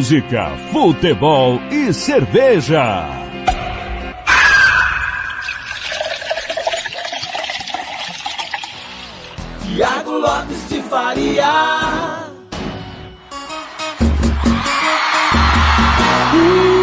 Música, futebol e cerveja. Tiago Lopes de Faria. Vamos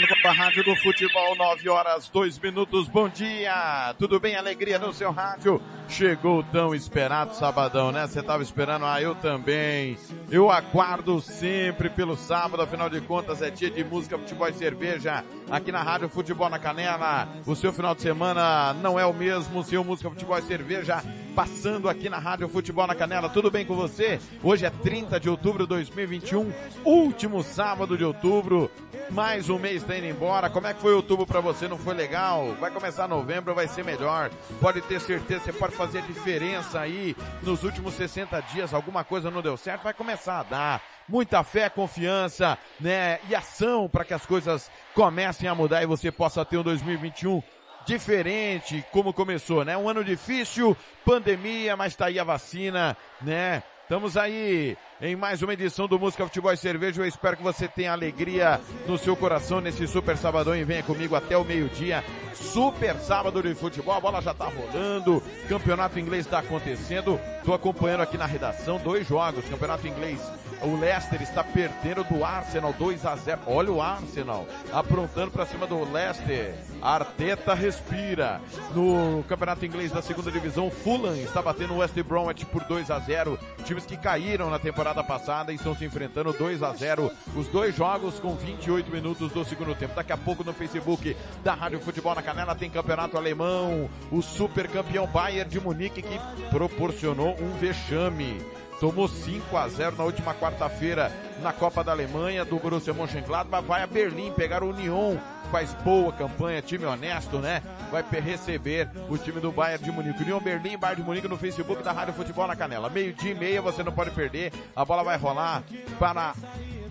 ó. Acertando com a rádio do futebol, 9 horas 2 minutos. Bom dia! Tudo bem? Alegria no seu rádio? Chegou tão esperado sabadão, né? Você tava esperando? Ah, eu também. Eu aguardo sempre pelo sábado, afinal de contas é dia de música, futebol e cerveja aqui na Rádio Futebol na Canela. O seu final de semana não é o mesmo, seu música, futebol e cerveja passando aqui na Rádio Futebol na Canela. Tudo bem com você? Hoje é 30 de outubro de 2021, último sábado de outubro. Mais um mês tá indo embora. Como é que foi outubro para você? Não foi legal? Vai começar novembro, vai ser melhor. Pode ter certeza, você pode fazer a diferença aí nos últimos 60 dias. Alguma coisa não deu certo, vai começar a dar. Muita fé, confiança, né? E ação para que as coisas comecem a mudar e você possa ter um 2021 diferente como começou, né? Um ano difícil, pandemia, mas tá aí a vacina, né? Estamos aí em mais uma edição do Música Futebol e Cerveja. Eu espero que você tenha alegria no seu coração nesse super sabadão e venha comigo até o meio-dia. Super sábado de futebol, a bola já tá rolando, campeonato inglês está acontecendo. Tô acompanhando aqui na redação dois jogos, campeonato inglês. O Leicester está perdendo do Arsenal 2 a 0. Olha o Arsenal aprontando para cima do Leicester. Arteta respira. No campeonato inglês da segunda divisão, Fulham está batendo o West Bromwich por 2 a 0. Times que caíram na temporada passada e estão se enfrentando 2 a 0. Os dois jogos com 28 minutos do segundo tempo. Daqui a pouco no Facebook da Rádio Futebol na Canela tem campeonato alemão. O super campeão Bayern de Munique que proporcionou um vexame tomou 5 a 0 na última quarta-feira na Copa da Alemanha do Borussia Mönchengladbach, vai a Berlim pegar o Union, faz boa campanha, time honesto, né? Vai receber o time do Bayern de Munique. União Berlim, Bayern de Munique no Facebook da Rádio Futebol na Canela. Meio dia e meia, você não pode perder. A bola vai rolar para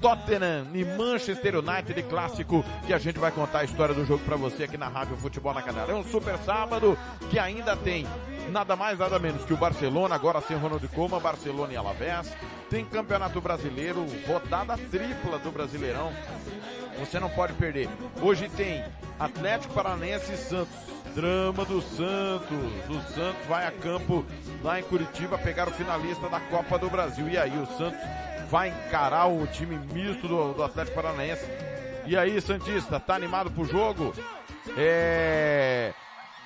Tottenham e Manchester United clássico que a gente vai contar a história do jogo para você aqui na Rádio Futebol na Canela. É um super sábado que ainda tem nada mais nada menos que o Barcelona agora sem Ronald Koeman, Barcelona e Alavés. Tem Campeonato Brasileiro, rodada tripla do Brasileirão. Você não pode perder. Hoje tem Atlético Paranaense e Santos. Drama do Santos. O Santos vai a campo lá em Curitiba pegar o finalista da Copa do Brasil. E aí, o Santos vai encarar o time misto do, do Atlético Paranaense. E aí, Santista, tá animado pro jogo? É...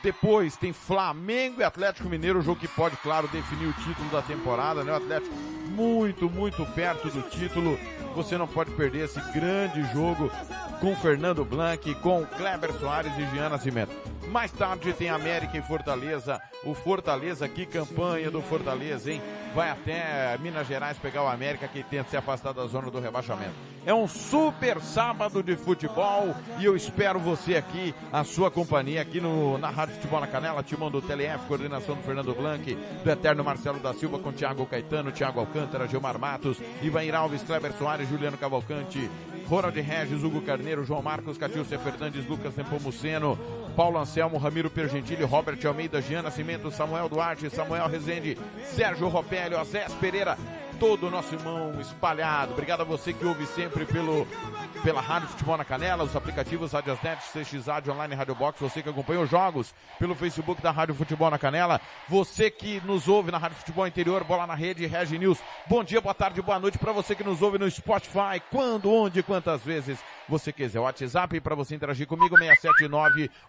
Depois tem Flamengo e Atlético Mineiro, o jogo que pode, claro, definir o título da temporada, né? O Atlético muito, muito perto do título. Você não pode perder esse grande jogo com Fernando Blanc, com Kleber Soares e Jean Nascimento. Mais tarde tem América e Fortaleza. O Fortaleza, que campanha do Fortaleza, hein? Vai até Minas Gerais pegar o América que tenta se afastar da zona do rebaixamento. É um super sábado de futebol e eu espero você aqui, a sua companhia aqui no, na Rádio Futebol na Canela, timão do TLF, coordenação do Fernando Blanc, do Eterno Marcelo da Silva com Thiago Caetano, Thiago Alcântara, Gilmar Matos, Ivan Alves, Kleber Soares, Juliano Cavalcante, Ronald Regis, Hugo Carneiro, João Marcos, Catilcia Fernandes, Lucas Nepomuceno, Paulo Anselmo, Ramiro Pergentili, Robert Almeida, Jean Nascimento, Samuel Duarte, Samuel Rezende, Sérgio Ropélio, Azés Pereira, todo o nosso irmão espalhado. Obrigado a você que ouve sempre pelo, pela Rádio Futebol na Canela, os aplicativos Radiosnet, CX Rádio Online Rádio Box, você que acompanha os jogos pelo Facebook da Rádio Futebol na Canela, você que nos ouve na Rádio Futebol Interior, Bola na Rede, Regi News. Bom dia, boa tarde, boa noite para você que nos ouve no Spotify, quando, onde, quantas vezes você quiser. WhatsApp para você interagir comigo,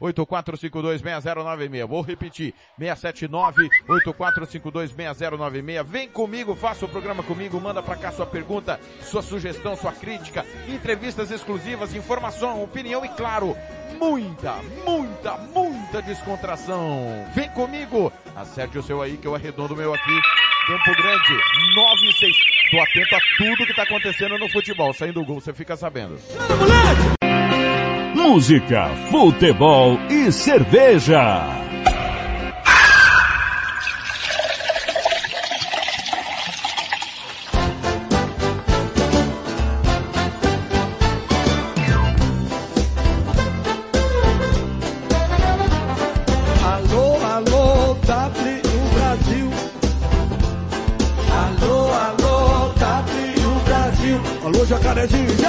679-8452-6096. Vou repetir, 679-8452-6096. Vem comigo, faça o programa comigo, manda para cá sua pergunta, sua sugestão, sua crítica, entrevistas exclusivas, informação, opinião e, claro, muita, muita, muita descontração. Vem comigo, acerte o seu aí que eu arredondo o meu aqui. Campo Grande, 9 e 6. Tô atento a tudo que tá acontecendo no futebol. Saindo o gol, você fica sabendo. Música, futebol e cerveja. Brasil.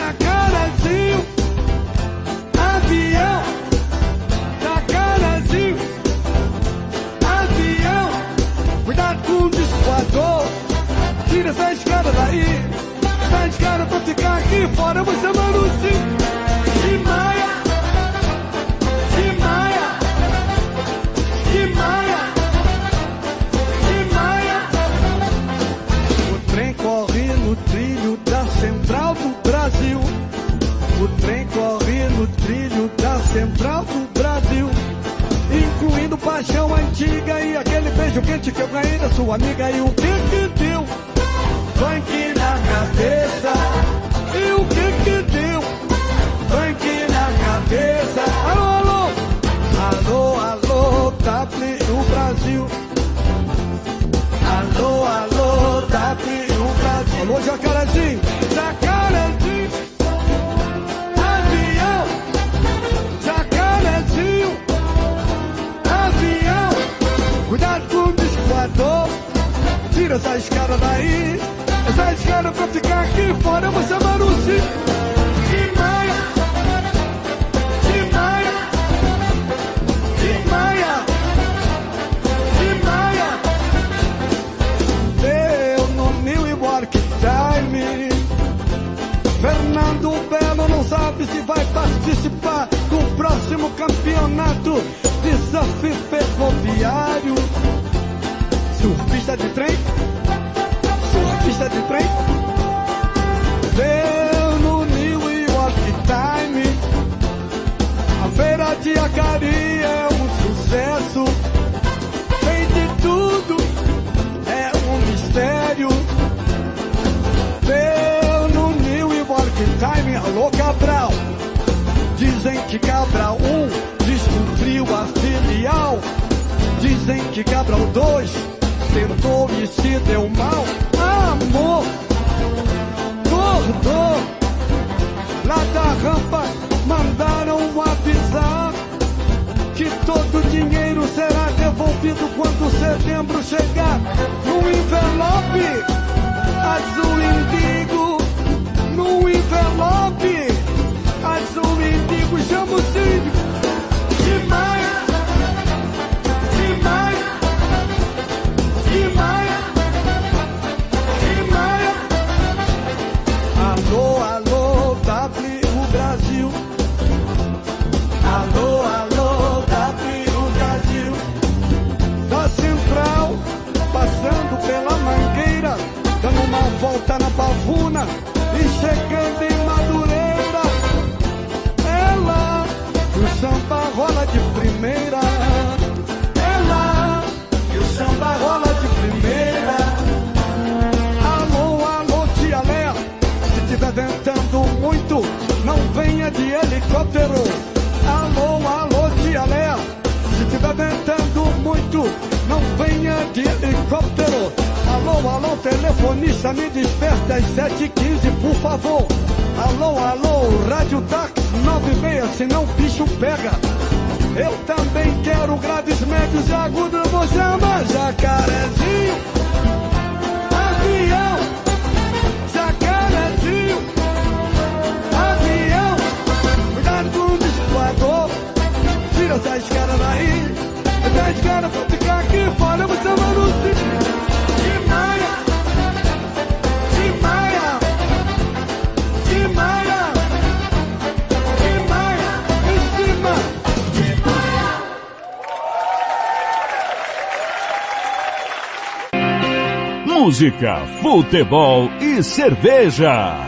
futebol e cerveja.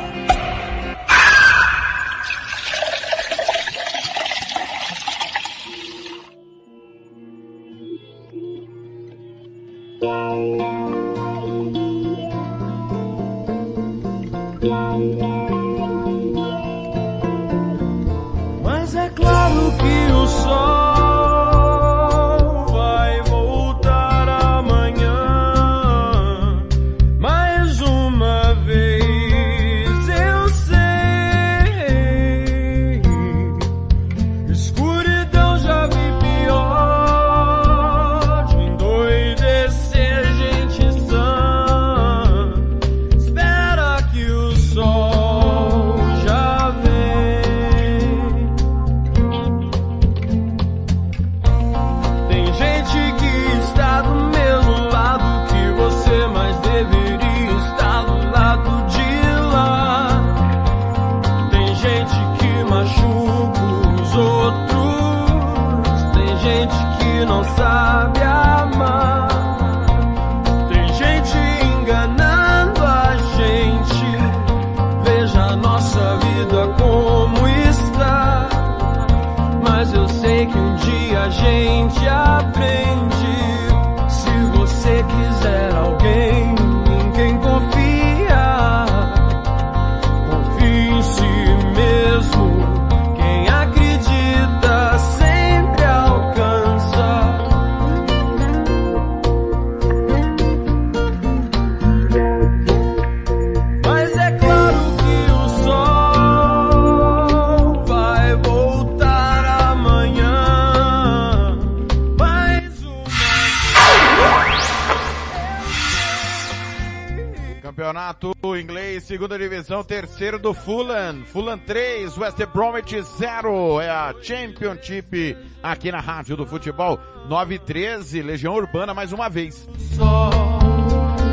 West Bromwich 0. É a Championship aqui na Rádio do Futebol. 9 13, Legião Urbana mais uma vez. Só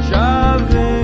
já vem.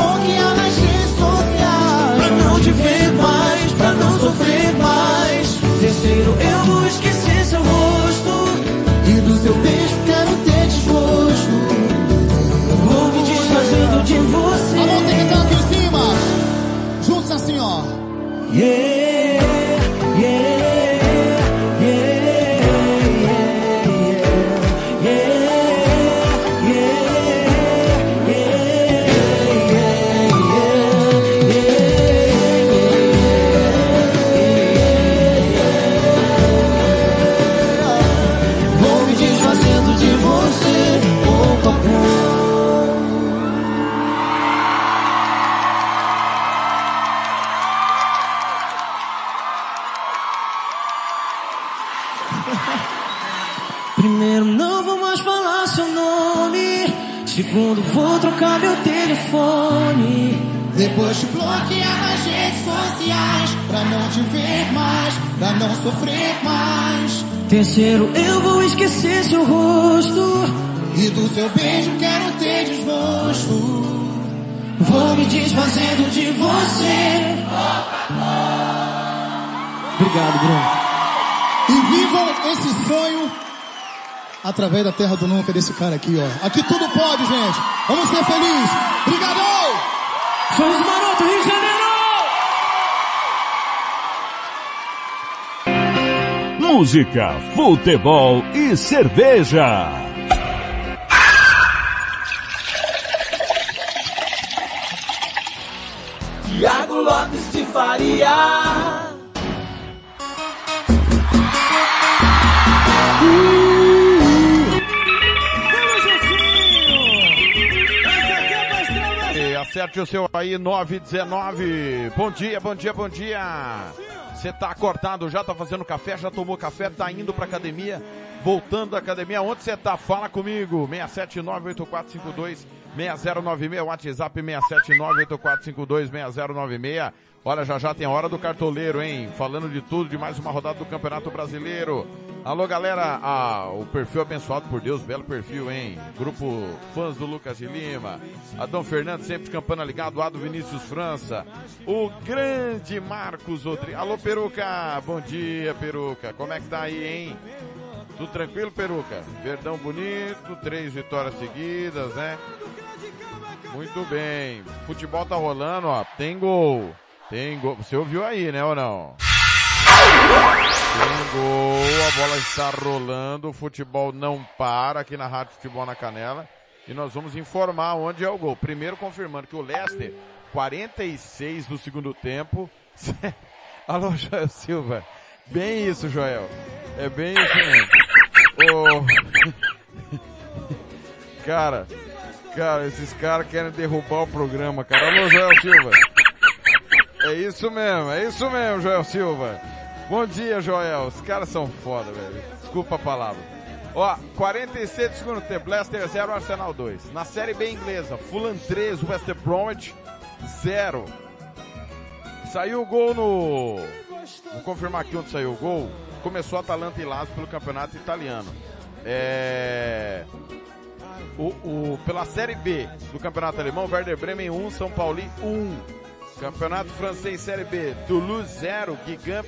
Depois Terceiro, eu vou esquecer seu rosto. E do seu beijo quero ter desgosto. Vou me desfazendo de você. Obrigado, Bruno. E vivam esse sonho através da terra do nunca desse cara aqui, ó. Aqui tudo pode, gente. Vamos ser felizes. Obrigado! Somos Maroto, Rio de Janeiro! Música, futebol e cerveja. Tiago Lopes de Faria. E acerte o seu aí, 919. Bom dia, bom dia, bom dia. Você tá acordado já, tá fazendo café, já tomou café, tá indo pra academia, voltando da academia. Onde você tá? Fala comigo. 6798452 6096, WhatsApp 6798452 6096. Olha, já já tem a hora do cartoleiro, hein? Falando de tudo, de mais uma rodada do Campeonato Brasileiro. Alô, galera, ah, o perfil abençoado por Deus, belo perfil, hein? Grupo fãs do Lucas de Lima. Adão Fernandes sempre campana ligado, Ado Vinícius França. O grande Marcos Rodrigues. Alô, Peruca, bom dia, Peruca. Como é que tá aí, hein? Tudo tranquilo, Peruca? Verdão bonito, três vitórias seguidas, né? Muito bem. Futebol tá rolando, ó. Tem gol. Tem gol. Você ouviu aí, né, ou não? Tem gol, a bola está rolando, o futebol não para aqui na Rádio Futebol na Canela. E nós vamos informar onde é o gol. Primeiro confirmando que o Leicester, 46 do segundo tempo. Alô, Joel Silva. Bem isso, Joel. É bem isso mesmo. Ô, Cara, cara, esses caras querem derrubar o programa, cara. Alô, Joel Silva. É isso mesmo, é isso mesmo, Joel Silva. Bom dia, Joel. Os caras são foda, velho. Desculpa a palavra. Ó, 46 do segundo tempo. Leicester 0, Arsenal 2. Na Série B inglesa, Fulham 3, West Bromwich 0. Saiu o gol no... Vou confirmar aqui onde saiu o gol. Começou Atalanta e Lazio pelo campeonato italiano. É... O, o, pela Série B do Campeonato Alemão, Werder Bremen 1, São Paulo 1. Campeonato Francês Série B, Toulouse 0, Guigam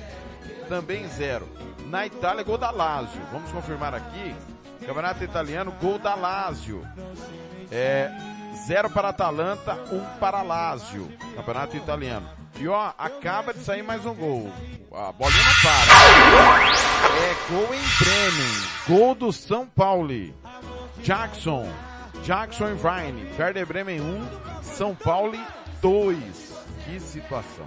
também 0. Na Itália, gol da Lazio. Vamos confirmar aqui. Campeonato Italiano, gol da Lazio. É, 0 para Atalanta, 1 um para Lazio. Campeonato Italiano. E ó, acaba de sair mais um gol. A bolinha não para. É gol em Bremen. Gol do São Paulo. Jackson. Jackson e Ryan. Werder Bremen 1, São Paulo 2. Que situação.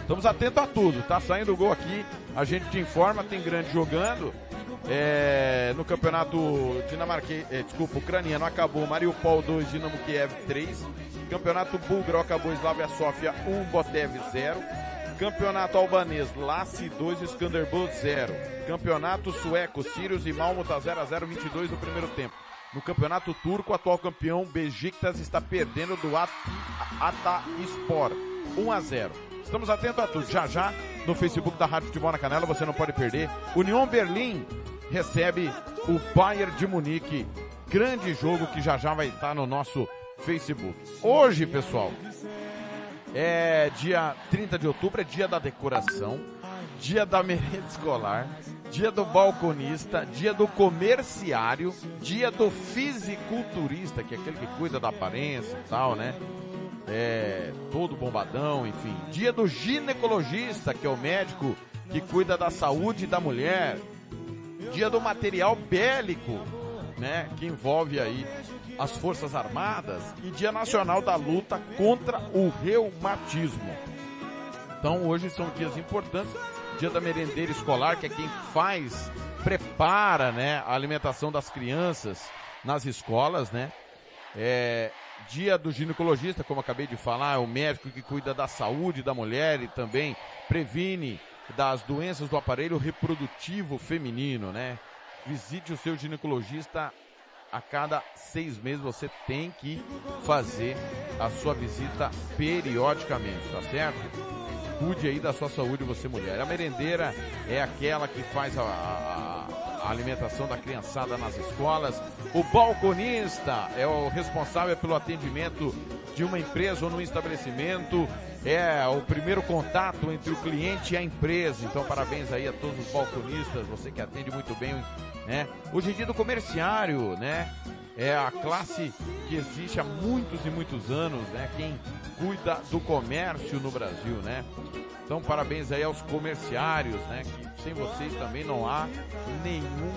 Estamos atentos a tudo. Tá saindo gol aqui. A gente te informa, tem grande jogando. É, no campeonato dinamarquês, é, desculpa, ucraniano acabou Mariupol 2, Dinamo Kiev 3. Campeonato búlgaro acabou Slavia Sofia 1, Botev 0. Campeonato albanês, Lassi 2, Skanderbo 0. Campeonato sueco, Sirius e Malmo tá 0 a 0 22 no primeiro tempo. No campeonato turco, atual campeão Besiktas está perdendo do At Ataspor 1 a 0. Estamos atentos a tudo. Já já no Facebook da Rádio Futebol na Canela, você não pode perder. União Berlim recebe o Bayern de Munique. Grande jogo que já já vai estar no nosso Facebook. Hoje, pessoal, é dia 30 de outubro, é dia da decoração, dia da merenda escolar, dia do balconista, dia do comerciário, dia do fisiculturista, que é aquele que cuida da aparência e tal, né? É, todo bombadão, enfim. Dia do ginecologista, que é o médico que cuida da saúde da mulher. Dia do material bélico, né? Que envolve aí as Forças Armadas. E Dia Nacional da Luta contra o Reumatismo. Então hoje são dias importantes. Dia da merendeira escolar, que é quem faz, prepara, né, a alimentação das crianças nas escolas, né? É, dia do ginecologista, como acabei de falar, é o médico que cuida da saúde da mulher e também previne das doenças do aparelho reprodutivo feminino, né? Visite o seu ginecologista a cada seis meses. Você tem que fazer a sua visita periodicamente, tá certo? Cuide aí da sua saúde, você mulher. A merendeira é aquela que faz a, a, a alimentação da criançada nas escolas. O balconista é o responsável pelo atendimento de uma empresa ou num estabelecimento. É o primeiro contato entre o cliente e a empresa. Então, parabéns aí a todos os balconistas, você que atende muito bem, né? O dia do comerciário, né? É a classe que existe há muitos e muitos anos, né? Quem cuida do comércio no Brasil, né? Então, parabéns aí aos comerciários, né? Que sem vocês também não há nenhum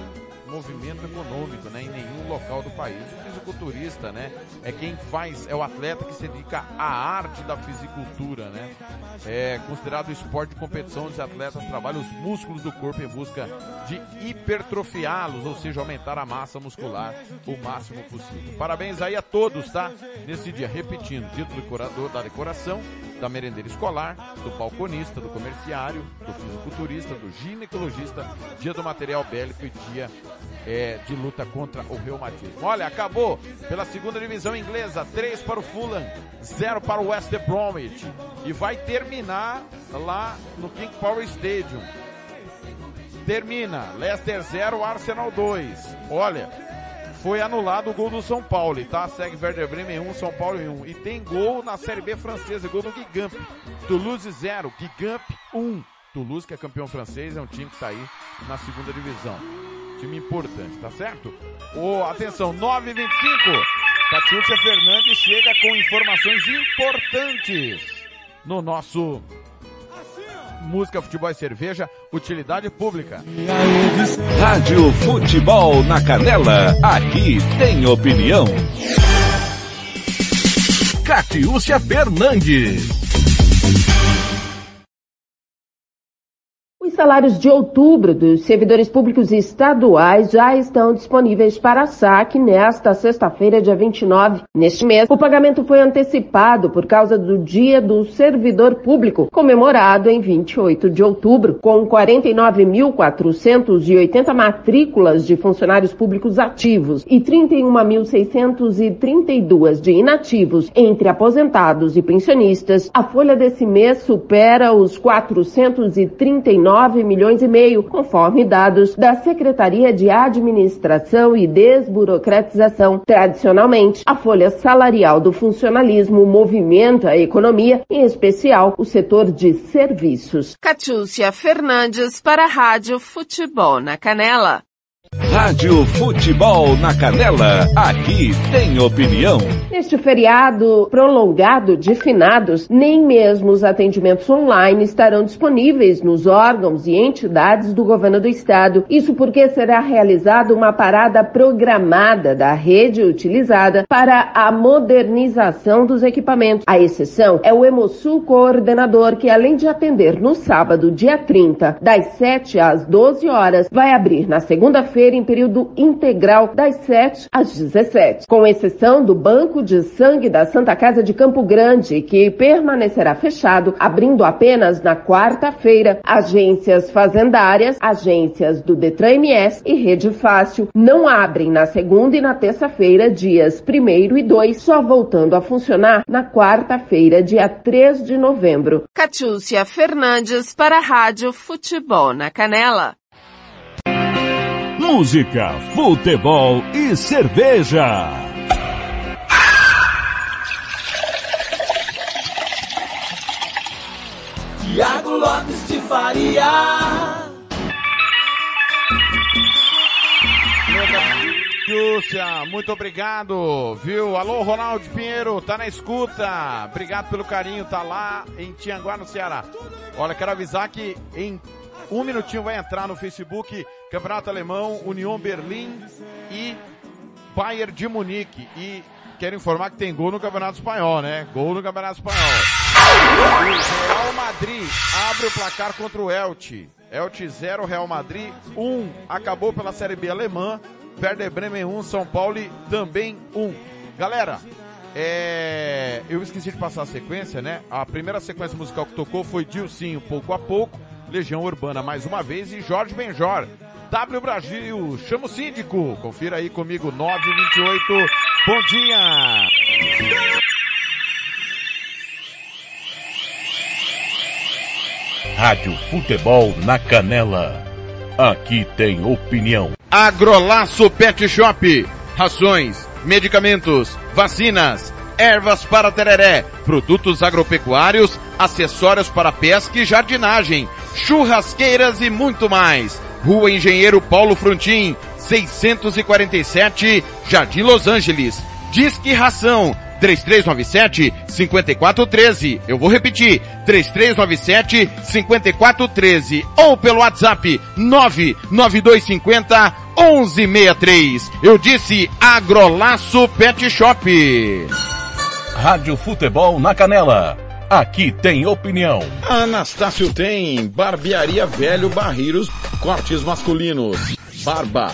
movimento econômico, né? Em nenhum local do país. O fisiculturista, né? É quem faz, é o atleta que se dedica à arte da fisicultura, né? É considerado esporte de competição os atletas trabalham os músculos do corpo em busca de hipertrofiá-los, ou seja, aumentar a massa muscular o máximo possível. Parabéns aí a todos, tá? Nesse dia, repetindo, dia do decorador da decoração, da merendeira escolar, do balconista, do comerciário, do fisiculturista, do ginecologista, dia do material bélico e dia é, de luta contra o reumatismo. Olha, acabou pela segunda divisão inglesa, 3 para o Fulham, 0 para o West Bromwich. E vai terminar lá no King Power Stadium. Termina, Leicester 0, Arsenal 2. Olha, foi anulado o gol do São Paulo, tá? Segue Werder Bremen 1, São Paulo 1. E tem gol na Série B francesa, gol no Gigamp. Toulouse 0, Gigamp 1. Toulouse, que é campeão francês, é um time que tá aí na segunda divisão. Time importante, tá certo? Oh, atenção, 9h25. Catiúcia Fernandes chega com informações importantes no nosso música, futebol e cerveja, utilidade pública. Rádio Futebol na Canela, aqui tem opinião. Catiúcia Fernandes. Salários de outubro dos servidores públicos estaduais já estão disponíveis para saque nesta sexta-feira, dia 29. Neste mês, o pagamento foi antecipado por causa do Dia do Servidor Público, comemorado em 28 de outubro, com 49.480 matrículas de funcionários públicos ativos e 31.632 de inativos entre aposentados e pensionistas. A folha desse mês supera os 439 milhões e meio, conforme dados da Secretaria de Administração e Desburocratização. Tradicionalmente, a folha salarial do funcionalismo movimenta a economia, em especial o setor de serviços. Catiúcia Fernandes para a Rádio Futebol na Canela. Rádio Futebol na Canela, aqui tem opinião. Neste feriado prolongado de finados, nem mesmo os atendimentos online estarão disponíveis nos órgãos e entidades do governo do estado. Isso porque será realizada uma parada programada da rede utilizada para a modernização dos equipamentos. A exceção é o Hemosul Coordenador, que além de atender no sábado, dia 30, das 7 às 12 horas, vai abrir na segunda-feira em período integral das 7 às 17, com exceção do Banco de Sangue da Santa Casa de Campo Grande, que permanecerá fechado, abrindo apenas na quarta-feira. Agências fazendárias, agências do Detran MS e Rede Fácil não abrem na segunda e na terça-feira, dias 1 e 2, só voltando a funcionar na quarta-feira, dia 3 de novembro. Catiúcia Fernandes para a Rádio Futebol na Canela música, futebol e cerveja. Tiago Lopes de Faria. Lúcia, muito obrigado, viu? Alô, Ronaldo Pinheiro, tá na escuta. Obrigado pelo carinho, tá lá em Tianguá, no Ceará. Olha, quero avisar que em um minutinho vai entrar no Facebook Campeonato Alemão, União Berlim e Bayern de Munique. E quero informar que tem gol no Campeonato Espanhol, né? Gol no Campeonato Espanhol. Real Madrid abre o placar contra o Elche. Elche 0, Real Madrid 1. Um. Acabou pela Série B alemã. Werder Bremen 1, um, São Paulo também 1. Um. Galera, é... eu esqueci de passar a sequência, né? A primeira sequência musical que tocou foi Dilcinho, pouco a pouco. Legião Urbana mais uma vez e Jorge Benjor. W Brasil, chama o síndico. Confira aí comigo, 928. Bom dia! Rádio Futebol na Canela. Aqui tem opinião. Agrolaço Pet Shop. Rações, medicamentos, vacinas, ervas para tereré, produtos agropecuários, acessórios para pesca e jardinagem churrasqueiras e muito mais. Rua Engenheiro Paulo Frontin, 647, Jardim Los Angeles. Disque Ração 3397 5413. Eu vou repetir, 3397 5413 ou pelo WhatsApp 99250 1163. Eu disse Agrolaço Pet Shop. Rádio Futebol na Canela Aqui tem opinião. Anastácio tem barbearia velho barreiros, cortes masculinos, barba,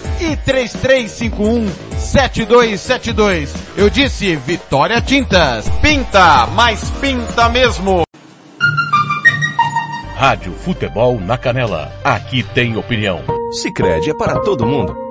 e 3351 7272. Eu disse Vitória Tintas. Pinta, mas pinta mesmo. Rádio Futebol na Canela. Aqui tem opinião. Sicredi é para todo mundo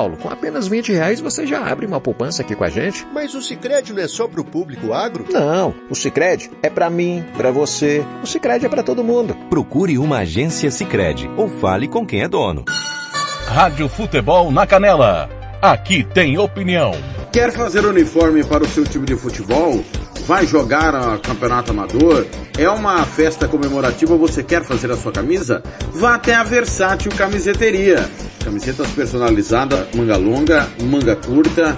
Com apenas 20 reais você já abre uma poupança aqui com a gente. Mas o Sicredi não é só pro público agro? Não, o Sicredi é para mim, para você. O Sicredi é para todo mundo. Procure uma agência Sicredi ou fale com quem é dono. Rádio Futebol na Canela. Aqui tem opinião. Quer fazer uniforme para o seu time de futebol? Vai jogar a campeonato amador? É uma festa comemorativa, você quer fazer a sua camisa? Vá até a Versátil Camiseteria. Camisetas personalizadas, manga longa, manga curta,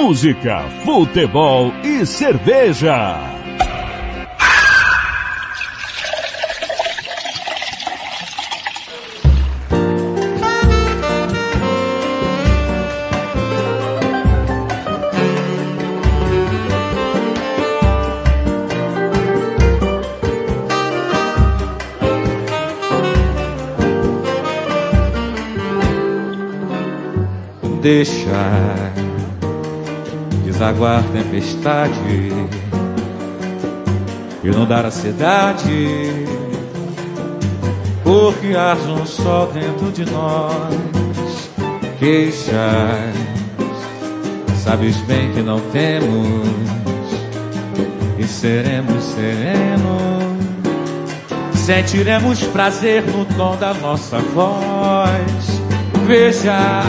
música, futebol e cerveja. Deixar desaguar tempestade e não dar a cidade, porque arde um sol dentro de nós. Queixas, sabes bem que não temos e seremos serenos. Sentiremos prazer no tom da nossa voz. Veja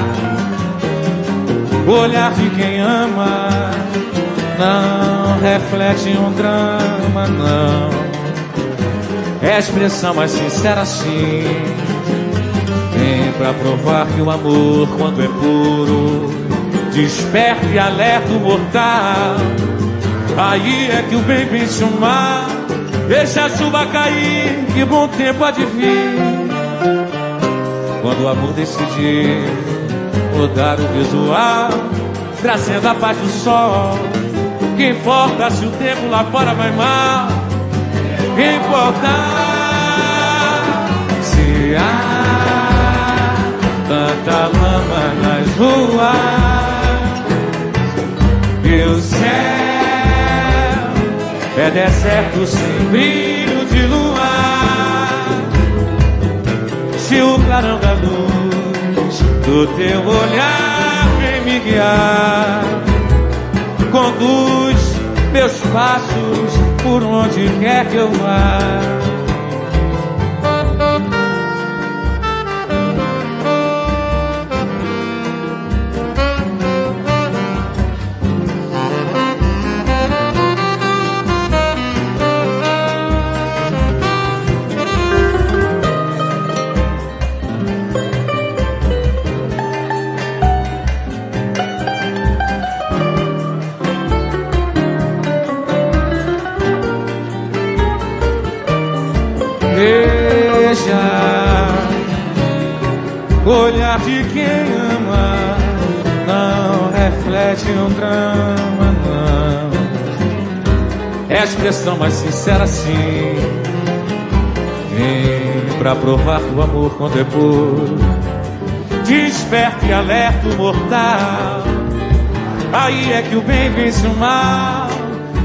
o olhar de quem ama não reflete um drama, não. É a expressão mais sincera, sim. Vem pra provar que o amor, quando é puro, desperta e alerta o mortal. Aí é que o bem vence o mar. Deixa a chuva cair, que bom tempo há de vir. Quando o amor decidir mudar o visual, trazendo a paz do sol. Que importa se o tempo lá fora vai mal? Que importa se há tanta lama nas ruas e o céu é deserto sem brilho de luar. Se o clarão da luz do teu olhar vem me guiar conduz meus passos por onde quer que eu vá. Olhar de quem ama não reflete um drama, não. É a expressão mais sincera, sim. Vem pra provar o amor é puro desperta e alerta o mortal. Aí é que o bem vence o mal.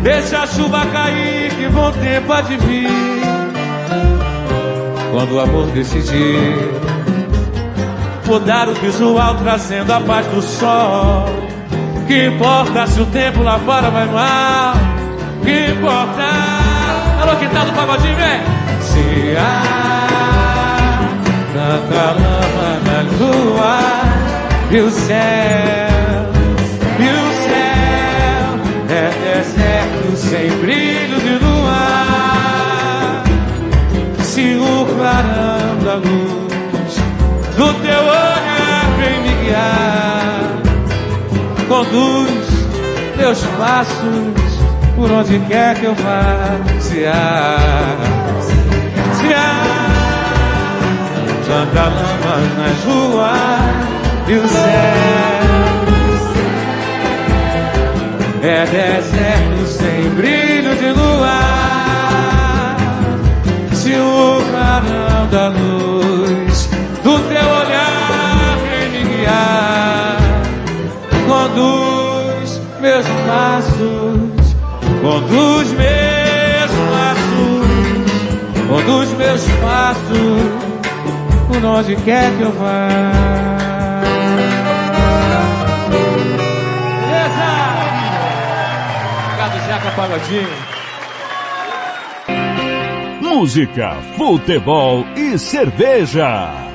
Deixa a chuva cair, que bom tempo há de vir. Quando o amor decidir mudar o visual, trazendo a paz do sol. Que importa se o tempo lá fora vai mal? Que importa? Alô, que tal do pagodinho, vem? Se há tanta lama na lua e o céu, e o céu é deserto sem brilho de luar. Se o clarão da do teu olhar vem me guiar, conduz meus passos por onde quer que eu vá. Se há, se há tanta lama nas ruas e o céu é deserto sem brilho de luar. Se o clarão da luz conduz meus passos, conduz meus passos, conduz meus passos por onde quer que eu vá. Beleza? Obrigado, Zeca Pagodinho. Música, futebol e cerveja.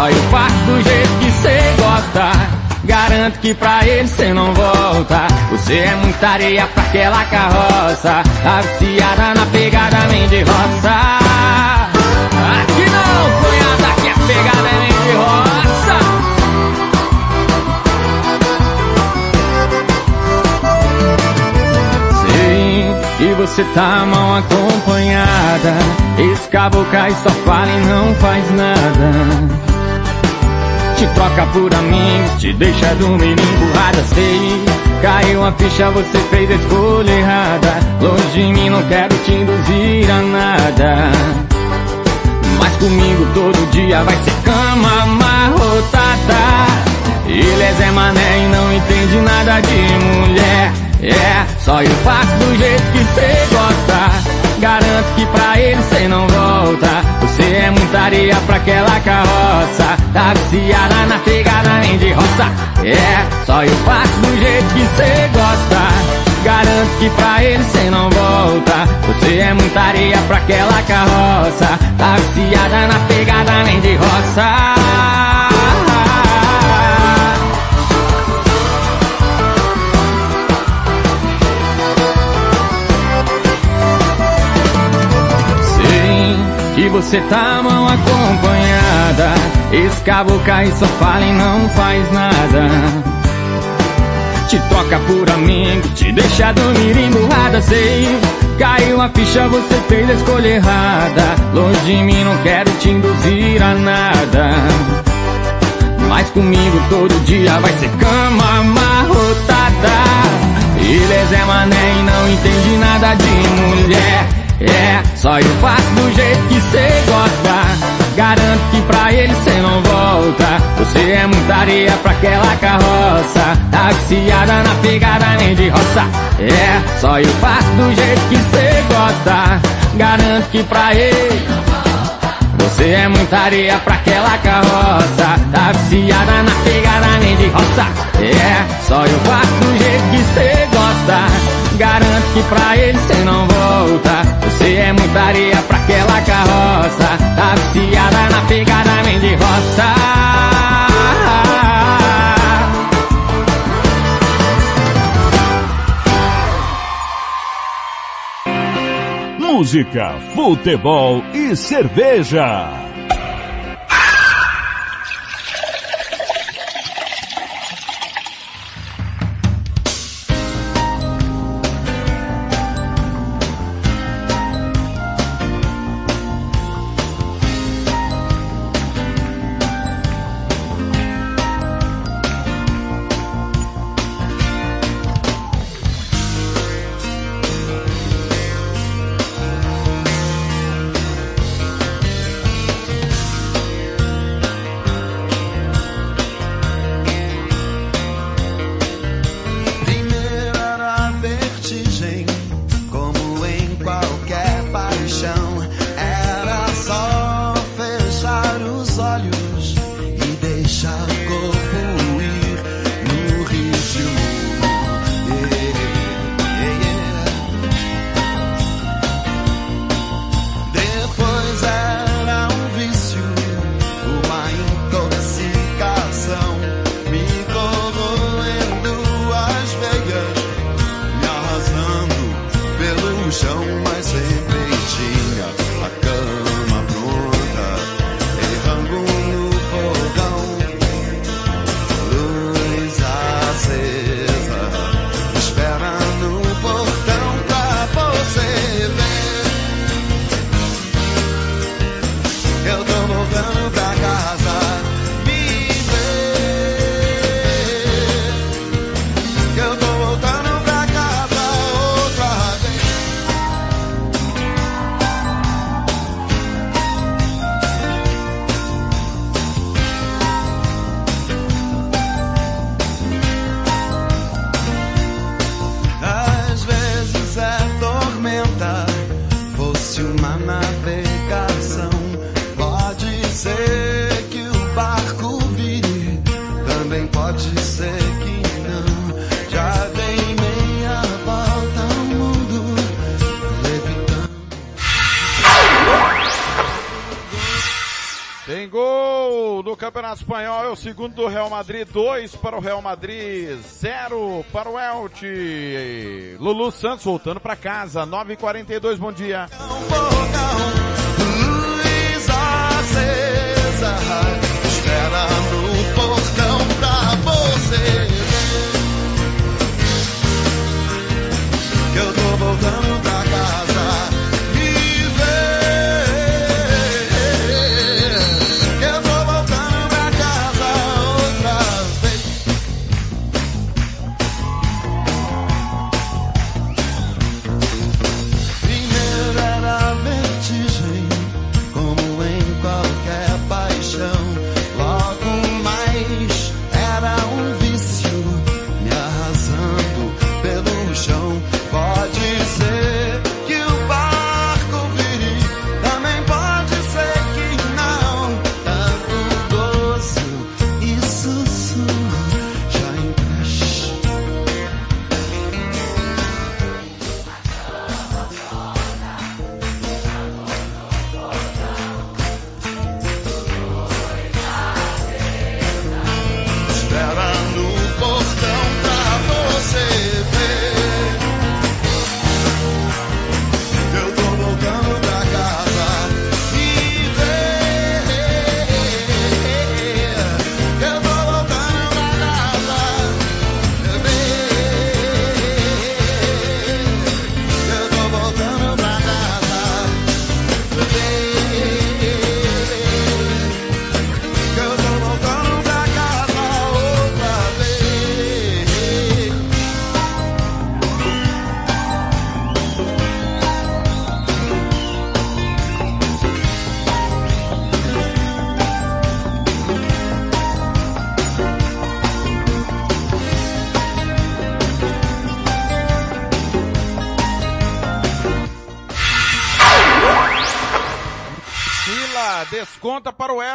Só eu faço do jeito que cê gosta. Garanto que pra ele cê não volta. Você é muita areia pra aquela carroça. Tá viciada na pegada vem de roça. Aqui não, cunhada, que a pegada é vem de roça. E você tá mal acompanhada. Esse caboclo só fala e não faz nada. Te troca por amigos, te deixa dormir emburrada, sei. Caiu a ficha, você fez a escolha errada. Longe de mim, não quero te induzir a nada. Mas comigo todo dia vai ser cama amarrotada. Ele é Zé Mané e não entende nada de mulher. É, só eu faço do jeito que cê gosta Garanto que pra ele cê não volta. Você é muita areia pra aquela carroça. Tá viciada na pegada nem de roça. É, só eu faço do jeito que cê gosta. Garanto que pra ele cê não volta. Você é muita areia pra aquela carroça. Tá viciada na pegada nem de roça E você tá mal acompanhada. Esse cabo cai só fala e não faz nada. Te troca por amigo, te deixa dormir emburrada Sei, caiu a ficha, você fez a escolha errada. Longe de mim, não quero te induzir a nada. Mas comigo todo dia vai ser cama amarrotada. Ele é Mané e não entende nada de mulher é, só eu faço do jeito que cê gosta. Garanto que pra ele cê não volta. Você é muita areia pra aquela carroça. Tá viciada na pegada nem de roça. É, só eu faço do jeito que cê gosta. Garanto que pra ele. Você é muita areia pra aquela carroça Tá viciada na pegada nem de roça É, só eu faço do jeito que cê gosta Garanto que pra ele cê não volta. Você é muita areia pra aquela carroça. Tá viciada na pegada nem de roça. Música, futebol e cerveja. Segundo do Real Madrid, 2 para o Real Madrid, 0 para o Elche. Lulu Santos voltando para casa, 9h42, bom dia.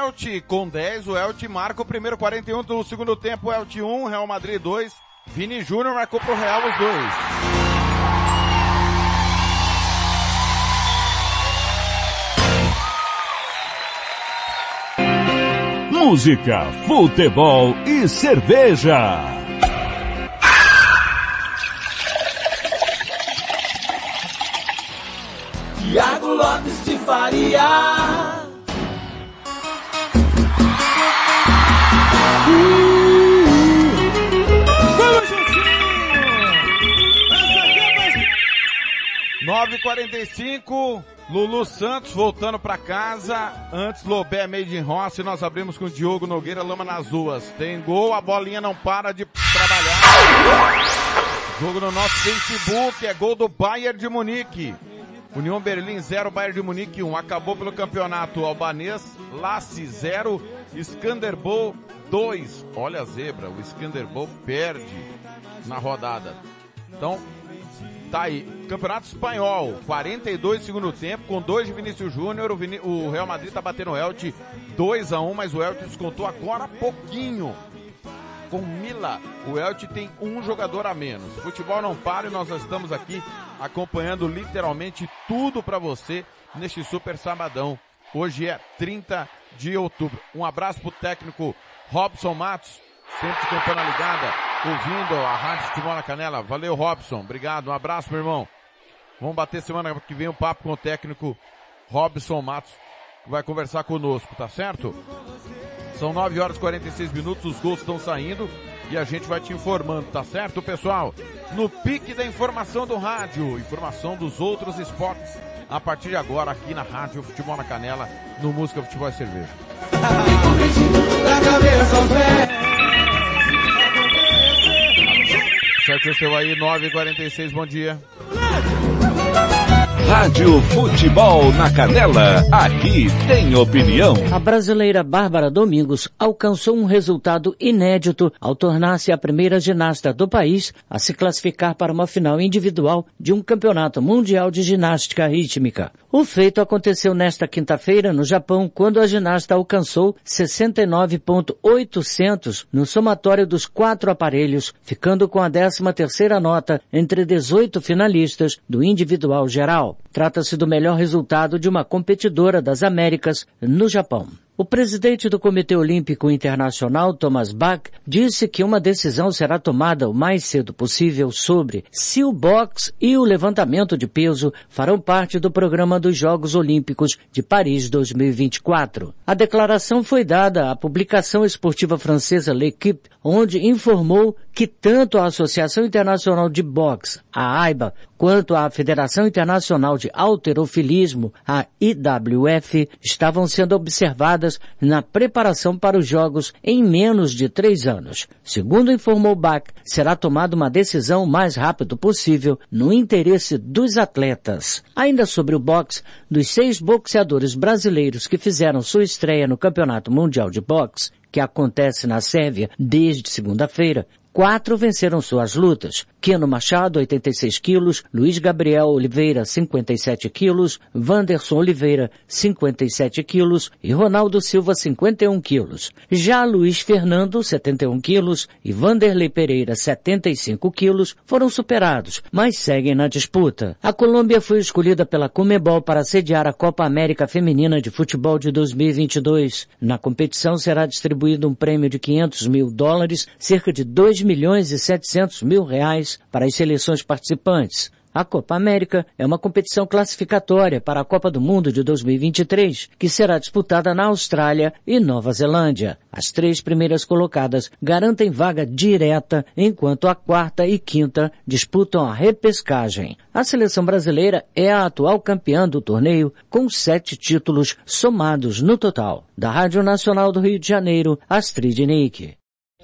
Elche. Com 10, o Elche marca o primeiro 41 do segundo tempo. Elche 1, Real Madrid 2. Vini Júnior marcou pro Real os dois. Música, futebol e cerveja. 45, Lulu Santos voltando para casa. Antes Lobé, Made in Rossi. Nós abrimos com o Diogo Nogueira, lama nas ruas. Tem gol, a bolinha não para de trabalhar. Jogo no nosso Facebook, é gol do Bayern de Munique. União Berlim 0, Bayern de Munique 1. Um. Acabou pelo campeonato albanês, Lasse 0, Skanderbol 2. Olha a zebra, o Skanderbol perde na rodada. Então, tá aí. Campeonato Espanhol, 42 segundo tempo, com dois de Vinícius Júnior. O, Vini- o Real Madrid tá batendo o Elche 2 a 1 mas o Elche descontou agora pouquinho. Com Mila, o Elche tem um jogador a menos. Futebol não para e nós estamos aqui acompanhando literalmente tudo para você neste super sabadão. Hoje é 30 de outubro. Um abraço pro técnico Robson Matos, sempre com campana ligada, ouvindo a Rádio Futebol na Canela. Valeu, Robson. Obrigado. Um abraço, meu irmão. Vamos bater semana que vem um papo com o técnico Robson Matos, que vai conversar conosco, tá certo? São 9 horas e 46 minutos, os gols estão saindo e a gente vai te informando, tá certo, pessoal? No pique da informação do rádio, informação dos outros esportes, a partir de agora aqui na Rádio Futebol na Canela, no Música Futebol e Cerveja. Certo, seu aí, 9 e 46 bom dia. Rádio Futebol na Canela, aqui tem opinião. A brasileira Bárbara Domingos alcançou um resultado inédito ao tornar-se a primeira ginasta do país a se classificar para uma final individual de um campeonato mundial de ginástica rítmica. O feito aconteceu nesta quinta-feira no Japão, quando a ginasta alcançou 69.800 no somatório dos quatro aparelhos, ficando com a 13 terceira nota entre 18 finalistas do individual geral. Trata-se do melhor resultado de uma competidora das Américas no Japão. O presidente do Comitê Olímpico Internacional, Thomas Bach, disse que uma decisão será tomada o mais cedo possível sobre se o boxe e o levantamento de peso farão parte do programa dos Jogos Olímpicos de Paris 2024. A declaração foi dada à publicação esportiva francesa L'Equipe, onde informou que tanto a Associação Internacional de Boxe, a AIBA, quanto a Federação Internacional de Alterofilismo, a IWF, estavam sendo observadas na preparação para os Jogos em menos de três anos. Segundo informou Bach, será tomada uma decisão o mais rápido possível no interesse dos atletas. Ainda sobre o boxe, dos seis boxeadores brasileiros que fizeram sua estreia no Campeonato Mundial de Boxe, que acontece na Sérvia desde segunda-feira, quatro venceram suas lutas. Keno Machado, 86 quilos, Luiz Gabriel Oliveira, 57 quilos, Vanderson Oliveira, 57 quilos e Ronaldo Silva, 51 quilos. Já Luiz Fernando, 71 quilos e Vanderlei Pereira, 75 quilos, foram superados, mas seguem na disputa. A Colômbia foi escolhida pela Comebol para sediar a Copa América Feminina de Futebol de 2022. Na competição será distribuído um prêmio de 500 mil dólares, cerca de 2 milhões e 700 mil reais para as seleções participantes. A Copa América é uma competição classificatória para a Copa do Mundo de 2023, que será disputada na Austrália e Nova Zelândia. As três primeiras colocadas garantem vaga direta, enquanto a quarta e quinta disputam a repescagem. A seleção brasileira é a atual campeã do torneio, com sete títulos somados no total. Da Rádio Nacional do Rio de Janeiro, Astrid Nick.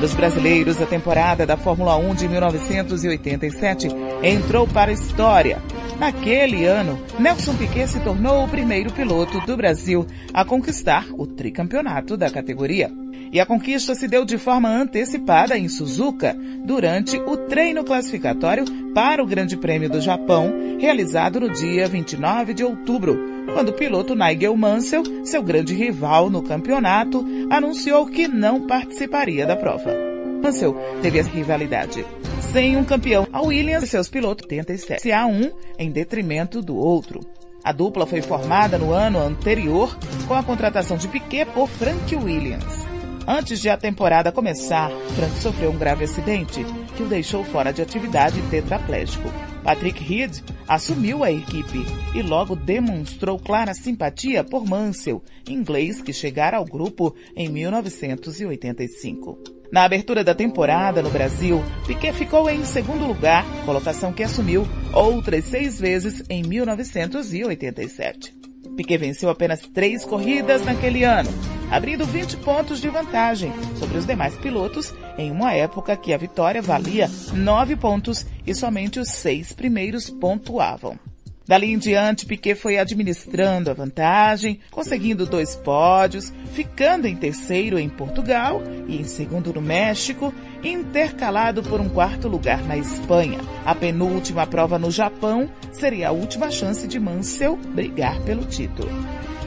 Para os brasileiros, a temporada da Fórmula 1 de 1987 entrou para a história. Naquele ano, Nelson Piquet se tornou o primeiro piloto do Brasil a conquistar o tricampeonato da categoria. E a conquista se deu de forma antecipada em Suzuka durante o treino classificatório para o Grande Prêmio do Japão, realizado no dia 29 de outubro, quando o piloto Nigel Mansell, seu grande rival no campeonato, anunciou que não participaria da prova. Mansell teve essa rivalidade. Sem um campeão, a Williams e seus pilotos 87 a um em detrimento do outro. A dupla foi formada no ano anterior com a contratação de Piquet por Frank Williams. Antes de a temporada começar, Frank sofreu um grave acidente que o deixou fora de atividade tetraplégico. Patrick Reed assumiu a equipe e logo demonstrou clara simpatia por Mansell, inglês que chegara ao grupo em 1985. Na abertura da temporada no Brasil, Piquet ficou em segundo lugar, colocação que assumiu outras seis vezes em 1987. Piquet venceu apenas três corridas naquele ano, abrindo 20 pontos de vantagem sobre os demais pilotos em uma época que a vitória valia 9 pontos e somente os seis primeiros pontuavam. Dali em diante, Piquet foi administrando a vantagem, conseguindo dois pódios, ficando em terceiro em Portugal e em segundo no México, intercalado por um quarto lugar na Espanha. A penúltima prova no Japão seria a última chance de Mansell brigar pelo título.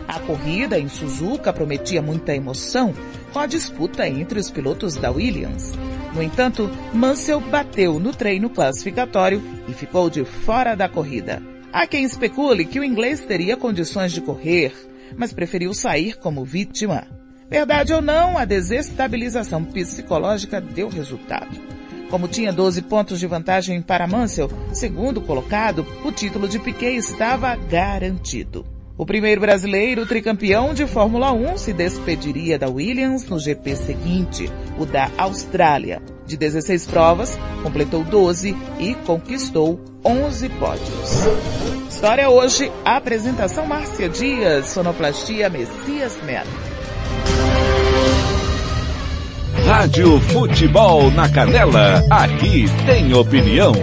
A corrida em Suzuka prometia muita emoção com a disputa entre os pilotos da Williams. No entanto, Mansell bateu no treino classificatório e ficou de fora da corrida. Há quem especule que o inglês teria condições de correr, mas preferiu sair como vítima. Verdade ou não, a desestabilização psicológica deu resultado. Como tinha 12 pontos de vantagem para Mansell, segundo colocado, o título de Piquet estava garantido. O primeiro brasileiro tricampeão de Fórmula 1 se despediria da Williams no GP seguinte, o da Austrália. De 16 provas, completou 12 e conquistou 11 pódios. História hoje, apresentação Márcia Dias, sonoplastia Messias Melo. Rádio Futebol na Canela, aqui tem opinião.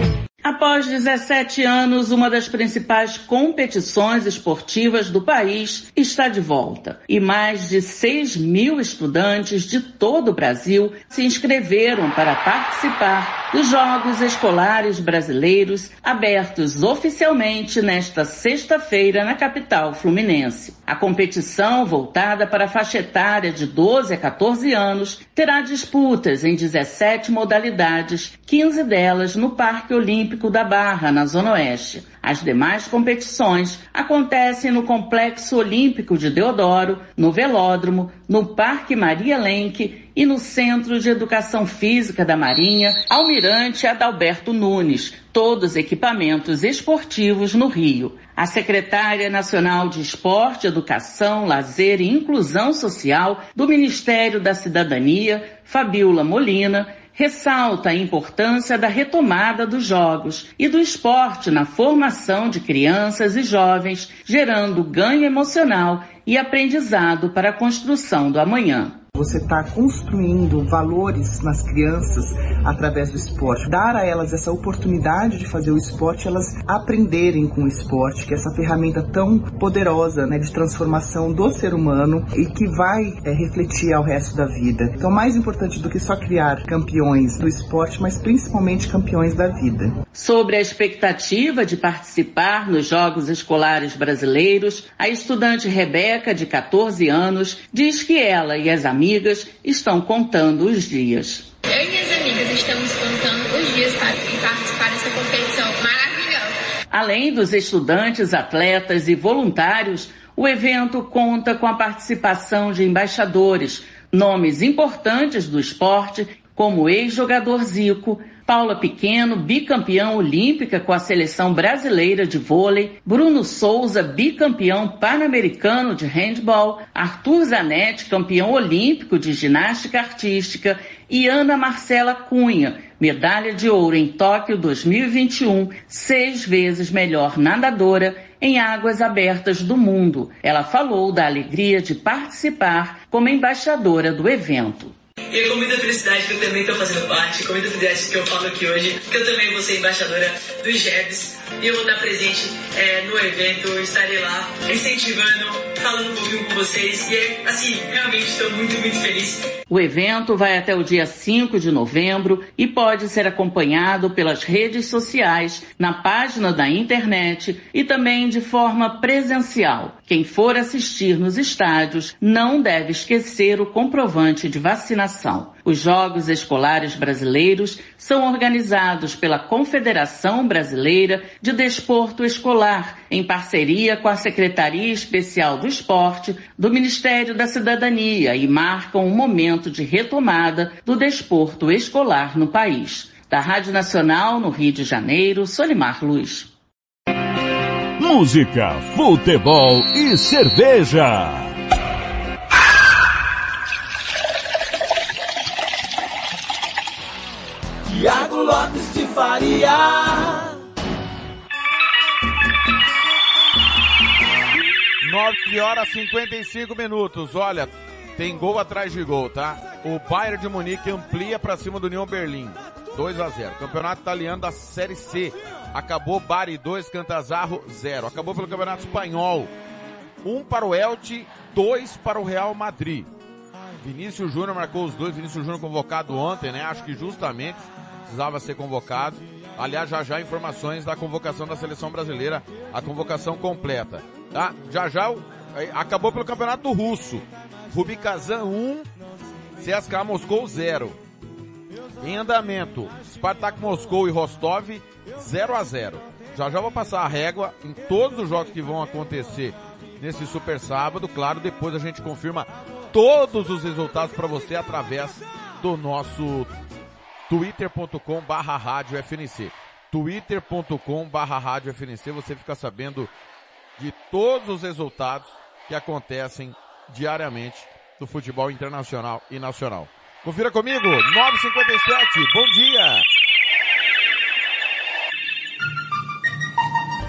Após 17 anos, uma das principais competições esportivas do país está de volta. E mais de 6 mil estudantes de todo o Brasil se inscreveram para participar dos Jogos Escolares Brasileiros, abertos oficialmente nesta sexta-feira na capital fluminense. A competição, voltada para a faixa etária de 12 a 14 anos, terá disputas em 17 modalidades, 15 delas no Parque Olímpico da Barra, na Zona Oeste. As demais competições acontecem no Complexo Olímpico de Deodoro, no Velódromo, no Parque Maria Lenk e no Centro de Educação Física da Marinha, Almirante Adalberto Nunes, todos equipamentos esportivos no Rio. A secretária nacional de Esporte, Educação, Lazer e Inclusão Social do Ministério da Cidadania, Fabiola Molina, ressalta a importância da retomada dos jogos e do esporte na formação de crianças e jovens, gerando ganho emocional e aprendizado para a construção do amanhã. Você está construindo valores nas crianças através do esporte. Dar a elas essa oportunidade de fazer o esporte, elas aprenderem com o esporte, que é essa ferramenta tão poderosa né, de transformação do ser humano e que vai é, refletir ao resto da vida. Então, mais importante do que só criar campeões do esporte, mas principalmente campeões da vida. Sobre a expectativa de participar nos Jogos Escolares Brasileiros, a estudante Rebeca, de 14 anos, diz que ela e as amigas amigas estão contando os dias. Eu e minhas amigas estamos contando os dias para participar dessa competição maravilhosa. Além dos estudantes, atletas e voluntários, o evento conta com a participação de embaixadores, nomes importantes do esporte, como o ex-jogador Zico, Paula Pequeno, bicampeão olímpica com a seleção brasileira de vôlei, Bruno Souza, bicampeão pan-americano de handball, Arthur Zanetti, campeão olímpico de ginástica artística e Ana Marcela Cunha, medalha de ouro em Tóquio 2021, seis vezes melhor nadadora em águas abertas do mundo. Ela falou da alegria de participar como embaixadora do evento. E é com muita felicidade que eu também estou fazendo parte, com muita felicidade que eu falo aqui hoje, que eu também vou ser embaixadora dos JEBs e eu vou estar presente é, no evento, estarei lá incentivando, falando um pouquinho com vocês e assim, realmente estou muito, muito feliz. O evento vai até o dia 5 de novembro e pode ser acompanhado pelas redes sociais, na página da internet e também de forma presencial. Quem for assistir nos estádios não deve esquecer o comprovante de vacinação. Os Jogos Escolares Brasileiros são organizados pela Confederação Brasileira de Desporto Escolar, em parceria com a Secretaria Especial do Esporte do Ministério da Cidadania e marcam um momento de retomada do desporto escolar no país. Da Rádio Nacional, no Rio de Janeiro, Solimar Luz. Música, futebol e cerveja. Tiago Lopes de Faria. Nove horas e 55 minutos. Olha, tem gol atrás de gol, tá? O Bayern de Munique amplia para cima do União Berlim. 2 a 0. Campeonato italiano da Série C. Acabou Bari 2, Cantazarro 0. Acabou pelo Campeonato Espanhol. 1 um para o Elche, 2 para o Real Madrid. Vinícius Júnior marcou os dois. Vinícius Júnior convocado ontem, né? Acho que justamente precisava ser convocado. Aliás, já já informações da convocação da seleção brasileira, a convocação completa. Tá? Já já acabou pelo Campeonato Russo. Rubikazan 1, CSKA Moscou 0. Em andamento, Spartak Moscou e Rostov 0 a 0. Já já vou passar a régua em todos os jogos que vão acontecer nesse super sábado. Claro, depois a gente confirma todos os resultados para você através do nosso twitter.com barra rádio FNC. twitter.com barra rádio FNC, você fica sabendo de todos os resultados que acontecem diariamente do futebol internacional e nacional. Confira comigo, 957, bom dia!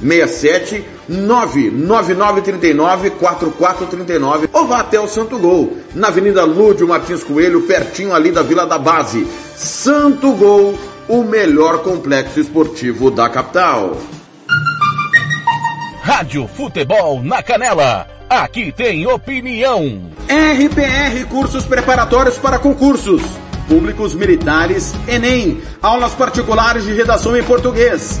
67 99939 4439 ou vá até o Santo Gol, na Avenida Lúdio Martins Coelho, pertinho ali da Vila da Base. Santo Gol, o melhor complexo esportivo da capital. Rádio Futebol na Canela. Aqui tem opinião. RPR Cursos Preparatórios para Concursos. Públicos Militares, Enem. Aulas particulares de redação em português.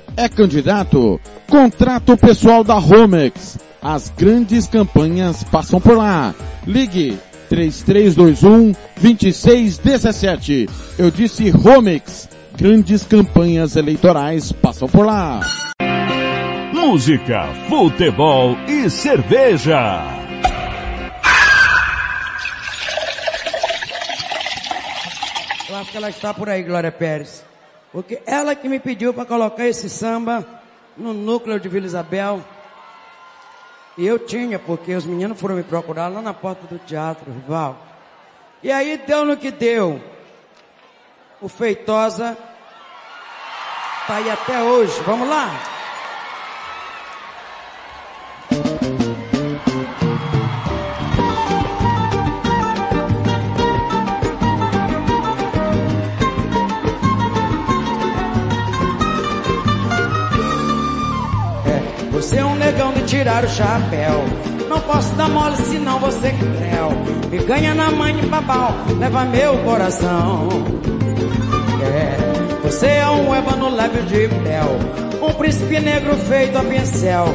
É candidato? Contrato pessoal da Romex. As grandes campanhas passam por lá. Ligue 3321 2617. Eu disse Romex. Grandes campanhas eleitorais passam por lá. Música, futebol e cerveja. Eu acho que ela está por aí, Glória Pérez. Porque ela que me pediu para colocar esse samba no núcleo de Vila Isabel. E eu tinha, porque os meninos foram me procurar lá na porta do teatro, rival. E aí deu no que deu. O Feitosa tá aí até hoje. Vamos lá? Você é um negão de tirar o chapéu. Não posso dar mole senão você que creu. Me ganha na mãe de babau, leva meu coração. É, você é um ébano lábio de mel. Um príncipe negro feito a pincel.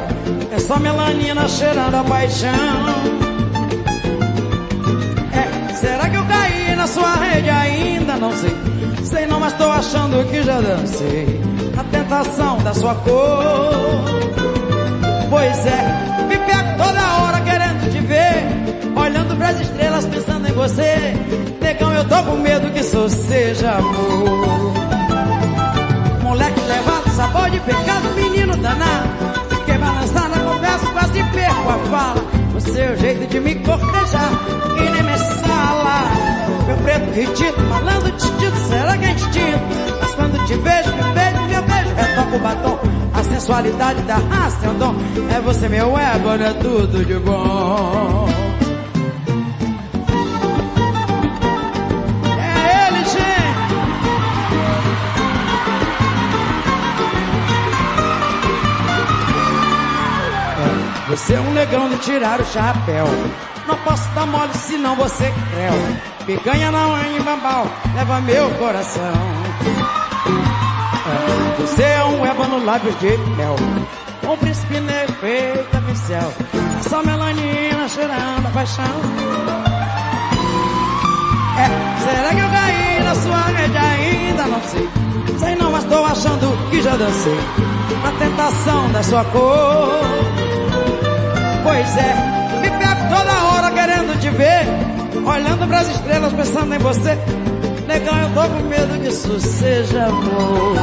É só melanina cheirando a paixão. É, será que eu caí na sua rede ainda? Não sei. Sei não, mas tô achando que já dancei. A tentação da sua cor. Pois é, me pego toda hora querendo te ver. Olhando pras estrelas, pensando em você. Negão, eu tô com medo que isso seja amor. Moleque levado, sabor de pecado, menino danado. Fiquei balançada, confesso, quase perco a fala. O seu jeito de me cortejar, que nem me. Meu preto retido, malandro titido, será que é instinto? Mas quando te vejo, me beijo, meu beijo, retoco o batom. A sensualidade da raça é um dom. É você, meu ébano, é tudo de bom. É ele, gente. Você é um negão de tirar o chapéu. Não posso dar mole senão você creu. Picanha na mãe e bambal, leva meu coração. É, Você é um ébano lábio de mel. Um príncipe negro feito a pincel. Só melanina cheirando a paixão. É, será que eu caí na sua rede ainda? Não sei. Sei não, mas tô achando que já dancei. Na tentação da sua cor. Pois é, me pego toda hora te ver. Olhando pras estrelas, pensando em você. Negão, eu tô com medo que isso seja amor.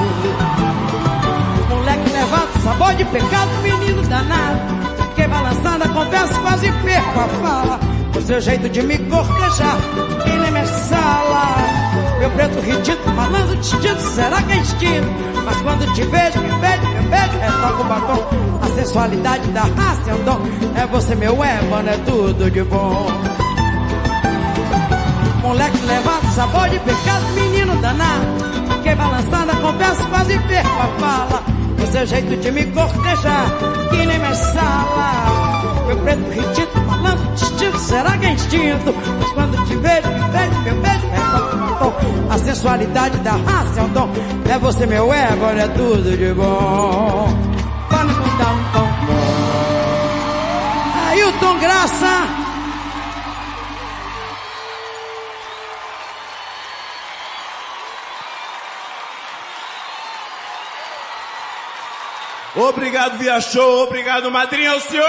Moleque levado, sabor de pecado, menino danado. Fiquei balançando a conversa, quase perco a fala. O seu jeito de me cortejar, e nem me sala. Meu preto ridículo, malandro distinto, será que é instinto? Mas quando te vejo, me beijo, me beijo, retoca o batom. A sensualidade da raça é um dom. É você, meu ébano, é tudo de bom. Moleque levado, sabor de pecado, menino danado. Fiquei balançada, confesso, quase perco a fala. O seu jeito de me cortejar, que nem mais sala. Meu preto ridículo, malandro distinto, será que é instinto? Mas quando te vejo, me beijo, meu beijo, A sensualidade da raça é um dom. É você, meu ego, é tudo de bom. Vamos dar um pão. Ailton Graça. Obrigado, Via Show. Obrigado, Madrinha Alcione.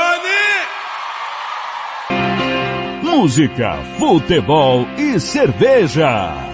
Música, futebol e cerveja.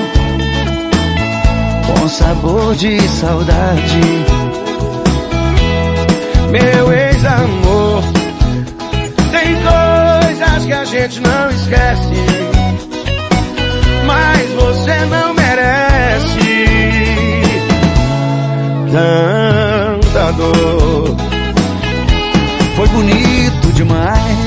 com sabor de saudade. Meu ex-amor, tem coisas que a gente não esquece, mas você não merece tanta dor. Foi bonito demais,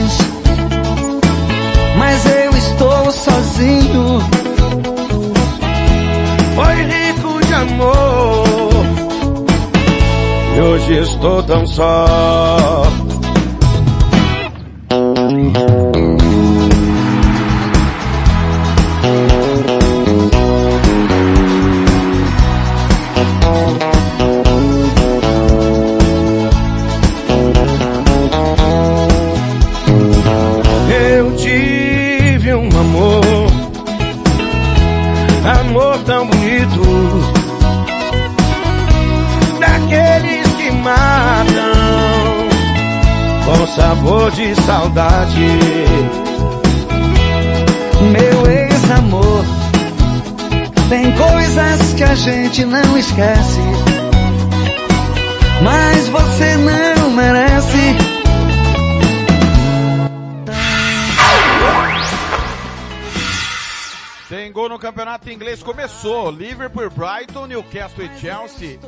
amor. E hoje estou tão só. Amor tão bonito, matam, com sabor de saudade. Meu ex-amor, tem coisas que a gente não esquece, mas você não merece. Tem gol no campeonato inglês, começou. Liverpool, Brighton, Newcastle e Chelsea.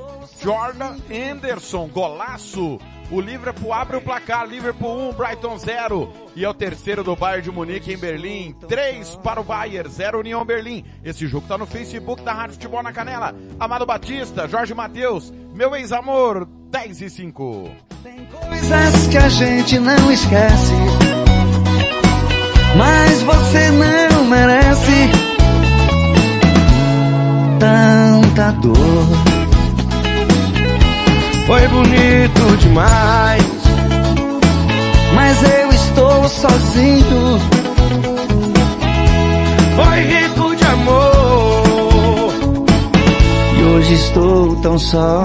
Jordan Henderson, golaço. O Liverpool abre o placar, Liverpool 1, Brighton 0. E é o terceiro do Bayern de Munique em Berlim. 3 para o Bayern, 0 União Berlim. Esse jogo tá no Facebook da Rádio Futebol na Canela. Amado Batista, Jorge Matheus, meu ex-amor, 10 e 5. Coisas que a gente não esquece, mas você não merece tanta dor. Foi bonito demais, mas eu estou sozinho. Foi rico de amor e hoje estou tão só.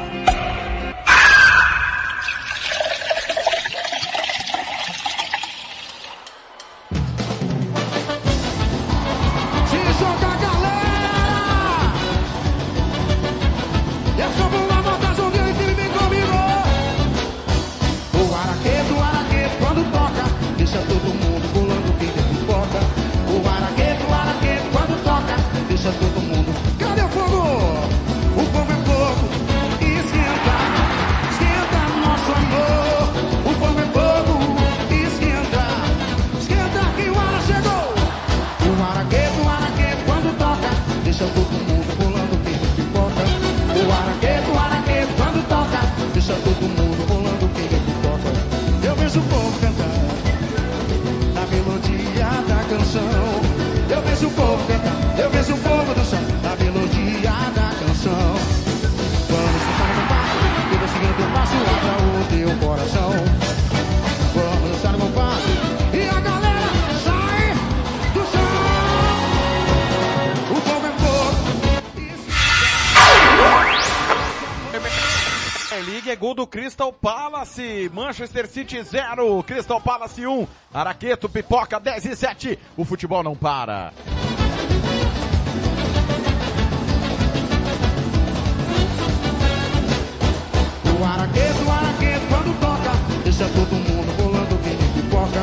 Gol do Crystal Palace. Manchester City 0, Crystal Palace 1. Araqueto, pipoca 10 e 7. O futebol não para. O araqueto, o araqueto, quando toca, deixa todo mundo bolando que nem pipoca.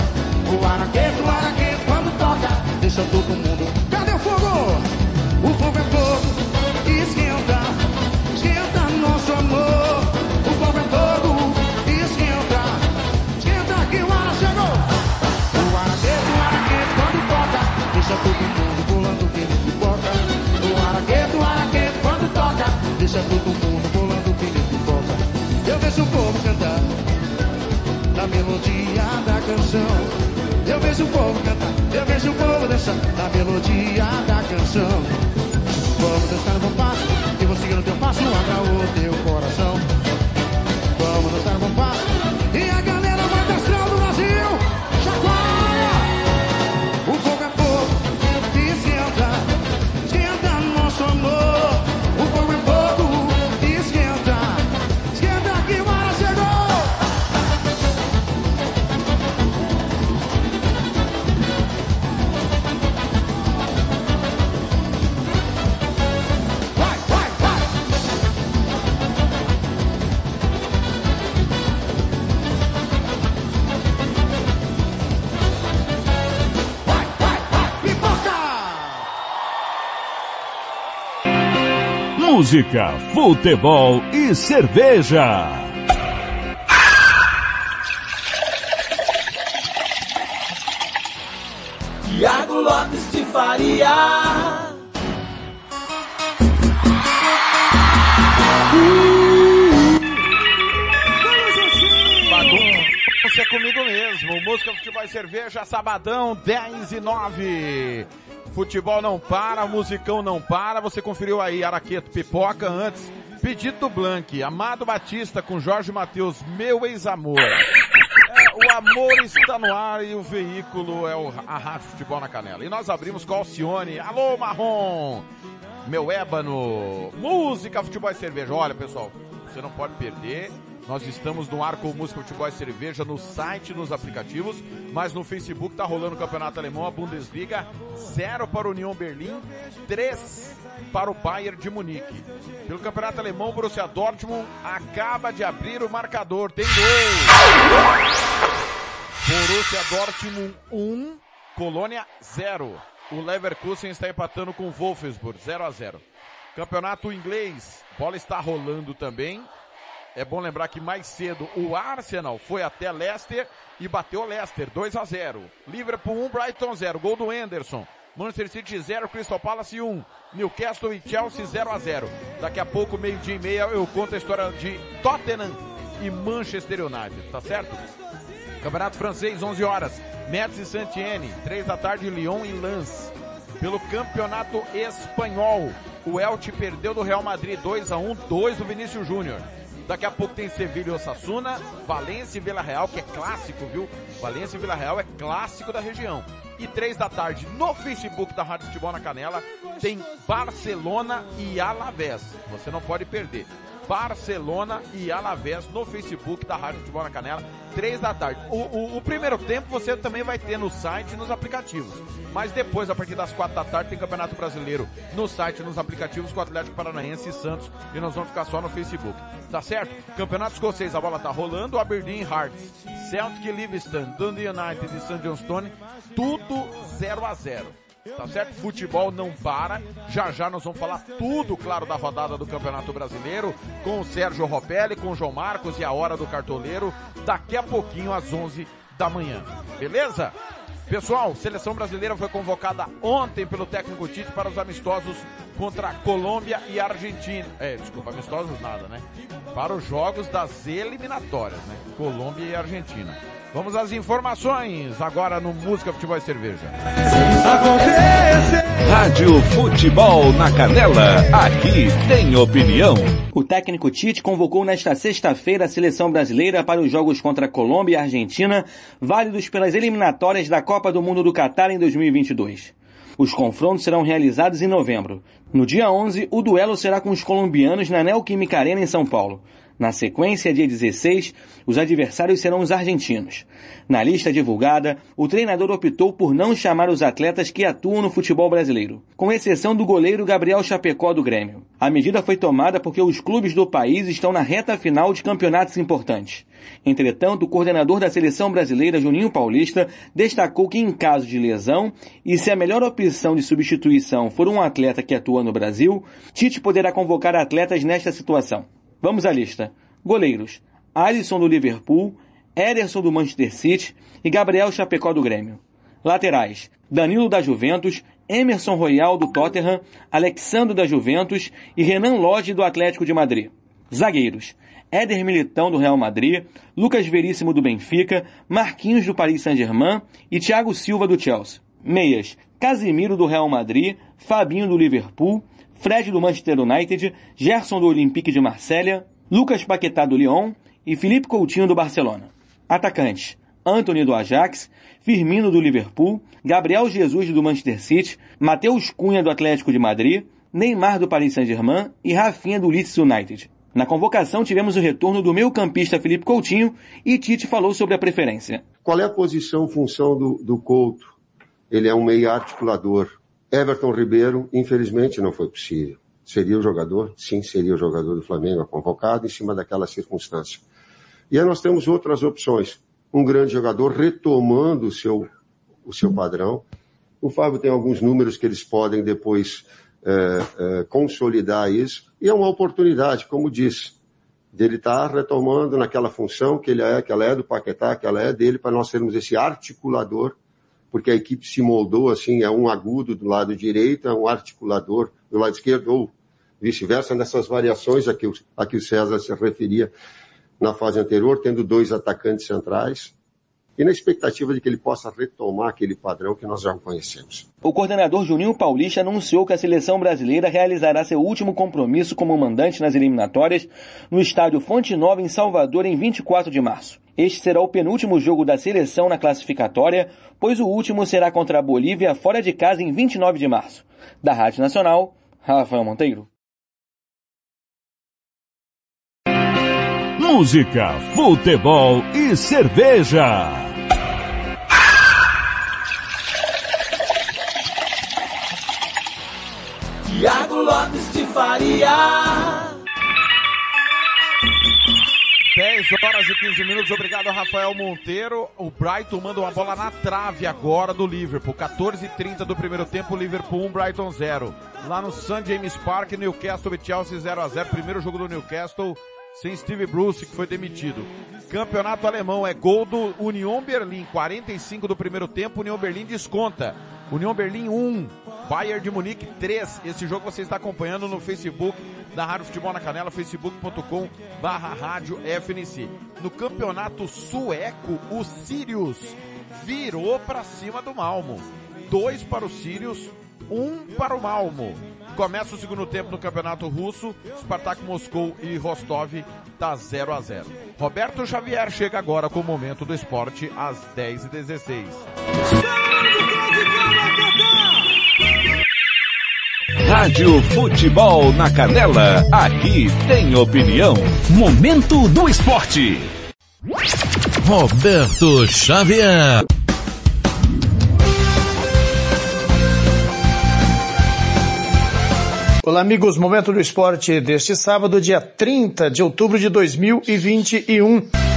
O araqueto, o araqueto, quando toca, deixa todo mundo. Cadê o fogo? Melodia da canção. Eu vejo o povo cantar, eu vejo o povo dançar na melodia da canção. Vamos dançar no passo, e você no teu passo, abra o teu Música, futebol e cerveja. Tiago Lopes de Faria. Você é comigo mesmo. Música, futebol e cerveja, sabadão, 10 e 9. Futebol não para, musicão não para. Você conferiu aí Araqueto Pipoca antes. Pedido do Blank, Amado Batista com Jorge Matheus, meu ex-amor. É, o amor está no ar e o veículo é o, a Rádio Futebol na Canela. E nós abrimos com Alcione. Alô, Marrom! Meu ébano. Música, futebol e cerveja. Olha, pessoal, você não pode perder. Nós estamos no ar com música, futebol e cerveja no site, nos aplicativos, mas no Facebook tá rolando o Campeonato Alemão, a Bundesliga, 0 para o União Berlim, 3 para o Bayern de Munique. Pelo Campeonato Alemão, o Borussia Dortmund acaba de abrir o marcador, tem gol! Borussia Dortmund 1, Colônia 0. O Leverkusen está empatando com o Wolfsburg, 0 a 0. Campeonato inglês, bola está rolando também. É bom lembrar que mais cedo o Arsenal foi até Leicester e bateu Leicester 2 a 0. Liverpool 1, Brighton 0. Gol do Anderson. Manchester City 0, Crystal Palace 1. Newcastle e Chelsea 0 a 0. Daqui a pouco, meio-dia e meia, eu conto a história de Tottenham e Manchester United, tá certo? Campeonato Francês, 11 horas. Metz e Saint-Étienne, 3 da tarde, Lyon e Lens. Pelo Campeonato Espanhol, o Elche perdeu do Real Madrid 2 a 1, 2 do Vinícius Júnior. Daqui a pouco tem Sevilha e Osasuna, Valência e Vila Real, que é clássico, viu? Valência e Vila Real é clássico da região. E três da tarde, no Facebook da Rádio Futebol na Canela, tem Barcelona e Alavés. Você não pode perder. Barcelona e Alavés no Facebook da Rádio Futebol na Canela, três da tarde. O, o, o primeiro tempo você também vai ter no site e nos aplicativos. Mas depois, a partir das quatro da tarde, tem Campeonato Brasileiro no site e nos aplicativos com o Atlético Paranaense e Santos. E nós vamos ficar só no Facebook. Tá certo? Campeonato Escocês, a bola tá rolando. Aberdeen Hearts, Celtic Livingston, Dundee United e St. Johnstone, tudo 0 a 0 Tá certo? Futebol não para. Já já nós vamos falar tudo, claro, da rodada do Campeonato Brasileiro com o Sérgio Ropelli, com o João Marcos e a hora do cartoleiro daqui a pouquinho às 11 da manhã. Beleza? Pessoal, seleção brasileira foi convocada ontem pelo técnico Tite para os amistosos contra Colômbia e Argentina. É, desculpa, amistosos nada, né? Para os jogos das eliminatórias, né? Colômbia e Argentina. Vamos às informações agora no Música, Futebol e Cerveja. Rádio Futebol na Canela. Aqui tem opinião. O técnico Tite convocou nesta sexta-feira a seleção brasileira para os jogos contra Colômbia e Argentina, válidos pelas eliminatórias da Copa do Mundo do Catar em 2022. Os confrontos serão realizados em novembro. No dia 11, o duelo será com os colombianos na Neoquímica Arena em São Paulo. Na sequência, dia 16, os adversários serão os argentinos. Na lista divulgada, o treinador optou por não chamar os atletas que atuam no futebol brasileiro, com exceção do goleiro Gabriel Chapecó do Grêmio. A medida foi tomada porque os clubes do país estão na reta final de campeonatos importantes. Entretanto, o coordenador da seleção brasileira, Juninho Paulista, destacou que em caso de lesão, e se a melhor opção de substituição for um atleta que atua no Brasil, Tite poderá convocar atletas nesta situação. Vamos à lista. Goleiros: Alisson do Liverpool, Ederson do Manchester City e Gabriel Chapecó do Grêmio. Laterais: Danilo da Juventus, Emerson Royal do Tottenham, Alexandre da Juventus e Renan Lodge do Atlético de Madrid. Zagueiros: Éder Militão do Real Madrid, Lucas Veríssimo do Benfica, Marquinhos do Paris Saint-Germain e Thiago Silva do Chelsea. Meias: Casimiro do Real Madrid, Fabinho do Liverpool, Fred do Manchester United, Gerson do Olympique de Marselha, Lucas Paquetá do Lyon e Felipe Coutinho do Barcelona. Atacantes: Anthony do Ajax, Firmino do Liverpool, Gabriel Jesus do Manchester City, Matheus Cunha do Atlético de Madrid, Neymar do Paris Saint-Germain e Rafinha do Leeds United. Na convocação tivemos o retorno do meio-campista Felipe Coutinho e Tite falou sobre a preferência. Qual é a posição, função do, do Couto? Ele é um meio articulador. Everton Ribeiro, infelizmente, não foi possível. Seria o jogador? Sim, seria o jogador do Flamengo convocado em cima daquela circunstância. E aí nós temos outras opções. Um grande jogador retomando o seu, o seu padrão. O Fábio tem alguns números que eles podem depois é, é, consolidar isso. E é uma oportunidade, como disse, dele estar tá retomando naquela função que ele é, que ela é do Paquetá, que ela é dele, para nós sermos esse articulador porque a equipe se moldou assim, é um agudo do lado direito, é um articulador do lado esquerdo, ou vice-versa, nessas variações a que, o, a que o César se referia na fase anterior, tendo dois atacantes centrais, e na expectativa de que ele possa retomar aquele padrão que nós já conhecemos. O coordenador Juninho Paulista anunciou que a seleção brasileira realizará seu último compromisso como mandante nas eliminatórias no estádio Fonte Nova em Salvador em 24 de março. Este será o penúltimo jogo da seleção na classificatória, pois o último será contra a Bolívia fora de casa em 29 de março. Da Rádio Nacional, Rafael Monteiro. Música, futebol e cerveja. Lopes de Faria. 10 horas e 15 minutos, obrigado Rafael Monteiro. O Brighton manda uma bola na trave agora do Liverpool. 14 e 30 do primeiro tempo, Liverpool 1, Brighton 0. Lá no St. James Park, Newcastle e Chelsea 0 a 0 Primeiro jogo do Newcastle sem Steve Bruce, que foi demitido. Campeonato alemão é gol do Union Berlim, 45 do primeiro tempo, Union Berlim desconta. União Berlim 1, Bayern de Munique 3. Esse jogo você está acompanhando no Facebook da Rádio Futebol na Canela, facebook.com barra rádio FNC. No campeonato sueco, o Sirius virou para cima do Malmo. Dois para o Sirius, um para o Malmo. Começa o segundo tempo no campeonato russo, Spartak Moscou e Rostov tá 0 a 0. Roberto Xavier chega agora com o momento do esporte às 10h16. Rádio Futebol na Canela, aqui tem opinião. Momento do esporte. Roberto Xavier. Olá, amigos. Momento do esporte deste sábado, dia 30 de outubro de 2021.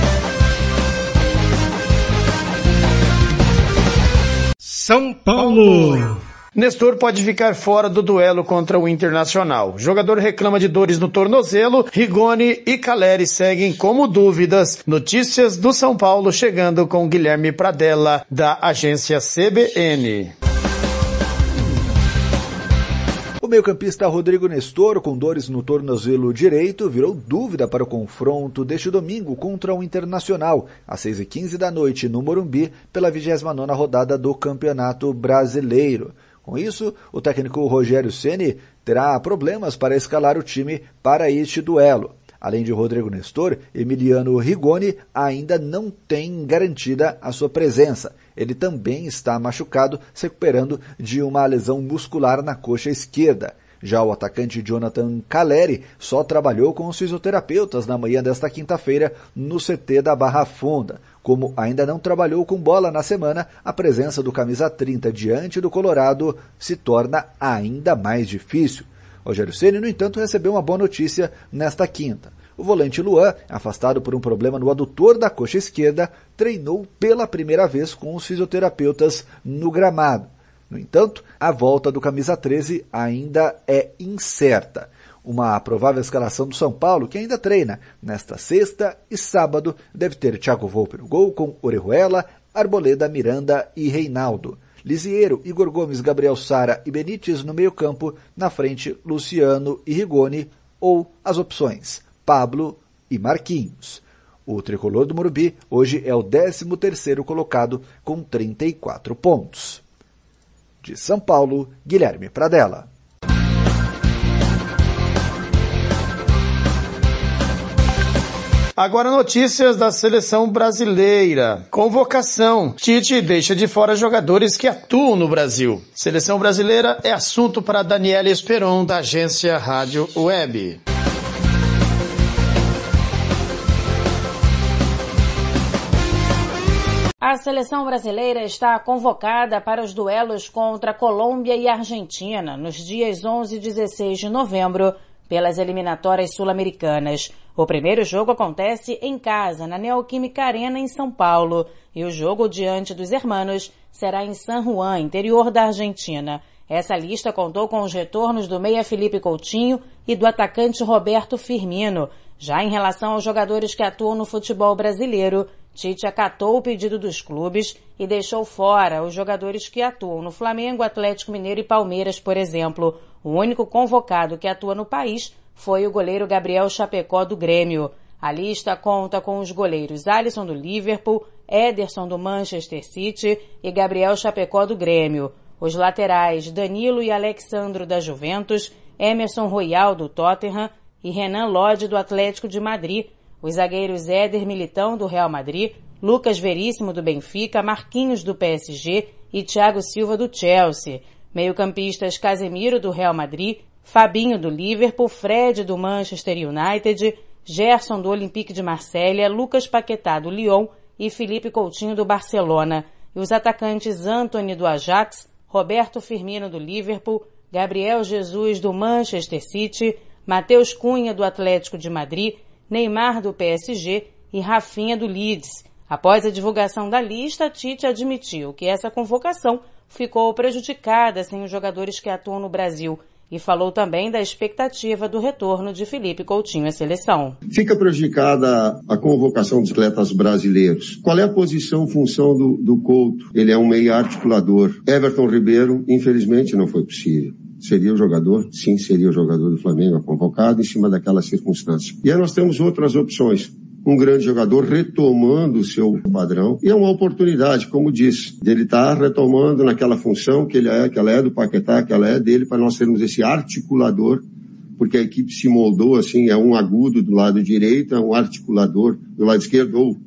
São Paulo. Nestor pode ficar fora do duelo contra o Internacional. Jogador reclama de dores no tornozelo. Rigoni e Caleri seguem como dúvidas. Notícias do São Paulo chegando com Guilherme Pradella, da agência CBN meio-campista Rodrigo Nestor, com dores no tornozelo direito, virou dúvida para o confronto deste domingo contra o Internacional, às 6h15 da noite, no Morumbi, pela 29ª rodada do Campeonato Brasileiro. Com isso, o técnico Rogério Ceni terá problemas para escalar o time para este duelo. Além de Rodrigo Nestor, Emiliano Rigoni ainda não tem garantida a sua presença. Ele também está machucado, se recuperando de uma lesão muscular na coxa esquerda. Já o atacante Jonathan Caleri só trabalhou com os fisioterapeutas na manhã desta quinta-feira no CT da Barra Funda. Como ainda não trabalhou com bola na semana, a presença do camisa 30 diante do Colorado se torna ainda mais difícil. Rogério Ceni, no entanto, recebeu uma boa notícia nesta quinta. O volante Luan, afastado por um problema no adutor da coxa esquerda, treinou pela primeira vez com os fisioterapeutas no gramado. No entanto, a volta do camisa 13 ainda é incerta. Uma provável escalação do São Paulo, que ainda treina nesta sexta e sábado, deve ter Thiago Volpe no gol com Orejuela, Arboleda, Miranda e Reinaldo. Lisieiro, Igor Gomes, Gabriel Sara e Benítez no meio campo, na frente Luciano e Rigoni, ou as opções Pablo e Marquinhos. O tricolor do Morumbi hoje é o 13º colocado com 34 pontos. De São Paulo, Guilherme Pradella. Agora notícias da seleção brasileira. Convocação. Tite deixa de fora jogadores que atuam no Brasil. Seleção brasileira é assunto para Daniela Esperon, da agência Rádio Web. A seleção brasileira está convocada para os duelos contra Colômbia e Argentina nos dias 11 e 16 de novembro pelas eliminatórias sul-americanas. O primeiro jogo acontece em casa, na Neoquímica Arena, em São Paulo, e o jogo diante dos hermanos será em San Juan, interior da Argentina. Essa lista contou com os retornos do meia Felipe Coutinho e do atacante Roberto Firmino. Já em relação aos jogadores que atuam no futebol brasileiro, Tite acatou o pedido dos clubes e deixou fora os jogadores que atuam no Flamengo, Atlético Mineiro e Palmeiras, por exemplo. O único convocado que atua no país foi o goleiro Gabriel Chapecó do Grêmio. A lista conta com os goleiros Alisson do Liverpool, Ederson do Manchester City e Gabriel Chapecó do Grêmio. Os laterais Danilo e Alexandro da Juventus, Emerson Royal do Tottenham e Renan Lodge do Atlético de Madrid. Os zagueiros Éder Militão do Real Madrid, Lucas Veríssimo do Benfica, Marquinhos do PSG e Thiago Silva do Chelsea. Meio-campistas Casemiro do Real Madrid, Fabinho do Liverpool, Fred do Manchester United, Gerson do Olympique de Marselha, Lucas Paquetá do Lyon e Felipe Coutinho do Barcelona. E os atacantes Anthony do Ajax, Roberto Firmino do Liverpool, Gabriel Jesus do Manchester City, Matheus Cunha do Atlético de Madrid, Neymar do PSG e Rafinha do Leeds. Após a divulgação da lista, Tite admitiu que essa convocação ficou prejudicada sem os jogadores que atuam no Brasil e falou também da expectativa do retorno de Felipe Coutinho à seleção. Fica prejudicada a convocação dos atletas brasileiros. Qual é a posição, função do, do Couto? Ele é um meio articulador. Everton Ribeiro, infelizmente, não foi possível. Seria o jogador? Sim, seria o jogador do Flamengo convocado em cima daquela circunstância. E aí nós temos outras opções um grande jogador retomando o seu padrão. E é uma oportunidade, como disse, de ele estar tá retomando naquela função que ele é, que ela é do Paquetá, que ela é dele, para nós sermos esse articulador, porque a equipe se moldou assim, é um agudo do lado direito, é um articulador do lado esquerdo, ou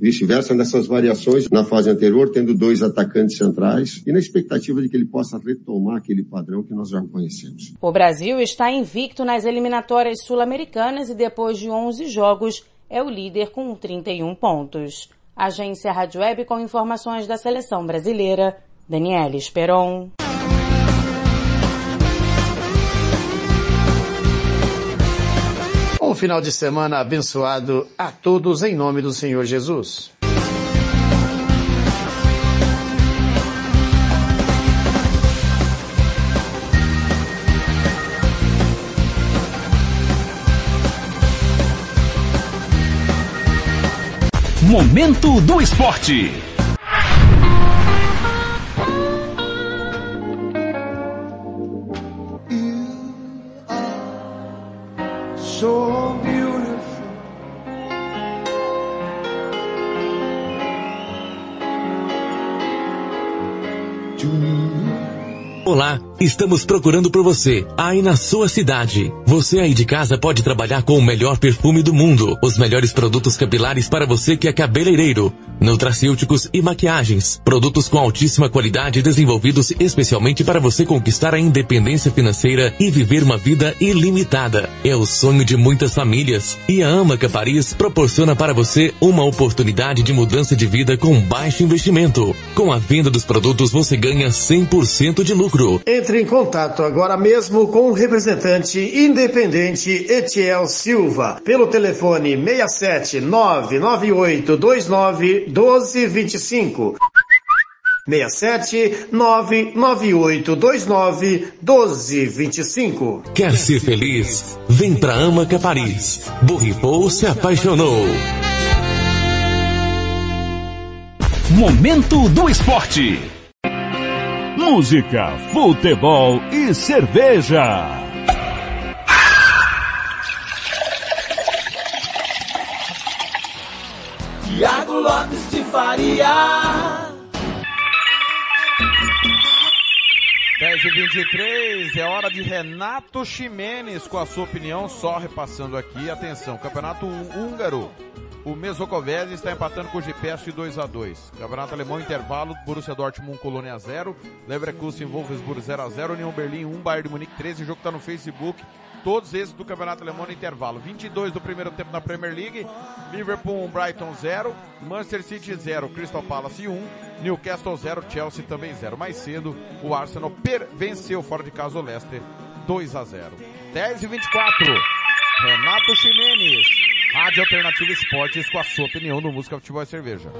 vice-versa, nessas variações na fase anterior, tendo dois atacantes centrais e na expectativa de que ele possa retomar aquele padrão que nós já conhecemos. O Brasil está invicto nas eliminatórias sul-americanas e depois de 11 jogos é o líder com 31 pontos. Agência Rádio Web com informações da seleção brasileira, Daniela Esperon. Um final de semana abençoado a todos em nome do Senhor Jesus. Momento do Esporte. so beautiful. Olá, estamos procurando por você, aí na sua cidade. Você aí de casa pode trabalhar com o melhor perfume do mundo, os melhores produtos capilares para você que é cabeleireiro, nutracêuticos e maquiagens, produtos com altíssima qualidade desenvolvidos especialmente para você conquistar a independência financeira e viver uma vida ilimitada. É o sonho de muitas famílias e a Amaca Paris proporciona para você uma oportunidade de mudança de vida com baixo investimento. Com a venda dos produtos você ganha 100% de lucro. Entre em contato agora mesmo com o representante independente Etiel Silva pelo telefone 67 998 29 1225. 67 998 29 1225. Quer ser feliz? Vem pra Amaca Paris. Borripou se apaixonou. Momento do Esporte. Música, futebol e cerveja. Lopes de Faria. 10 e 23 é hora de Renato Ximenes com a sua opinião, só repassando aqui. Atenção, Campeonato Húngaro. O Mesocovésia está empatando com o GPS 2 a 2 Campeonato Alemão intervalo, Borussia Dortmund 1, Colônia 0, Leverkusen Wolfsburg 0 a 0 União Berlim 1, Bayern de Munique 13, o jogo está no Facebook. Todos esses do Campeonato Alemão no intervalo. 22 do primeiro tempo na Premier League, Liverpool 1, Brighton 0, Manchester City 0, Crystal Palace 1, Newcastle 0, Chelsea também 0. Mais cedo, o Arsenal venceu fora de casa o Leicester 2 a 0. 10 e 24. Renato Ximenes. Rádio Alternativa Esportes com a sua opinião no Música Futebol e Cerveja.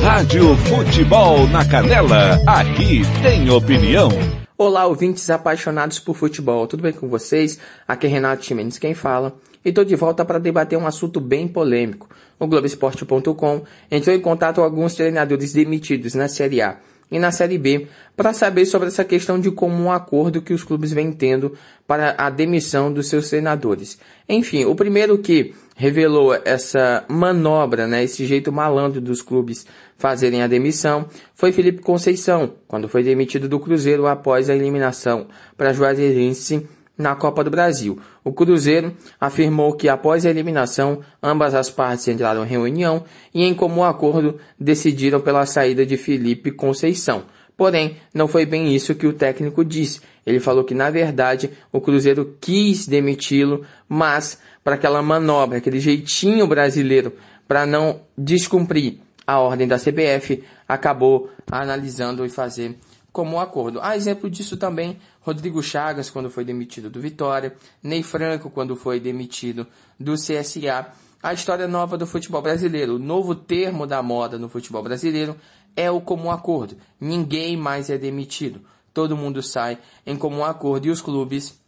Rádio Futebol na Canela. Aqui tem opinião. Olá, ouvintes apaixonados por futebol. Tudo bem com vocês? Aqui é Renato Ximenes quem fala. E estou de volta para debater um assunto bem polêmico. O Globoesporte.com entrou em contato com alguns treinadores demitidos na Série A e na Série B para saber sobre essa questão de comum acordo que os clubes vêm tendo para a demissão dos seus treinadores. Enfim, o primeiro que revelou essa manobra, né, esse jeito malandro dos clubes fazerem a demissão, foi Felipe Conceição, quando foi demitido do Cruzeiro após a eliminação para Juazeirense na Copa do Brasil. O Cruzeiro afirmou que após a eliminação, ambas as partes entraram em reunião e em comum acordo decidiram pela saída de Felipe Conceição. Porém, não foi bem isso que o técnico disse. Ele falou que, na verdade, o Cruzeiro quis demiti-lo, mas para aquela manobra, aquele jeitinho brasileiro para não descumprir a ordem da CBF, acabou analisando e fazer como acordo. Há exemplo disso também Rodrigo Chagas quando foi demitido do Vitória, Ney Franco quando foi demitido do CSA. A história nova do futebol brasileiro, o novo termo da moda no futebol brasileiro é o comum acordo. Ninguém mais é demitido. Todo mundo sai em comum acordo e os clubes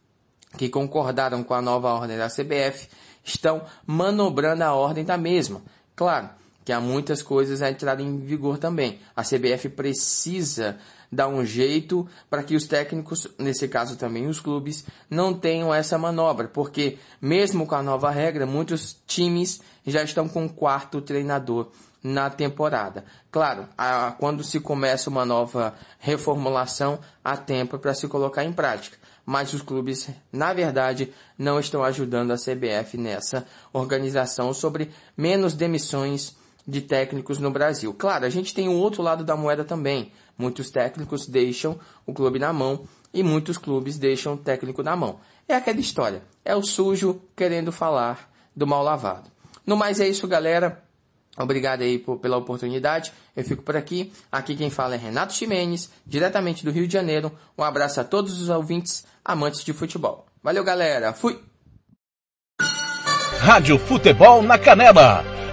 que concordaram com a nova ordem da CBF estão manobrando a ordem da mesma. Claro que há muitas coisas a entrar em vigor também. A CBF precisa dar um jeito para que os técnicos, nesse caso também os clubes, não tenham essa manobra, porque mesmo com a nova regra, muitos times já estão com um quarto treinador na temporada. Claro, a, quando se começa uma nova reformulação, há tempo para se colocar em prática mas os clubes, na verdade, não estão ajudando a CBF nessa organização sobre menos demissões de técnicos no Brasil. Claro, a gente tem o outro lado da moeda também. Muitos técnicos deixam o clube na mão e muitos clubes deixam o técnico na mão. É aquela história. É o sujo querendo falar do mal lavado. No mais é isso, galera. Obrigado aí por, pela oportunidade. Eu fico por aqui. Aqui quem fala é Renato Ximenes, diretamente do Rio de Janeiro. Um abraço a todos os ouvintes amantes de futebol. Valeu, galera. Fui. Rádio Futebol na Canela.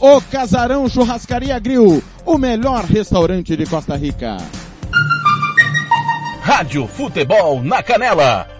O Casarão Churrascaria Grill, o melhor restaurante de Costa Rica. Rádio Futebol na Canela.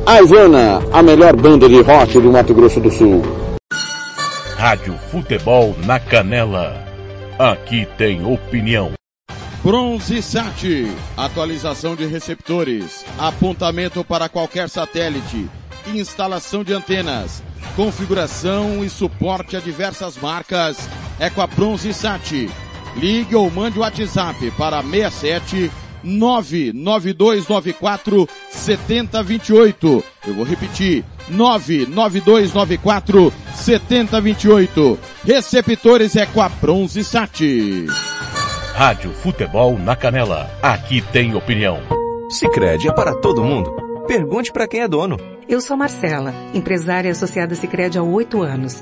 A Ivana, a melhor banda de rock do Mato Grosso do Sul. Rádio Futebol na Canela. Aqui tem opinião. Bronze Sat, atualização de receptores, apontamento para qualquer satélite, instalação de antenas, configuração e suporte a diversas marcas é com a Bronze Sat. Ligue ou mande o WhatsApp para 67 99294 7028. Eu vou repetir. 99294 7028. Receptores é com a Bronze Sat. Rádio Futebol na Canela. Aqui tem opinião. Sicredi é para todo mundo. Pergunte para quem é dono. Eu sou Marcela, empresária associada Sicredi há oito anos.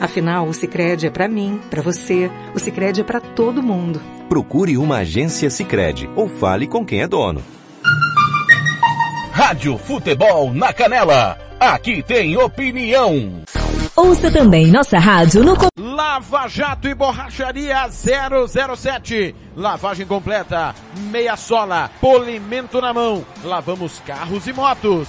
Afinal, o Sicredi é para mim, para você. O Sicredi é para todo mundo. Procure uma agência Sicredi ou fale com quem é dono. Rádio Futebol na Canela. Aqui tem opinião. Ouça também nossa rádio no... Lava Jato e Borracharia 007. Lavagem completa, meia sola, polimento na mão. Lavamos carros e motos.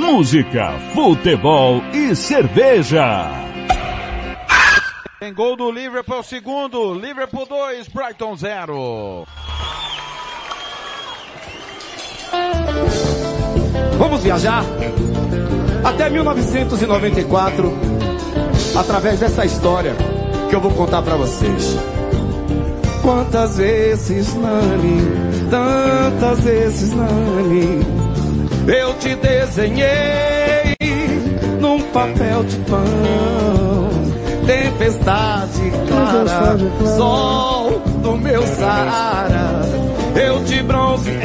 música, futebol e cerveja. Tem gol do Liverpool segundo, Liverpool 2, Brighton 0. Vamos viajar até 1994 através dessa história que eu vou contar para vocês. Quantas vezes, Nani, tantas vezes, Nani, eu te desenhei num papel de pão, tempestade clara, sol do meu Saara. Eu te bronzeei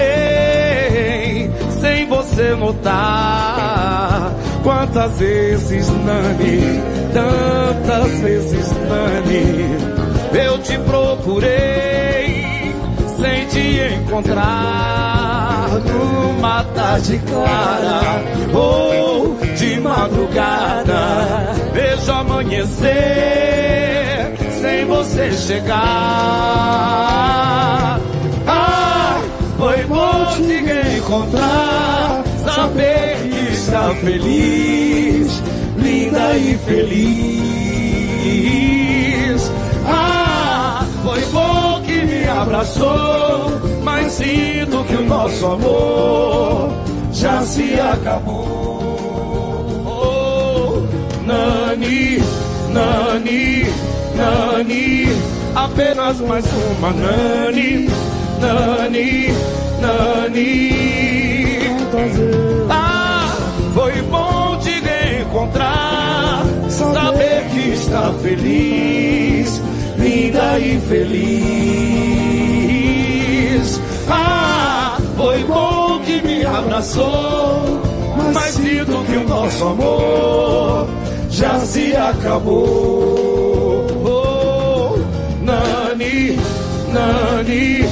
sem você notar. Quantas vezes, Nani, tantas vezes, Nani, eu te procurei sem te encontrar numa tarde clara ou de madrugada. Vejo amanhecer sem você chegar. Ah, foi bom te encontrar, saber que está feliz, linda e feliz. Abraçou, mas sinto que o nosso amor já se acabou. Oh, Nani, Nani, Nani, apenas mais uma Nani, Nani, Nani. Ah, foi bom te encontrar, saber que está feliz, linda e feliz. Ah, foi bom que me abraçou, mas sinto que o nosso amor já se acabou. Oh, Nani, Nani,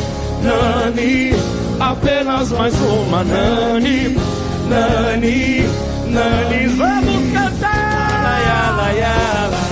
Nani, apenas mais uma Nani, Nani, Nani. Vamos cantar! yala, yala. Ala,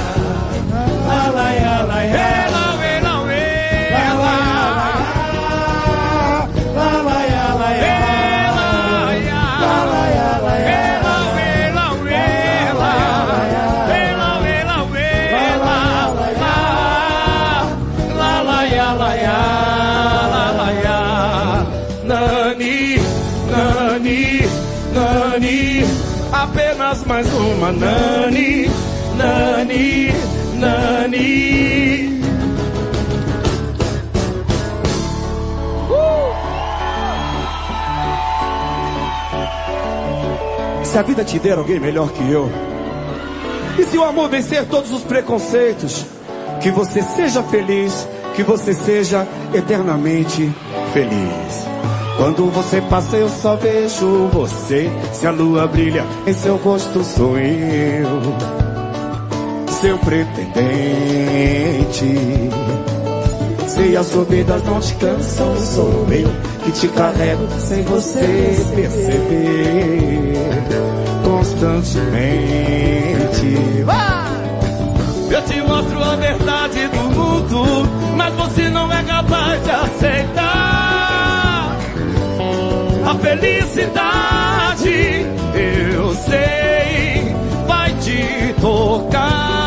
Nani, apenas mais uma Nani, Nani. Se a vida te der alguém melhor que eu, e se o amor vencer todos os preconceitos, que você seja feliz, que você seja eternamente feliz. Quando você passa, eu só vejo você. Se a lua brilha em seu rosto, sou eu, seu pretendente. Se as subidas não te cansam, sou eu que te carrego sem você perceber constantemente. Eu te mostro a verdade do mundo, mas você não é capaz de aceitar a felicidade. Eu sei, vai te tocar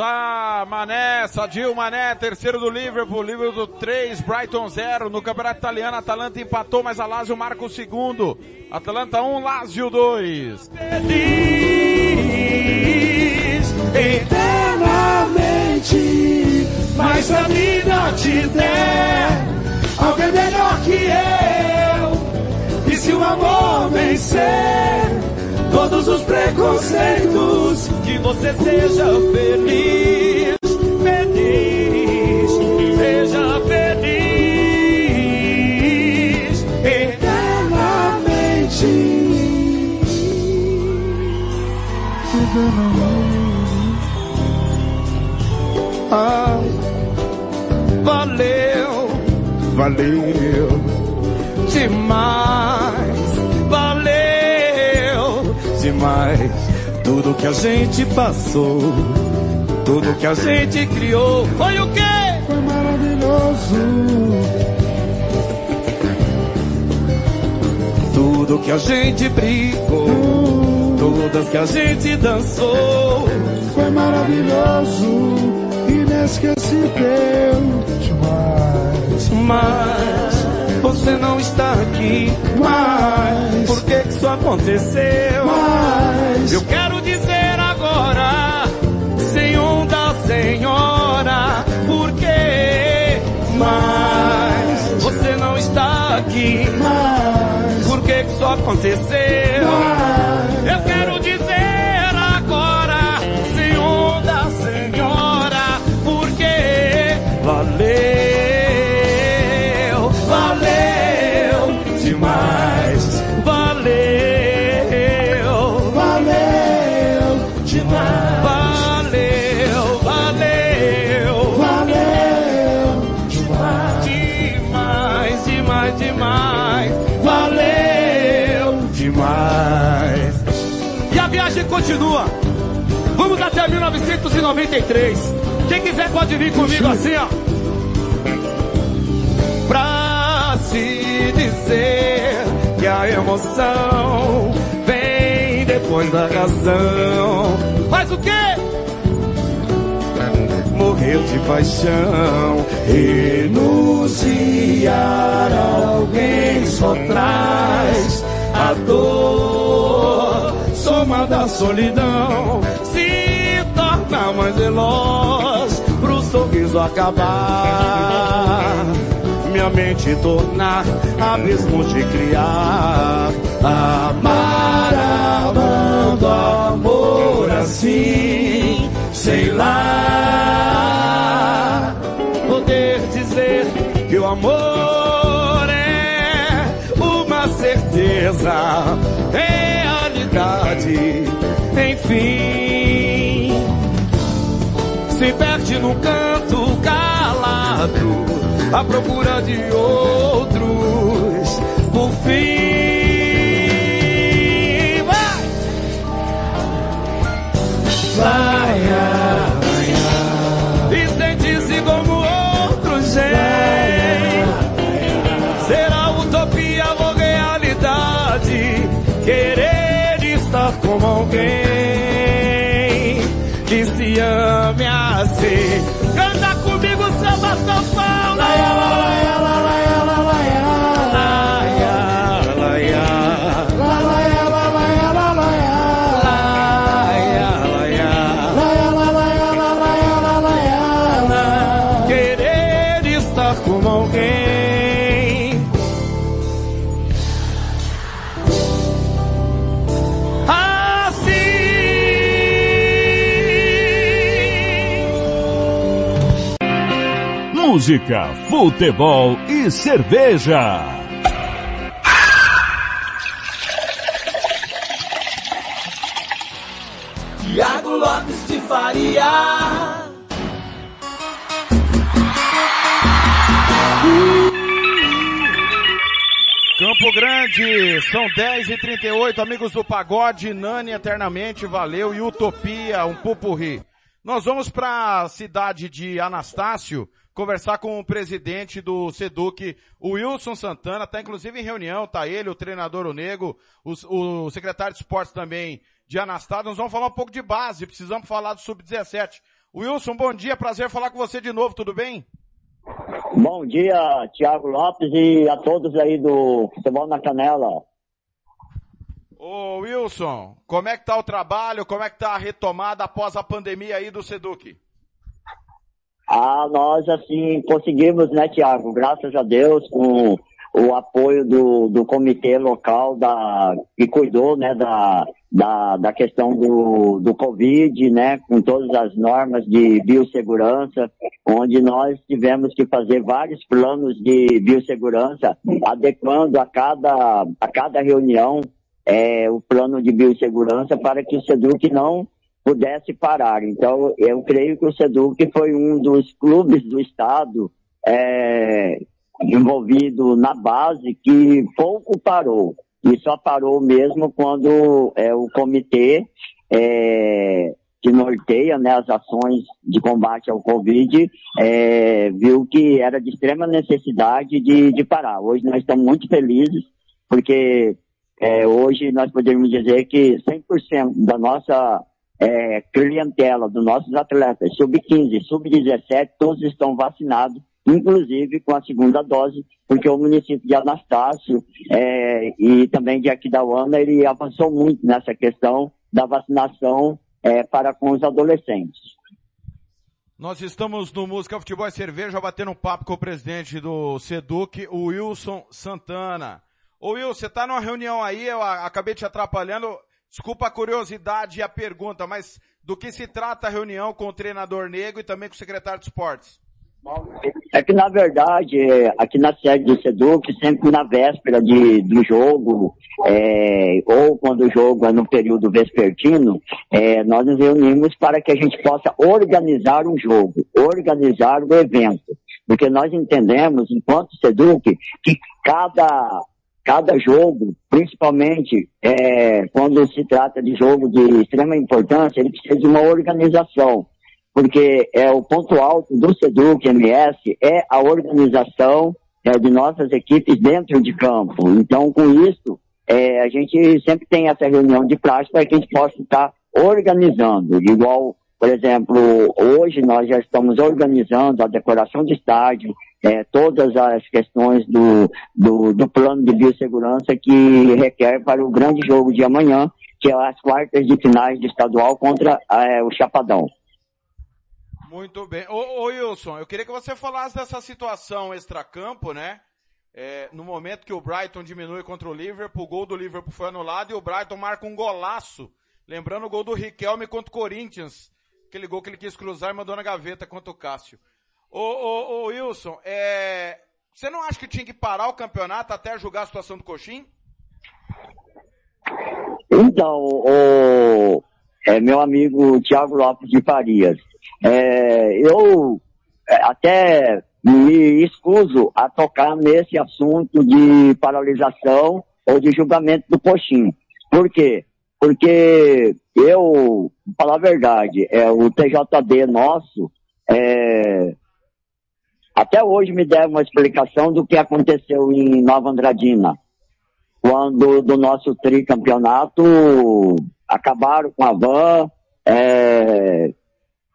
Sa Mané, Sadio Mané, terceiro do Liverpool, Liverpool 3, Brighton 0. No Campeonato Italiano, Atalanta empatou, mas a Lazio marca o segundo. Atalanta 1, Lazio 2. feliz eternamente. Mas a vida te der alguém melhor que eu, e se o amor vencer todos os preconceitos, que você seja feliz, feliz, seja feliz Ah, valeu, valeu demais, demais tudo que a gente passou, tudo que a gente criou. Foi o quê? Foi maravilhoso. Tudo que a gente brigou, todas que a gente dançou. Foi maravilhoso, inesquecível demais. Mas você não está aqui mais. Por que que isso aconteceu? Mas eu quero dizer agora, sem onda, senhora, por que? Mas você não está aqui mais. Por que isso aconteceu? Eu 1993. Quem quiser pode vir comigo assim, ó. Pra se dizer que a emoção vem depois da razão. Faz o quê? Morreu de paixão. Renunciar a alguém só traz a dor. Soma da solidão mais veloz pro sorriso acabar. Minha mente tornar abismo de criar. Amar amando amor assim, sei lá. Poder dizer que o amor é uma certeza, realidade, enfim. Se perde no canto calado lado, à procura de outros. Por fim, vai! Vai, vai, e sente-se como outro gente. Será utopia ou realidade? Querer estar como alguém assim. Canta comigo, samba São Paulo! Laia, laia, laia, Música, futebol e cerveja. Tiago Lopes de Faria. Campo Grande, são 10 e 38 amigos do Pagode, Nani eternamente, valeu, e Utopia, um pupurri. Nós vamos para a cidade de Anastácio conversar com o presidente do Seduc, o Wilson Santana, está inclusive em reunião, tá ele, o treinador o Nego, o, o secretário de esportes também de Anastácio. Nós vamos falar um pouco de base, precisamos falar do Sub-17. Wilson, bom dia, prazer falar com você de novo, tudo bem? Bom dia, Tiago Lopes e a todos aí do Futebol na Canela. Ô Wilson, como é que tá o trabalho, como é que tá a retomada após a pandemia aí do Seduc? Ah, nós assim conseguimos, né, Tiago? Graças a Deus, com o apoio do, do comitê local da, que cuidou, né, da, da, da questão do, do Covid, né, com todas as normas de biossegurança, onde nós tivemos que fazer vários planos de biossegurança, adequando a cada, a cada reunião é, o plano de biossegurança para que o SEDUC não pudesse parar. Então, eu creio que o SEDUC foi um dos clubes do Estado é, envolvido na base que pouco parou. E só parou mesmo quando é, o comitê é, que norteia né, as ações de combate ao Covid é, viu que era de extrema necessidade de, de parar. Hoje nós estamos muito felizes porque é, hoje nós podemos dizer que 100% da nossa é, clientela, dos nossos atletas, sub-15, sub-17, todos estão vacinados, inclusive com a segunda dose, porque o município de Anastácio é, e também de Aquidauana, ele avançou muito nessa questão da vacinação é, para com os adolescentes. Nós estamos no Música Futebol e Cerveja batendo um papo com o presidente do Seduc, o Wilson Santana. Ô Will, você está numa reunião aí, eu acabei te atrapalhando. Desculpa a curiosidade e a pergunta, mas do que se trata a reunião com o treinador negro e também com o secretário de esportes? É que, na verdade, aqui na sede do SEDUC, sempre na véspera de, do jogo, é, ou quando o jogo é no período vespertino, é, nós nos reunimos para que a gente possa organizar um jogo, organizar o evento. Porque nós entendemos, enquanto SEDUC, que cada cada jogo, principalmente é, quando se trata de jogo de extrema importância, ele precisa de uma organização, porque é o ponto alto do SEDUC MS é a organização é, de nossas equipes dentro de campo. Então, com isso, é, a gente sempre tem essa reunião de prática para que a gente possa estar organizando, igual por exemplo, hoje nós já estamos organizando a decoração de estádio, é, todas as questões do, do, do, plano de biossegurança que requer para o grande jogo de amanhã, que é as quartas de finais de estadual contra é, o Chapadão. Muito bem. Ô, ô, Wilson, eu queria que você falasse dessa situação extracampo, né? É, no momento que o Brighton diminui contra o Liverpool, o gol do Liverpool foi anulado e o Brighton marca um golaço. Lembrando o gol do Riquelme contra o Corinthians. Aquele gol que ele quis cruzar e mandou na gaveta contra o Cássio. Ô, ô, ô Wilson, é... você não acha que tinha que parar o campeonato até julgar a situação do Coxim? Então, o, é, meu amigo Tiago Lopes de Farias, é, eu até me escuso a tocar nesse assunto de paralisação ou de julgamento do Coxim. Por quê? Porque eu, pra falar a verdade, é, o TJD nosso, é, até hoje me deve uma explicação do que aconteceu em Nova Andradina, quando do nosso tricampeonato acabaram com a van, é,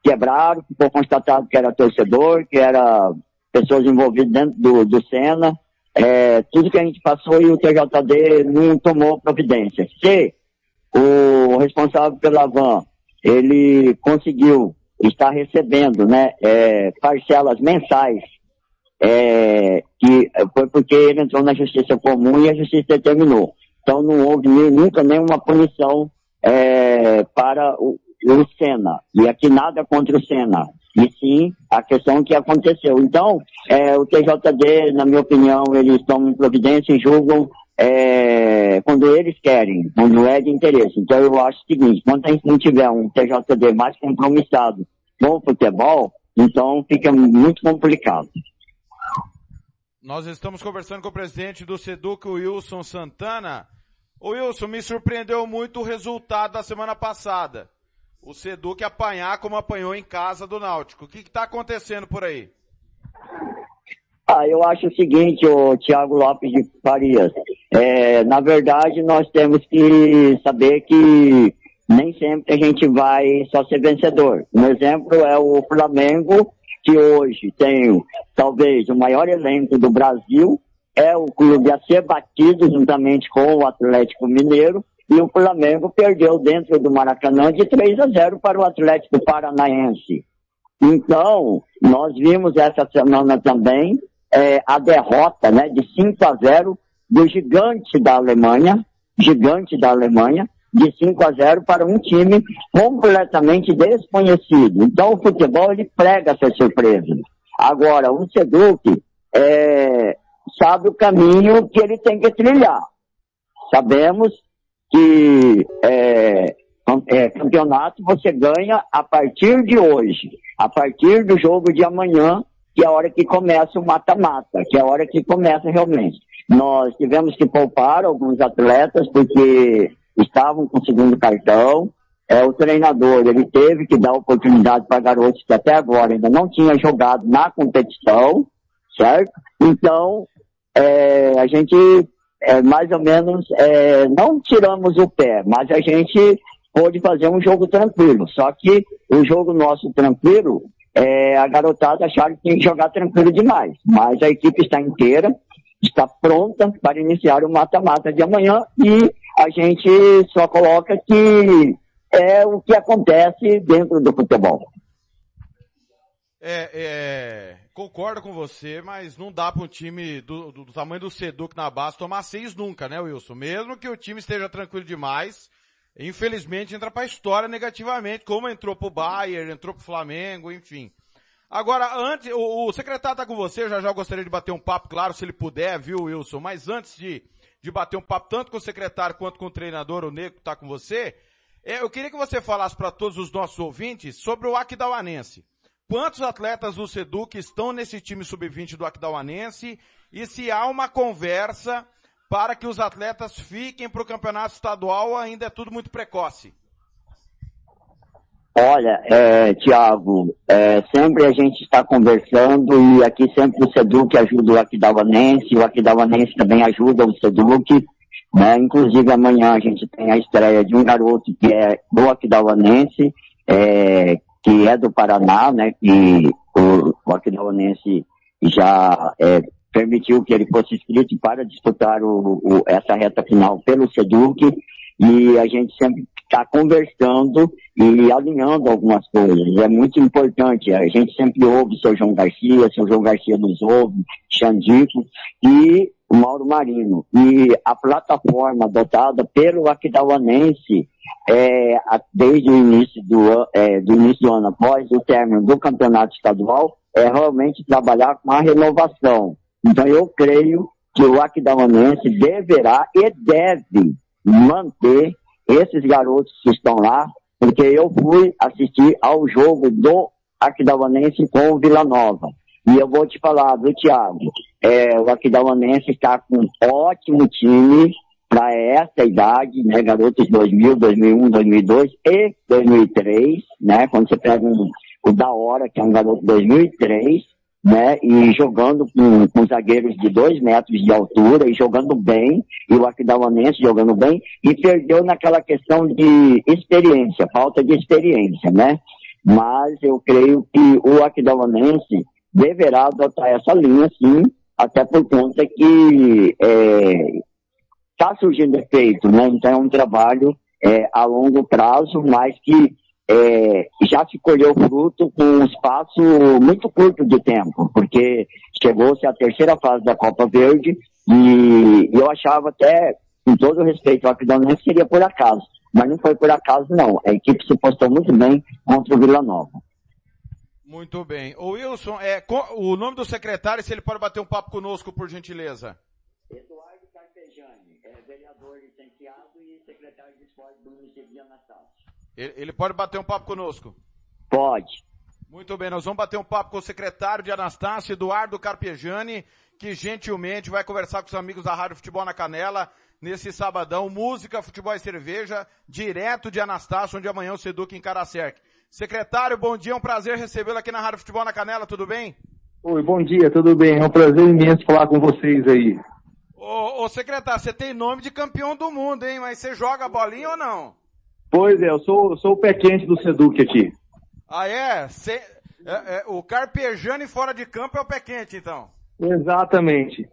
quebraram, ficou constatado que era torcedor, que era pessoas envolvidas dentro do, do Sena, é, tudo que a gente passou e o TJD não tomou providência. Se o responsável pela van, ele conseguiu estar recebendo, né, é, parcelas mensais, é, que foi porque ele entrou na justiça comum e a justiça determinou. Então não houve nunca nenhuma punição é, para o, o Sena. E aqui nada contra o Sena e sim a questão que aconteceu. Então, é, o TJD, na minha opinião, eles tomam providência e julgam é, quando eles querem, quando é de interesse. Então, eu acho o seguinte, quando a gente não tiver um TJD mais compromissado com o futebol, então fica muito complicado. Nós estamos conversando com o presidente do SEDUC, Wilson Santana. O Wilson, me surpreendeu muito o resultado da semana passada o Seduc apanhar como apanhou em casa do Náutico. O que está acontecendo por aí? Ah, eu acho o seguinte, o Thiago Lopes de Farias. É, na verdade, nós temos que saber que nem sempre a gente vai só ser vencedor. Um exemplo é o Flamengo, que hoje tem talvez o maior elenco do Brasil, é o clube a ser batido juntamente com o Atlético Mineiro, e o Flamengo perdeu dentro do Maracanã de 3 a 0 para o Atlético Paranaense. Então, nós vimos essa semana também é, a derrota né, de 5 a 0 do gigante da Alemanha, gigante da Alemanha, de 5 a 0 para um time completamente desconhecido. Então o futebol ele prega essa surpresa. Agora, o Seduc é, sabe o caminho que ele tem que trilhar. Sabemos que é, é, campeonato você ganha a partir de hoje, a partir do jogo de amanhã, que é a hora que começa o mata-mata, que é a hora que começa realmente. Nós tivemos que poupar alguns atletas porque estavam com o segundo cartão. É, o treinador ele teve que dar oportunidade para garotos que até agora ainda não tinham jogado na competição, certo? Então, é, a gente é, mais ou menos, é, não tiramos o pé, mas a gente pôde fazer um jogo tranquilo. Só que o jogo nosso tranquilo, é, a garotada acharam que tinha que jogar tranquilo demais. Mas a equipe está inteira, está pronta para iniciar o mata-mata de amanhã e a gente só coloca que é o que acontece dentro do futebol. É, é, concordo com você, mas não dá para um time do, do, do, tamanho do Seduc na base tomar seis nunca, né, Wilson? Mesmo que o time esteja tranquilo demais, infelizmente entra para a história negativamente, como entrou pro Bayern, entrou pro Flamengo, enfim. Agora, antes, o, o secretário tá com você, já já gostaria de bater um papo, claro, se ele puder, viu, Wilson? Mas antes de, de bater um papo tanto com o secretário quanto com o treinador, o Nego que tá com você, é, eu queria que você falasse para todos os nossos ouvintes sobre o Aquidauanense. Quantos atletas do Seduc estão nesse time sub-20 do Aquidauanense? E se há uma conversa para que os atletas fiquem para o campeonato estadual ainda é tudo muito precoce? Olha, é, Tiago, é, sempre a gente está conversando e aqui sempre o Seduc ajuda o Aquidauanense, o Aquidauanense também ajuda o Seduc, né? Inclusive amanhã a gente tem a estreia de um garoto que é do Aquidauanense, é, que é do Paraná, né, que o, o Aquidauanense já é, permitiu que ele fosse inscrito para disputar o, o, essa reta final pelo SEDUC, e a gente sempre está conversando e alinhando algumas coisas. É muito importante. A gente sempre ouve o seu João Garcia, seu João Garcia nos ouve, Xandico e o Mauro Marino. E a plataforma adotada pelo Aquidauanense é, desde o início do, é, do início do ano, após o término do campeonato estadual, é realmente trabalhar com a renovação. Então eu creio que o Aquidauanense deverá e deve manter esses garotos que estão lá, porque eu fui assistir ao jogo do Aquidauanense com o Vila Nova. E eu vou te falar do Thiago. É, o Aquidauanense está com um ótimo time para essa idade, né? Garotos 2000, 2001, 2002 e 2003, né? Quando você pega um, o da hora, que é um garoto 2003, né? E jogando com, com zagueiros de dois metros de altura e jogando bem, e o Aquidauanense jogando bem, e perdeu naquela questão de experiência, falta de experiência, né? Mas eu creio que o Aquidauanense deverá adotar essa linha, sim, até por conta que está é, surgindo efeito, né? Então é um trabalho é, a longo prazo, mas que é, já se colheu fruto com um espaço muito curto de tempo, porque chegou-se à terceira fase da Copa Verde e eu achava até, com todo respeito ao Aquidauanense, seria por acaso. Mas não foi por acaso, não. A equipe se postou muito bem contra o Vila Nova. Muito bem. O Wilson, é, o nome do secretário, se ele pode bater um papo conosco, por gentileza. Eduardo Carpejani, é vereador licenciado e secretário de esporte do município de Anastácio. Ele, pode bater um papo conosco? Pode. Muito bem, nós vamos bater um papo com o secretário de Anastácio, Eduardo Carpejani, que gentilmente vai conversar com os amigos da Rádio Futebol na Canela nesse sabadão, música, futebol e cerveja, direto de Anastácio, onde amanhã o Seduc encara a Cerc. Secretário, bom dia, é um prazer recebê-lo aqui na Rádio Futebol na Canela, tudo bem? Oi, bom dia, tudo bem? É um prazer imenso falar com vocês aí. Ô, ô secretário, você tem nome de campeão do mundo, hein? Mas você joga bolinha ou não? Pois é, eu sou, sou o pé quente do Seduc aqui. Ah, é? Cê, é, é? O Carpejani fora de campo é o pé quente, então? Exatamente.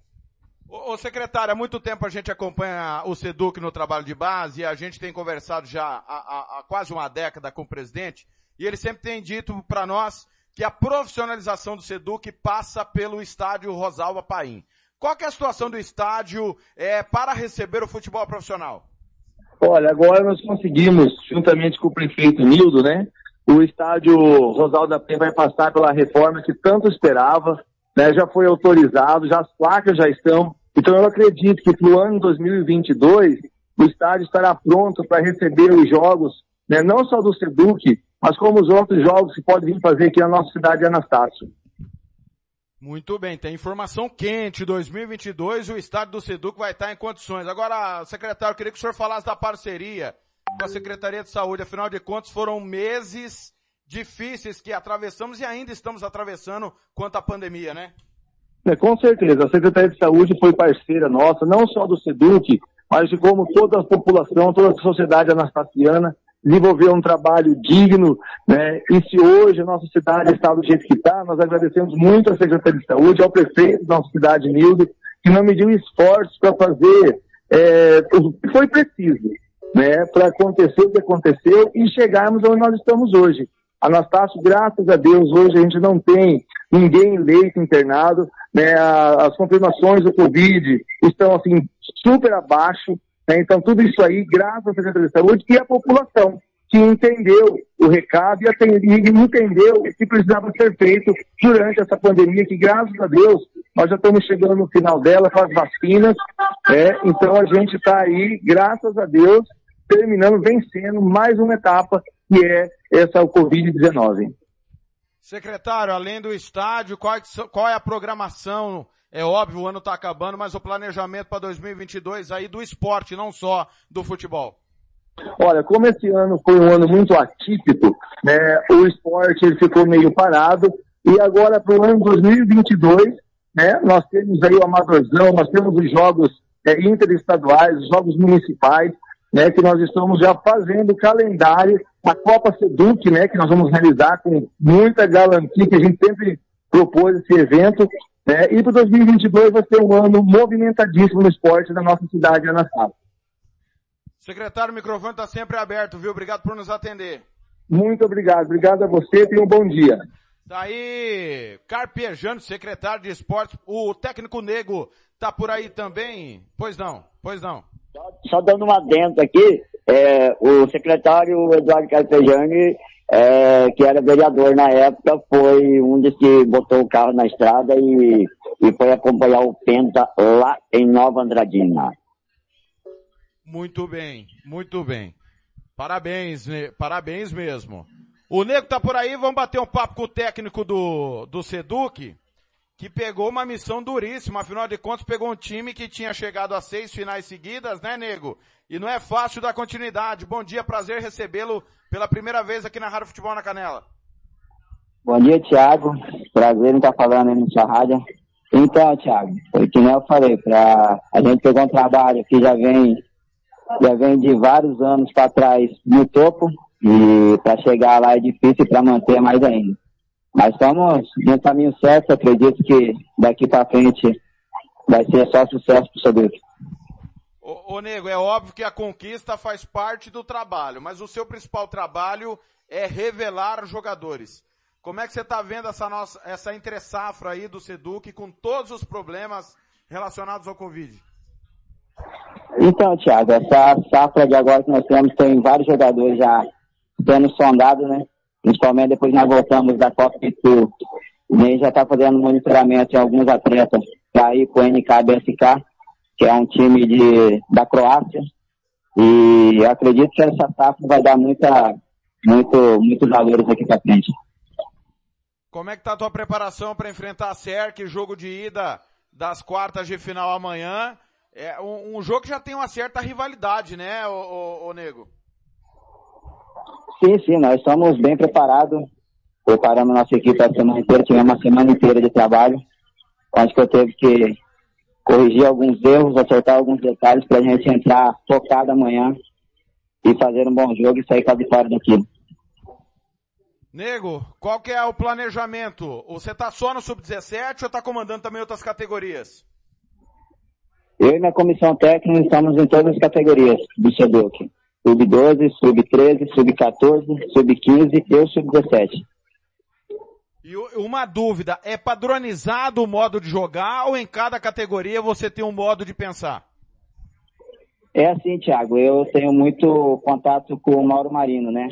Ô, secretário, há muito tempo a gente acompanha o Seduc no trabalho de base e a gente tem conversado já há, há, há quase uma década com o presidente e ele sempre tem dito para nós que a profissionalização do Seduc passa pelo estádio Rosalba Paim. Qual é a situação do estádio é, para receber o futebol profissional? Olha, agora nós conseguimos, juntamente com o prefeito Nildo, né? O estádio Rosalba Paim vai passar pela reforma que tanto esperava, né? Já foi autorizado, já as placas já estão. Então eu acredito que no ano 2022 o estádio estará pronto para receber os jogos, né? Não só do Seduc, mas como os outros jogos que podem vir fazer aqui na nossa cidade de Anastácio. Muito bem, tem informação quente. 2022, o estádio do Seduc vai estar em condições. Agora, secretário, queria que o senhor falasse da parceria com a Secretaria de Saúde. Afinal de contas, foram meses difíceis que atravessamos e ainda estamos atravessando quanto à pandemia, né? É, com certeza. A Secretaria de Saúde foi parceira nossa, não só do Seduc, mas de como toda a população, toda a sociedade anastasiana desenvolver um trabalho digno, né? E se hoje a nossa cidade está do jeito que está, nós agradecemos muito à Secretaria de Saúde, ao prefeito da nossa cidade, Nildo, que não mediu esforços para fazer é, o que foi preciso, né? Para acontecer o que aconteceu e chegarmos onde nós estamos hoje. Anastácio, graças a Deus, hoje a gente não tem ninguém leito internado, né? As confirmações do Covid estão, assim, super abaixo? Então, tudo isso aí, graças à Secretaria de Saúde e à população, que entendeu o recado e entendeu o que precisava ser feito durante essa pandemia, que graças a Deus nós já estamos chegando no final dela com as vacinas, né? então a gente está aí, graças a Deus, terminando, vencendo mais uma etapa, que é essa o Covid-19. Secretário, além do estádio, qual é a programação é óbvio, o ano está acabando, mas o planejamento para 2022 aí do esporte, não só do futebol. Olha, como esse ano foi um ano muito atípico, né, o esporte ele ficou meio parado e agora para o ano 2022, né, nós temos aí o Amadorzão, nós temos os jogos é, interestaduais, os jogos municipais, né, que nós estamos já fazendo o calendário, a Copa Seduc, né, que nós vamos realizar com muita galantia, que a gente sempre propôs esse evento, né? E para 2022 vai ser um ano movimentadíssimo no esporte da nossa cidade de Anassau. Secretário, o microfone está sempre aberto, viu? Obrigado por nos atender. Muito obrigado. Obrigado a você e um bom dia. Tá aí, Carpejano, secretário de esportes. O técnico Nego tá por aí também? Pois não, pois não. Só dando uma adendo aqui, é, o secretário Eduardo Carpejani é, que era vereador na época, foi um dos que botou o carro na estrada e, e foi acompanhar o Penta lá em Nova Andradina. Muito bem, muito bem. Parabéns, parabéns mesmo. O Nego tá por aí, vamos bater um papo com o técnico do, do Seduc. Que pegou uma missão duríssima, afinal de contas pegou um time que tinha chegado a seis finais seguidas, né, nego? E não é fácil dar continuidade. Bom dia, prazer recebê-lo pela primeira vez aqui na Rádio Futebol na Canela. Bom dia, Thiago. Prazer em estar falando aí na sua rádio. Então, Thiago, foi que nem eu falei, pra, a gente pegou um trabalho que já vem, já vem de vários anos para trás no topo, e para chegar lá é difícil para manter mais ainda. Mas estamos no caminho certo, acredito que daqui para frente vai ser só sucesso para o Seduc. Ô, ô, Nego, é óbvio que a conquista faz parte do trabalho, mas o seu principal trabalho é revelar jogadores. Como é que você está vendo essa nossa, essa entre safra aí do Seduc com todos os problemas relacionados ao Covid? Então, Thiago, essa safra de agora que nós temos tem vários jogadores já sendo sondados, né? Principalmente depois nós voltamos da Copa do Sul. E já está fazendo monitoramento em alguns atletas para ir para o NKBSK, que é um time de, da Croácia. E acredito que essa safra vai dar muita, muito, muitos valores aqui para frente. Como é que tá a tua preparação para enfrentar a SERC, jogo de ida das quartas de final amanhã? É um, um jogo que já tem uma certa rivalidade, né, o Nego? Sim, sim, nós estamos bem preparados. Preparamos nossa equipe a semana inteira, tivemos uma semana inteira de trabalho. Acho que eu teve que corrigir alguns erros, acertar alguns detalhes para a gente entrar focado amanhã e fazer um bom jogo e sair com a vitória daqui. Nego, qual que é o planejamento? Você tá só no Sub-17 ou tá comandando também outras categorias? Eu e minha comissão técnica estamos em todas as categorias do SEDUC. Sub-12, Sub-13, Sub-14, Sub-15 e o Sub-17. E uma dúvida, é padronizado o modo de jogar ou em cada categoria você tem um modo de pensar? É assim, Thiago, eu tenho muito contato com o Mauro Marino, né?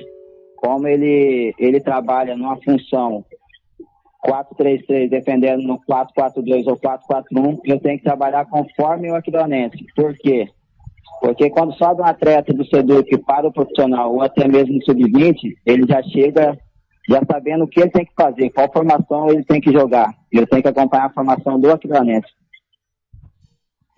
como ele, ele trabalha numa função 4-3-3 defendendo no 4-4-2 ou 4-4-1, eu tenho que trabalhar conforme o Aquidonense. Por quê? Porque quando sobe um atleta do SEDUC para o profissional ou até mesmo no sub-20, ele já chega já sabendo o que ele tem que fazer, qual formação ele tem que jogar. Ele tem que acompanhar a formação do Aquidonense.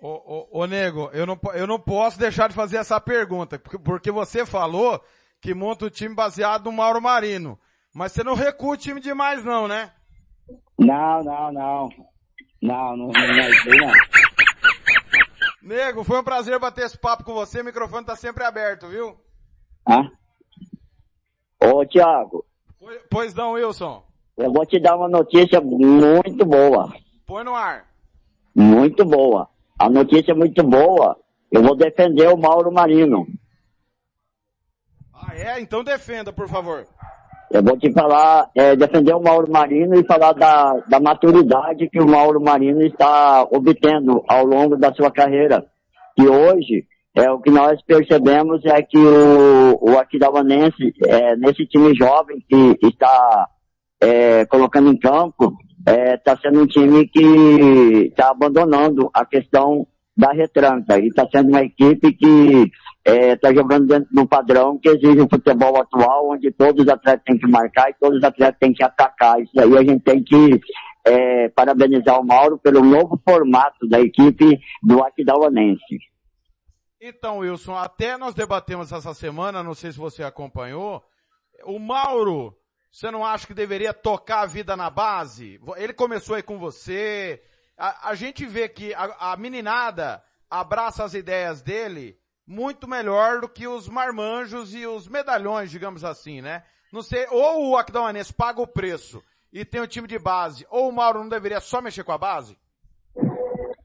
Ô, ô, ô, Nego, eu não, eu não posso deixar de fazer essa pergunta, porque, porque você falou que monta o time baseado no Mauro Marino. Mas você não recua o time demais não, né? Não, não, não. Não, não, não, não, não. Nego, foi um prazer bater esse papo com você. O microfone tá sempre aberto, viu? Ah? Ô, Thiago. Pois, pois não, Wilson. Eu vou te dar uma notícia muito boa. Põe no ar. Muito boa. A notícia é muito boa. Eu vou defender o Mauro Marino. Ah, é? Então defenda, por favor. Eu vou te falar, é, defender o Mauro Marino e falar da, da maturidade que o Mauro Marino está obtendo ao longo da sua carreira. E hoje, é, o que nós percebemos é que o, o Aquidauanense, é, nesse time jovem que está é, colocando em campo, está é, sendo um time que está abandonando a questão da retranca. E está sendo uma equipe que está é, jogando dentro do padrão que exige o futebol atual, onde todos os atletas têm que marcar e todos os atletas têm que atacar. Isso aí a gente tem que é, parabenizar o Mauro pelo novo formato da equipe do Aquidauanense. Então, Wilson, até nós debatemos essa semana, não sei se você acompanhou, o Mauro, você não acha que deveria tocar a vida na base? Ele começou aí com você, a, a gente vê que a, a meninada abraça as ideias dele, muito melhor do que os marmanjos e os medalhões, digamos assim, né? Não sei, ou o Aquidauanense paga o preço e tem o um time de base, ou o Mauro não deveria só mexer com a base?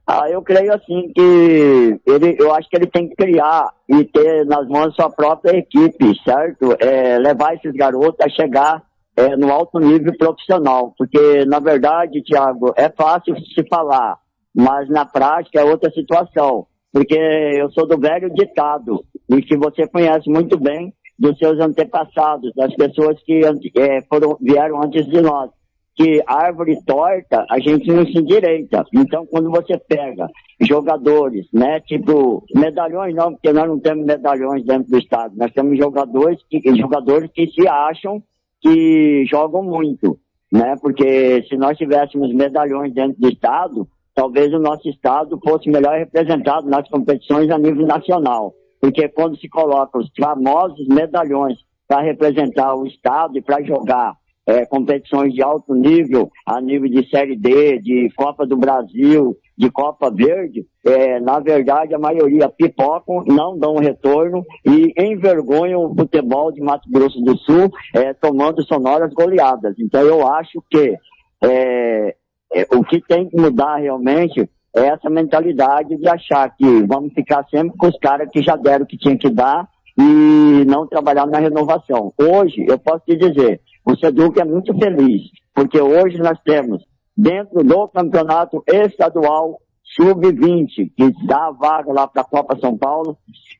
Ah, eu creio assim que ele, eu acho que ele tem que criar e ter nas mãos sua própria equipe, certo? É, levar esses garotos a chegar é, no alto nível profissional, porque na verdade, Tiago, é fácil se falar, mas na prática é outra situação porque eu sou do velho ditado, e que você conhece muito bem dos seus antepassados, das pessoas que é, foram, vieram antes de nós, que árvore torta a gente não se endireita. Então, quando você pega jogadores, né, tipo, medalhões não, porque nós não temos medalhões dentro do estado, nós temos jogadores que, jogadores que se acham que jogam muito. né? Porque se nós tivéssemos medalhões dentro do estado, talvez o nosso estado fosse melhor representado nas competições a nível nacional. Porque quando se coloca os famosos medalhões para representar o estado e para jogar é, competições de alto nível, a nível de Série D, de Copa do Brasil, de Copa Verde, é, na verdade a maioria pipocam, não dão retorno e envergonham o futebol de Mato Grosso do Sul, é, tomando sonoras goleadas. Então eu acho que é, é, o que tem que mudar realmente é essa mentalidade de achar que vamos ficar sempre com os caras que já deram o que tinha que dar e não trabalhar na renovação. Hoje, eu posso te dizer, o Seduc é muito feliz, porque hoje nós temos, dentro do campeonato estadual sub-20, que dá vaga lá para a Copa São Paulo,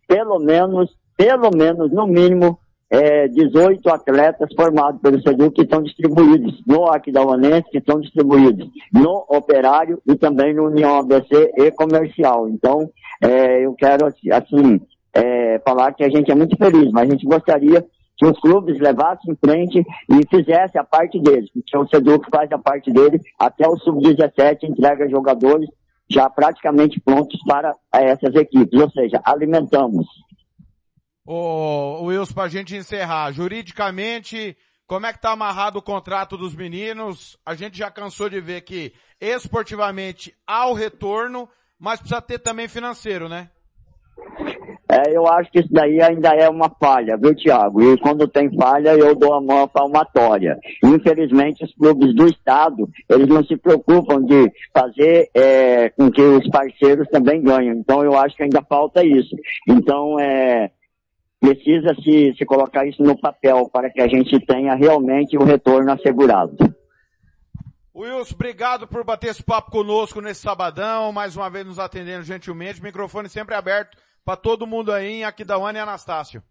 pelo menos, pelo menos, no mínimo, é, 18 atletas formados pelo Seduc que estão distribuídos no Aquidauanense, que estão distribuídos no Operário e também no União ABC e Comercial. Então, é, eu quero, assim, é, falar que a gente é muito feliz, mas a gente gostaria que os clubes levassem em frente e fizessem a parte deles, porque o Seduc faz a parte dele, até o Sub-17 entrega jogadores já praticamente prontos para essas equipes, ou seja, alimentamos. Ô, Wilson, para a gente encerrar, juridicamente, como é que está amarrado o contrato dos meninos? A gente já cansou de ver que esportivamente há o retorno, mas precisa ter também financeiro, né? É, eu acho que isso daí ainda é uma falha, viu, Tiago? E quando tem falha, eu dou a mão palmatória. Infelizmente, os clubes do Estado, eles não se preocupam de fazer é, com que os parceiros também ganhem. Então, eu acho que ainda falta isso. Então, é, precisa se, se colocar isso no papel para que a gente tenha realmente o retorno assegurado. Wilson, obrigado por bater esse papo conosco nesse sabadão, mais uma vez nos atendendo gentilmente, microfone sempre aberto para todo mundo aí em Aquidauana e Anastácio.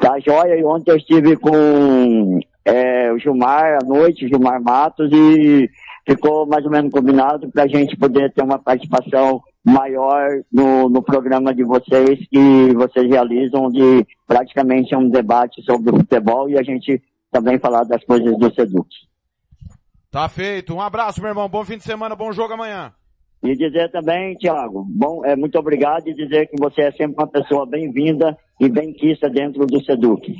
Tá joia, e ontem eu estive com é, o Gilmar à noite, Gilmar Matos, e ficou mais ou menos combinado para a gente poder ter uma participação maior no, no programa de vocês, que vocês realizam de praticamente um debate sobre o futebol e a gente também falar das coisas do Seduc. Tá feito. Um abraço, meu irmão. Bom fim de semana, bom jogo amanhã. E dizer também, Tiago, bom, é, muito obrigado e dizer que você é sempre uma pessoa bem-vinda e bem-quista dentro do Seduc.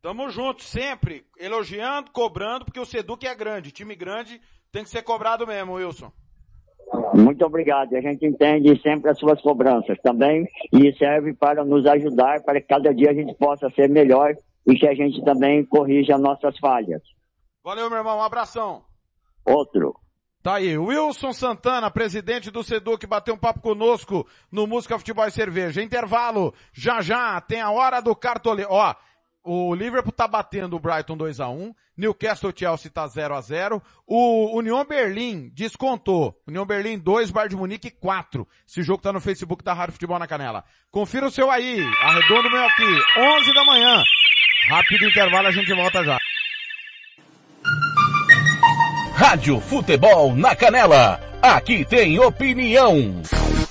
Tamo junto, sempre, elogiando, cobrando, porque o Seduc é grande, time grande tem que ser cobrado mesmo, Wilson. Muito obrigado. A gente entende sempre as suas cobranças também e serve para nos ajudar para que cada dia a gente possa ser melhor e que a gente também corrija nossas falhas. Valeu, meu irmão. Um abração. Outro. Tá aí, Wilson Santana, presidente do Seduc, bateu um papo conosco no Música Futebol e Cerveja. Intervalo, já já, tem a hora do cartoleiro. Ó, o Liverpool tá batendo o Brighton 2 a 1 Newcastle Chelsea tá 0 a 0 O União Berlim descontou. União Berlim 2, Bar de Munique 4. Esse jogo tá no Facebook da Rádio Futebol na Canela. Confira o seu aí, arredondo meu aqui, 11 da manhã. Rápido intervalo, a gente volta já. Rádio Futebol na Canela. Aqui tem opinião.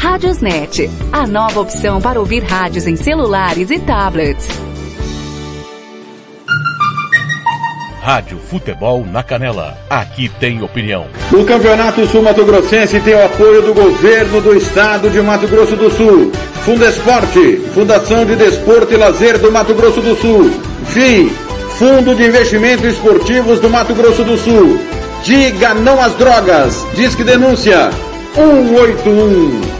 Rádiosnet, a nova opção para ouvir rádios em celulares e tablets. Rádio Futebol na Canela. Aqui tem opinião. O Campeonato Sul Mato Grossense tem o apoio do governo do estado de Mato Grosso do Sul. Fundesporte, Fundação de Desporto e Lazer do Mato Grosso do Sul. FII, Fundo de Investimentos Esportivos do Mato Grosso do Sul. Diga não às drogas. Disque denúncia 181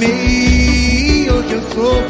没有 you.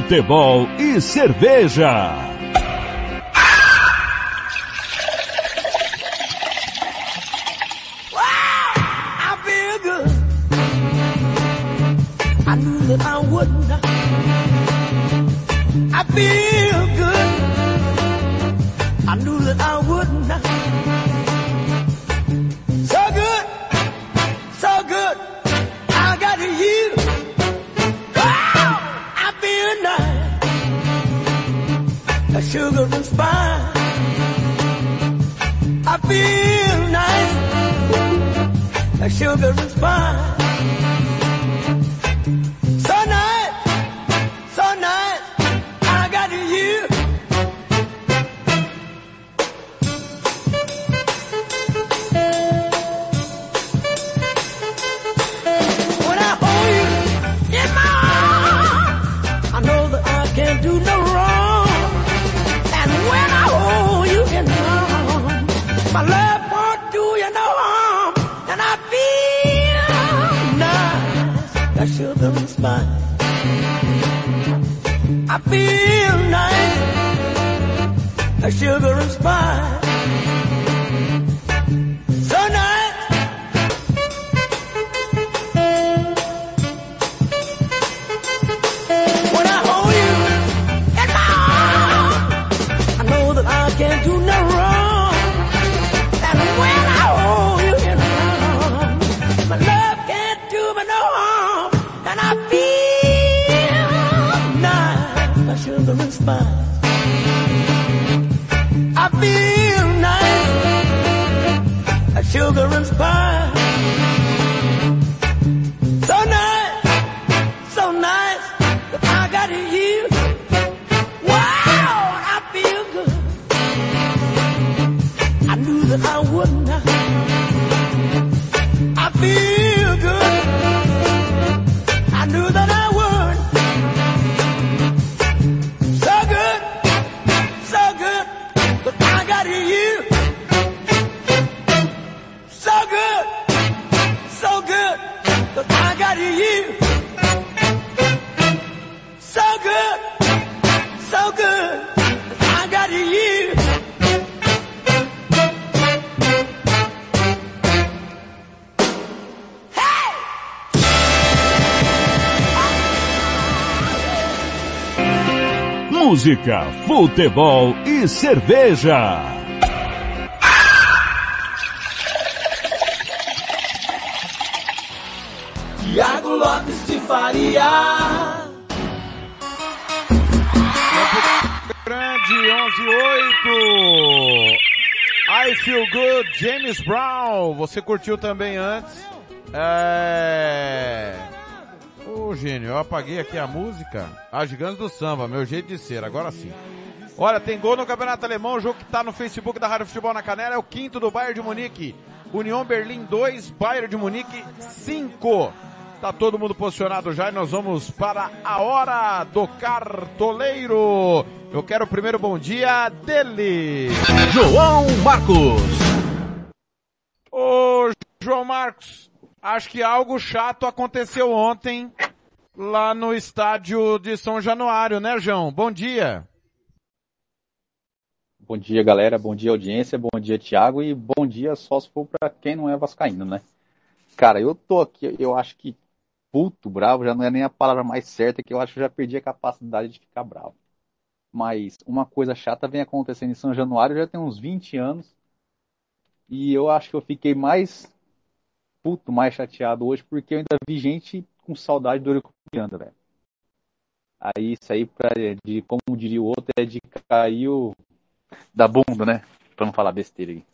futebol e cerveja. Música, futebol e cerveja. Tiago Lopes de Faria. Grande 11-8. I Feel Good, James Brown. Você curtiu também antes? É... Eu apaguei aqui a música. As Gigantes do Samba, meu jeito de ser, agora sim. Olha, tem gol no Campeonato Alemão, o jogo que tá no Facebook da Rádio Futebol na Canela é o quinto do Bayern de Munique. União Berlim 2, Bayern de Munique 5. Tá todo mundo posicionado já e nós vamos para a hora do cartoleiro. Eu quero o primeiro bom dia dele. João Marcos. Ô, João Marcos, acho que algo chato aconteceu ontem lá no estádio de São Januário, né, João? Bom dia. Bom dia, galera. Bom dia, audiência. Bom dia, Thiago. E bom dia só se for pra quem não é vascaíno, né? Cara, eu tô aqui, eu acho que puto, bravo, já não é nem a palavra mais certa, que eu acho que eu já perdi a capacidade de ficar bravo. Mas uma coisa chata vem acontecendo em São Januário já tem uns 20 anos. E eu acho que eu fiquei mais puto, mais chateado hoje, porque eu ainda vi gente com saudade do Eurico Miranda, velho. Aí isso aí, pra, de, como diria o outro, é de cair o, da bunda, né? Pra não falar besteira aí.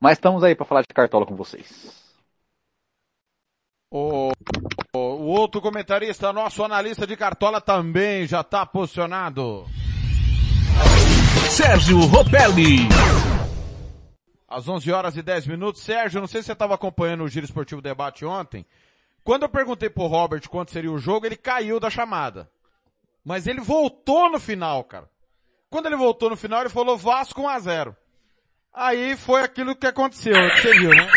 Mas estamos aí para falar de cartola com vocês. O, o, o outro comentarista, nosso analista de cartola também já está posicionado. Sérgio Ropelli. Às 11 horas e 10 minutos. Sérgio, não sei se você estava acompanhando o Giro Esportivo Debate ontem. Quando eu perguntei pro Robert quanto seria o jogo, ele caiu da chamada. Mas ele voltou no final, cara. Quando ele voltou no final, ele falou Vasco 1 a 0 Aí foi aquilo que aconteceu, que você viu, né?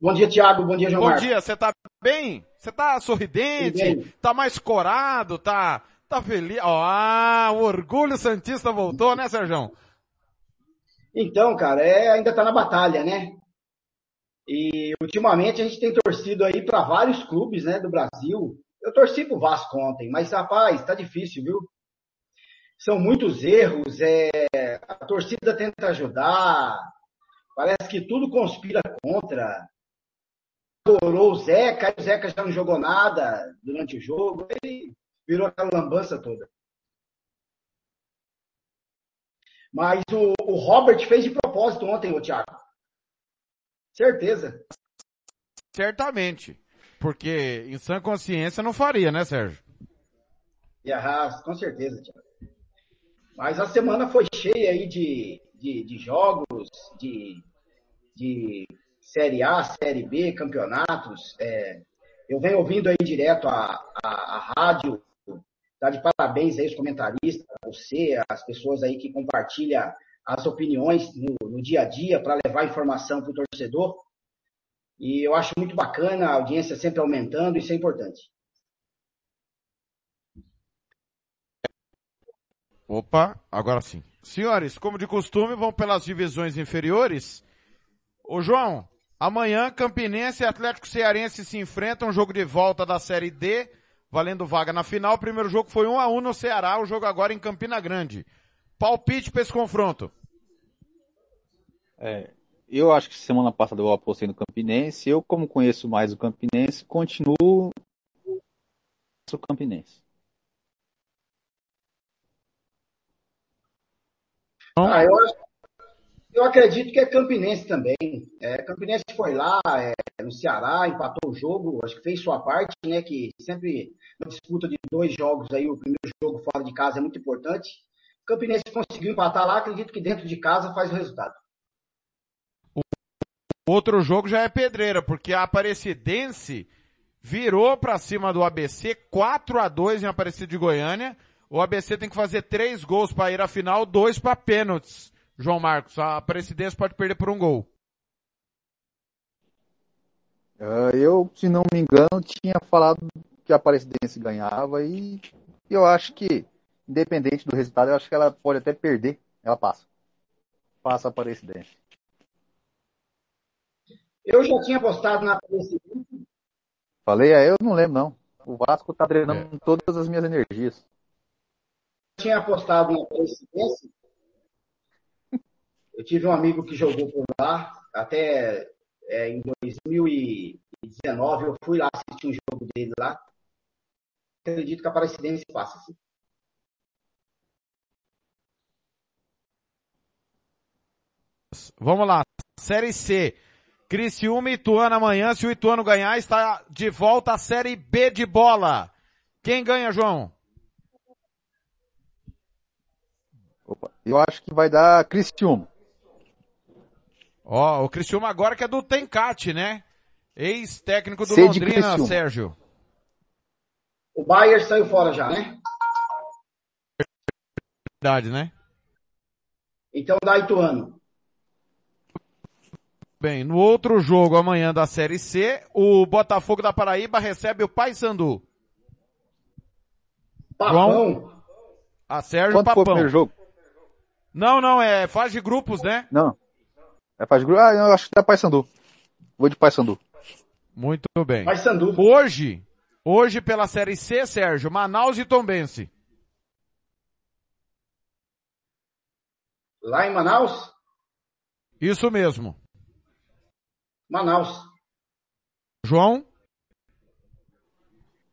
Bom dia, Thiago. Bom dia, João Bom Marcos. dia, você tá bem? Você tá sorridente? Bem. Tá mais corado? Tá, tá feliz? Ah, o orgulho santista voltou, né, Sérgio? Então, cara, é, ainda tá na batalha, né? E ultimamente a gente tem torcido aí para vários clubes, né, do Brasil. Eu torci pro Vasco ontem, mas rapaz, tá difícil, viu? São muitos erros, é, a torcida tenta ajudar, parece que tudo conspira contra. Adorou o Zeca, o Zeca já não jogou nada durante o jogo, aí virou aquela lambança toda. Mas o, o Robert fez de propósito ontem, o Thiago. Certeza. Certamente. Porque em sã consciência não faria, né, Sérgio? E arrasa, com certeza, Thiago. Mas a semana foi cheia aí de, de, de jogos, de, de Série A, Série B, campeonatos. É, eu venho ouvindo aí direto a, a, a rádio, tá de parabéns aí os comentaristas, você, as pessoas aí que compartilham as opiniões no, no dia a dia para levar informação para o torcedor. E eu acho muito bacana, a audiência sempre aumentando, isso é importante. Opa, agora sim. Senhores, como de costume, vão pelas divisões inferiores. Ô João, amanhã Campinense e Atlético Cearense se enfrentam, jogo de volta da Série D, valendo vaga na final. O primeiro jogo foi 1 a 1 no Ceará, o jogo agora em Campina Grande. Palpite para esse confronto. É, eu acho que semana passada eu apostei no Campinense. Eu, como conheço mais o Campinense, continuo o Campinense. Ah, eu, eu acredito que é Campinense também. É, Campinense foi lá é, no Ceará, empatou o jogo, acho que fez sua parte, né? Que sempre na disputa de dois jogos aí, o primeiro jogo fora de casa é muito importante. Campinense conseguiu empatar lá, acredito que dentro de casa faz o resultado. Outro jogo já é pedreira, porque a Aparecidense virou pra cima do ABC 4 a 2 em Aparecida de Goiânia. O ABC tem que fazer três gols para ir à final, dois para pênaltis. João Marcos, a Aparecidense pode perder por um gol. Ah, eu, se não me engano, tinha falado que a Aparecidense ganhava e eu acho que, independente do resultado, eu acho que ela pode até perder. Ela passa. Passa a Aparecidense. Eu já tinha apostado na Aparecidense, Falei, aí eu não lembro não. O Vasco tá drenando todas as minhas energias. tinha apostado na Aparecidense. Eu tive um amigo que jogou por lá, até é, em 2019 eu fui lá assistir um jogo dele lá. Acredito que a Aparecidense passa, sim. Vamos lá, Série C. Criciúma e Ituano amanhã. Se o Ituano ganhar, está de volta à Série B de bola. Quem ganha, João? Opa, eu acho que vai dar Cristiúma. Ó, o Criciúma agora que é do Tencate, né? Ex-técnico do C Londrina, Criciúma. Sérgio. O Bayern saiu fora já, né? Verdade, né? Então dá Ituano. Bem, no outro jogo amanhã da Série C, o Botafogo da Paraíba recebe o Paysandu. João? A Sérgio Quanto foi o Papão. primeiro jogo? Não, não, é fase de grupos, né? Não. É faz grupo? Ah, eu acho que dá Paysandu. Vou de Paysandu. Muito bem. Paysandu. Hoje, hoje pela Série C, Sérgio, Manaus e Tombense. Lá em Manaus? Isso mesmo. Manaus. João?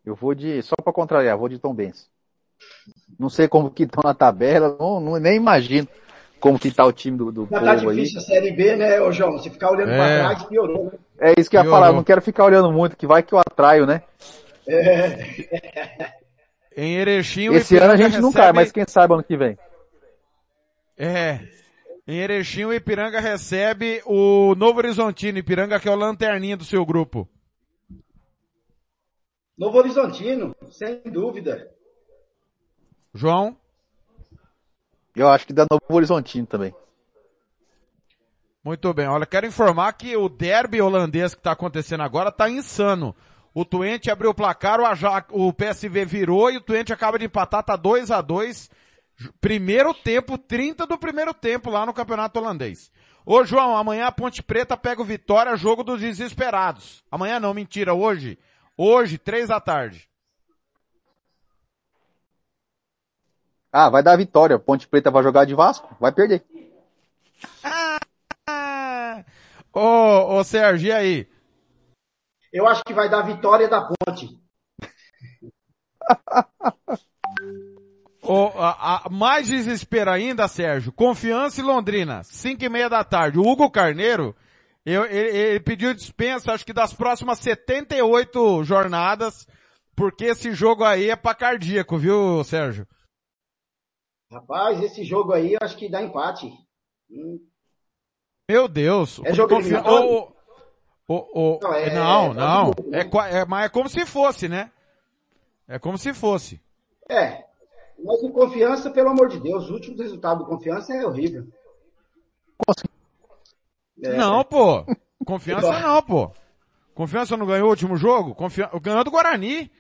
Eu vou de, só pra contrariar, vou de Tom Benz. Não sei como que estão na tabela, não, não- nem imagino como que tá o time do, do Já tá povo aí. difícil a Série B, né, ô João? Se ficar olhando É. pra trás, piorou, né? É isso que eu ia falar, eu não quero ficar olhando muito, que vai que eu atraio, né? É. Em Erechim, o Esse ano a gente não recebe- cai, mas quem sabe ano que vem. É. Em Erechim, o Ipiranga recebe o Novo Horizontino. Ipiranga que é o lanterninha do seu grupo. Novo Horizontino, sem dúvida. João? Eu acho que dá Novo Horizontino também. Muito bem. Olha, quero informar que o derby holandês que está acontecendo agora está insano. O Twente abriu o placar, o, Ajax, o PSV virou e o Twente acaba de empatar, tá 2 a 2 Primeiro tempo, 30 do primeiro tempo lá no campeonato holandês. Ô João, amanhã a Ponte Preta pega o Vitória, jogo dos desesperados. Amanhã não, mentira, hoje. Hoje, três da tarde. Ah, vai dar vitória. Ponte Preta vai jogar de Vasco, vai perder. Ô, ô Sérgio, e aí? Eu acho que vai dar vitória da Ponte. Ô, a- a- mais desespero ainda, Sérgio. Confiança e Londrina, cinco e meia da tarde. O Hugo Carneiro, eu- ele, ele pediu dispensa, acho que das próximas 78 jornadas, porque esse jogo aí é pra cardíaco, viu, Sérgio? Rapaz, esse jogo aí eu acho que dá empate. Hum, Meu Deus. É jogo Confi- ô, ô, ô, Não, é- não, é não. É, é- mas é como se fosse, né? É como se fosse. É. Mas o confiança, pelo amor de Deus, o último resultado do confiança é horrível. É. Não, pô. Confiança não, pô. Confiança não ganhou o último jogo? Confian... Ganhou do Guarani.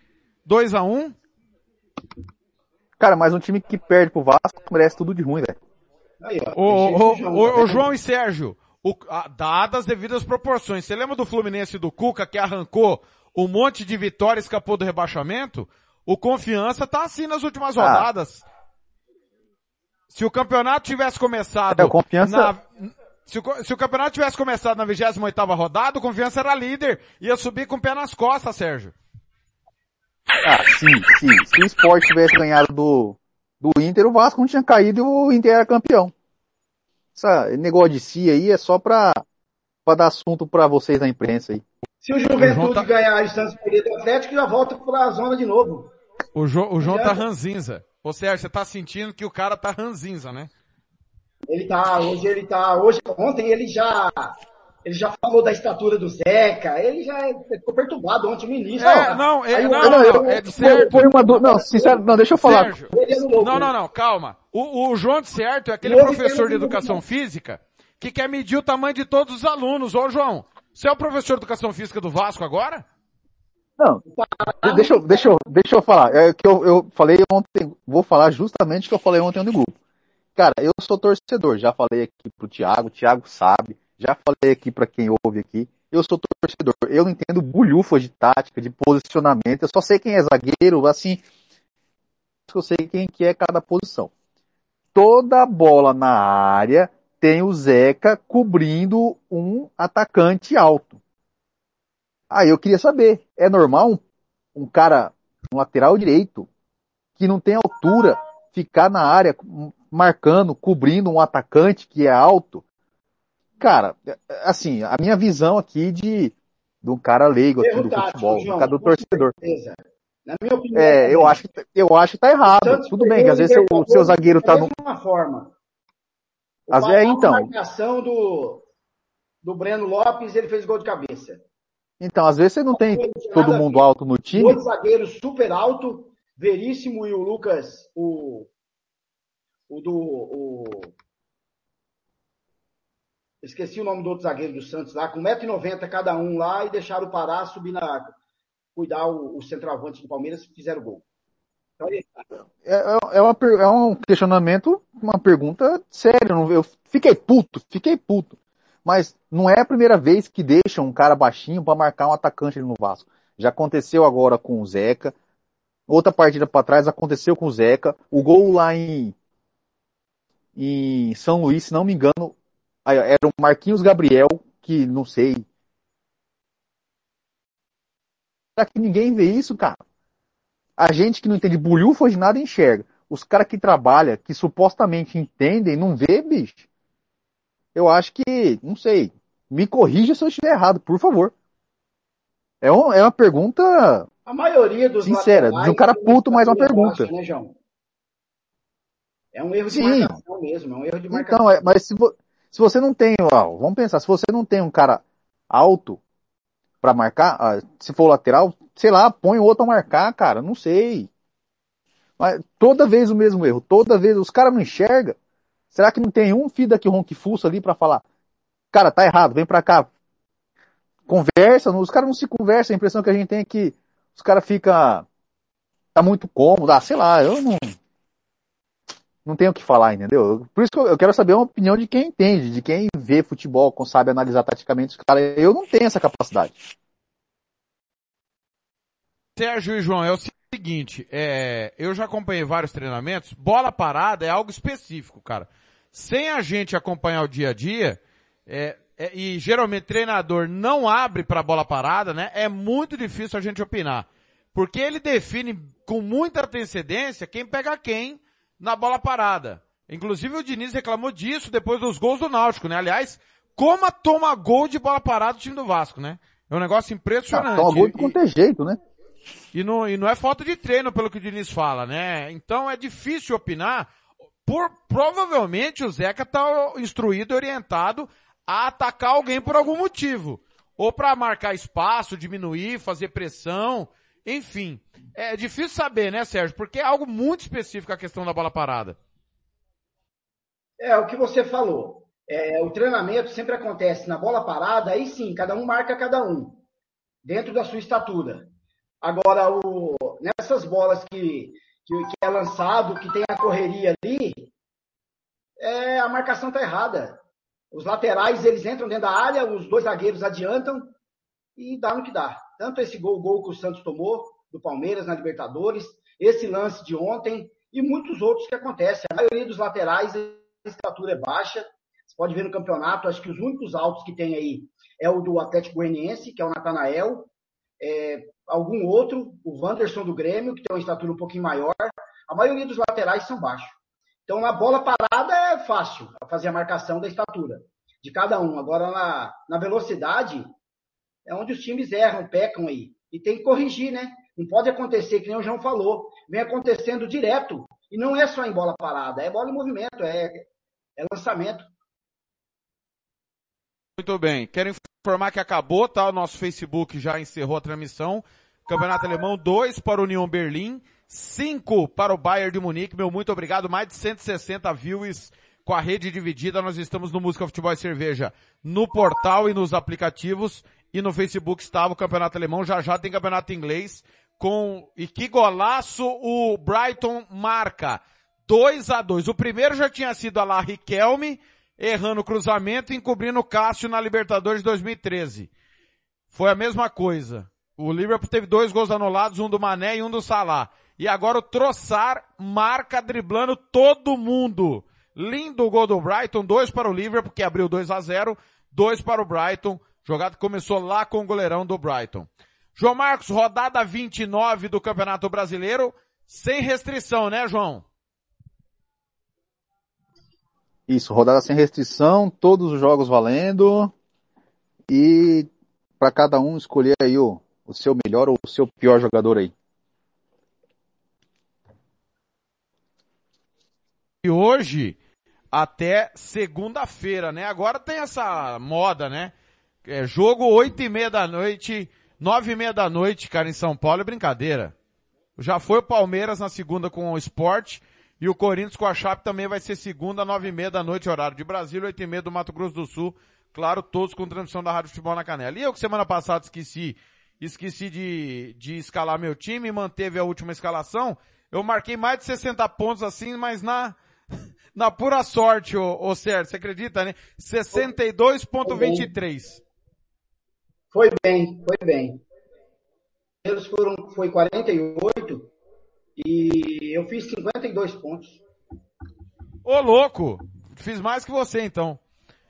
2 a 1 Cara, mas um time que perde pro Vasco merece tudo de ruim, velho. Ô, ô, ô, João, ô? João e Sérgio, o- a- dadas as devidas proporções, você lembra do Fluminense e do Cuca que arrancou um monte de vitória e escapou do rebaixamento? O Confiança tá assim nas últimas Ah. rodadas. Se o campeonato tivesse começado É, o Confiança- na- se, o, se o campeonato tivesse começado na 28ª rodada, o Confiança era líder, ia subir com o pé nas costas, Sérgio. Ah, sim, sim. Se o Sport tivesse ganhado do, do Inter, o Vasco não tinha caído e o Inter era campeão. Essa negócio de si aí é só pra, pra dar assunto pra vocês da imprensa aí. Se o Juventude tá... ganhar o Santos perder do Atlético, já volta pra zona de novo. O, jo, o João tá ranzinza. Ou seja, você tá sentindo que o cara tá ranzinza, né? Ele tá, hoje ele tá, hoje, ontem ele já, ele já falou da estatura do Zeca, ele já ficou perturbado ontem no início. É, não, é, não, não, não, é de certo. Foi uma Não, sincero, não, deixa eu falar. Sérgio, não, não, não, calma. O, o João de certo é aquele professor de educação física que quer medir o tamanho de todos os alunos. Ô, João, você é o professor de educação física do Vasco agora? Não, deixa, eu, deixa, eu, deixa eu falar. É que eu, eu falei ontem, vou falar justamente o que eu falei ontem no grupo. Cara, eu sou torcedor, já falei aqui pro Thiago, o Thiago sabe, já falei aqui para quem ouve aqui. Eu sou torcedor, eu não entendo bulhufa de tática, de posicionamento, eu só sei quem é zagueiro, assim, eu sei quem que é cada posição. Toda bola na área tem o Zeca cobrindo um atacante alto. Aí eu queria saber, é normal um, um cara, um lateral direito, que não tem altura, ficar na área marcando, cobrindo um atacante que é alto? Cara, assim, a minha visão aqui de, de um cara leigo aqui do futebol, João, um cara do torcedor. Na minha opinião, é, eu acho, eu acho que tá errado. Tudo bem, que às vezes o seu zagueiro tá no. Uma forma. Às vezes, então. A marcação do, do Breno Lopes, ele fez gol de cabeça. Então, às vezes você não tem todo mundo alto no time. Dois zagueiros super alto, Veríssimo e o Lucas, o, o do. O, esqueci o nome do outro zagueiro do Santos lá, com 1,90m cada um lá e deixaram parar, subir na. cuidar o, o centroavante do Palmeiras fizeram gol. É, é, é, uma, é um questionamento, uma pergunta séria. Eu fiquei puto, fiquei puto. Mas não é a primeira vez que deixam um cara baixinho para marcar um atacante no Vasco. Já aconteceu agora com o Zeca. Outra partida para trás aconteceu com o Zeca. O gol lá em, em São Luís, se não me engano, era o Marquinhos Gabriel, que não sei. Será que ninguém vê isso, cara? A gente que não entende bulhufas de nada enxerga. Os caras que trabalham, que supostamente entendem, não vê, bicho. Eu acho que, não sei. Me corrija se eu estiver errado, por favor. É, um, é uma pergunta. A maioria dos sincera, de um cara puto, mas uma pergunta. né, João? É um erro de Sim. marcação mesmo, é um erro de marcação. Então, é, mas se, vo, se você não tem, ó, vamos pensar, se você não tem um cara alto para marcar, ó, se for lateral, sei lá, põe outro a marcar, cara, não sei. Mas toda vez o mesmo erro, toda vez os caras não enxergam. Será que não tem um filho daqui ronque fuço ali para falar, cara, tá errado, vem pra cá. Conversa, os caras não se conversam, a impressão que a gente tem é que os caras ficam, tá muito cômodo, ah, sei lá, eu não, não tenho o que falar, entendeu? Por isso que eu quero saber uma opinião de quem entende, de quem vê futebol, sabe analisar taticamente os caras. Eu não tenho essa capacidade. Sérgio e João, é o seguinte, é, eu já acompanhei vários treinamentos, bola parada é algo específico, cara. Sem a gente acompanhar o dia a dia, é, é, e geralmente treinador não abre para bola parada, né? É muito difícil a gente opinar. Porque ele define com muita antecedência quem pega quem na bola parada. Inclusive o Diniz reclamou disso depois dos gols do Náutico, né? Aliás, como toma gol de bola parada o time do Vasco, né? É um negócio impressionante. Ah, toma gol de qualquer jeito, né? E não, e não é falta de treino, pelo que o Diniz fala, né? Então é difícil opinar. Por, provavelmente o Zeca tá instruído e orientado a atacar alguém por algum motivo. Ou para marcar espaço, diminuir, fazer pressão, enfim. É difícil saber, né, Sérgio? Porque é algo muito específico a questão da bola parada. É, o que você falou. É, o treinamento sempre acontece na bola parada, aí sim, cada um marca cada um, dentro da sua estatura. Agora, o, nessas bolas que, que, que, é lançado, que tem a correria ali, é, a marcação está errada. Os laterais, eles entram dentro da área, os dois zagueiros adiantam e dá no que dá. Tanto esse gol, gol que o Santos tomou, do Palmeiras na Libertadores, esse lance de ontem e muitos outros que acontecem. A maioria dos laterais, a estatura é baixa. Você pode ver no campeonato, acho que os únicos altos que tem aí é o do Atlético Goianiense, que é o Natanael, é, algum outro, o Wanderson do Grêmio, que tem uma estatura um pouquinho maior. A maioria dos laterais são baixos. Então, na bola parada é fácil fazer a marcação da estatura de cada um. Agora, na, na velocidade, é onde os times erram, pecam aí. E tem que corrigir, né? Não pode acontecer, que nem o João falou, vem acontecendo direto. E não é só em bola parada, é bola em movimento, é, é lançamento. Muito bem. Quero informar que acabou, tá? O nosso Facebook já encerrou a transmissão. Campeonato Alemão, 2 para o União Berlim, 5 para o Bayern de Munique. Meu muito obrigado. Mais de 160 views com a rede dividida. Nós estamos no Música Futebol e Cerveja no portal e nos aplicativos. E no Facebook estava o Campeonato Alemão. Já já tem Campeonato Inglês com, e que golaço o Brighton marca. 2 a 2 O primeiro já tinha sido a lá Riquelme, errando o cruzamento e encobrindo o Cássio na Libertadores de 2013. Foi a mesma coisa. O Liverpool teve dois gols anulados, um do Mané e um do Salah. E agora o Troçar marca driblando todo mundo. Lindo gol do Brighton, dois para o Liverpool, que abriu 2 a 0 dois para o Brighton. Jogada começou lá com o goleirão do Brighton. João Marcos, rodada 29 do Campeonato Brasileiro, sem restrição, né, João? Isso, rodada sem restrição, todos os jogos valendo. E para cada um escolher aí o, o seu melhor ou o seu pior jogador aí. E hoje, até segunda-feira, né? Agora tem essa moda, né? É jogo oito e meia da noite, nove e meia da noite, cara, em São Paulo é brincadeira. Já foi o Palmeiras na segunda com o Sport e o Corinthians com a Chape também vai ser segunda, nove e meia da noite, horário de Brasília, oito e meia do Mato Grosso do Sul. Claro, todos com transmissão da Rádio Futebol na Canela. E eu que semana passada esqueci, esqueci de, de escalar meu time, manteve a última escalação. Eu marquei mais de 60 pontos assim, mas na, na pura sorte, ô, ô Sérgio, você acredita, né? 62.23. Foi bem, foi bem. Eles foram, foi 48 e eu fiz 52 pontos. Ô louco! Fiz mais que você então.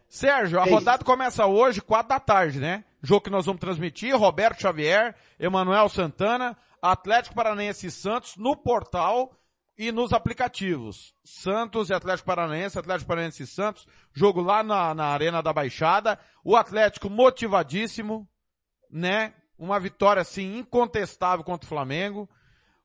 Sérgio, a rodada começa hoje, quatro da tarde, né? Jogo que nós vamos transmitir, Roberto Xavier, Emanuel Santana, Atlético Paranaense e Santos no portal e nos aplicativos. Santos e Atlético Paranaense, Atlético Paranaense e Santos, jogo lá na, na Arena da Baixada. O Atlético motivadíssimo, né? Uma vitória assim incontestável contra o Flamengo.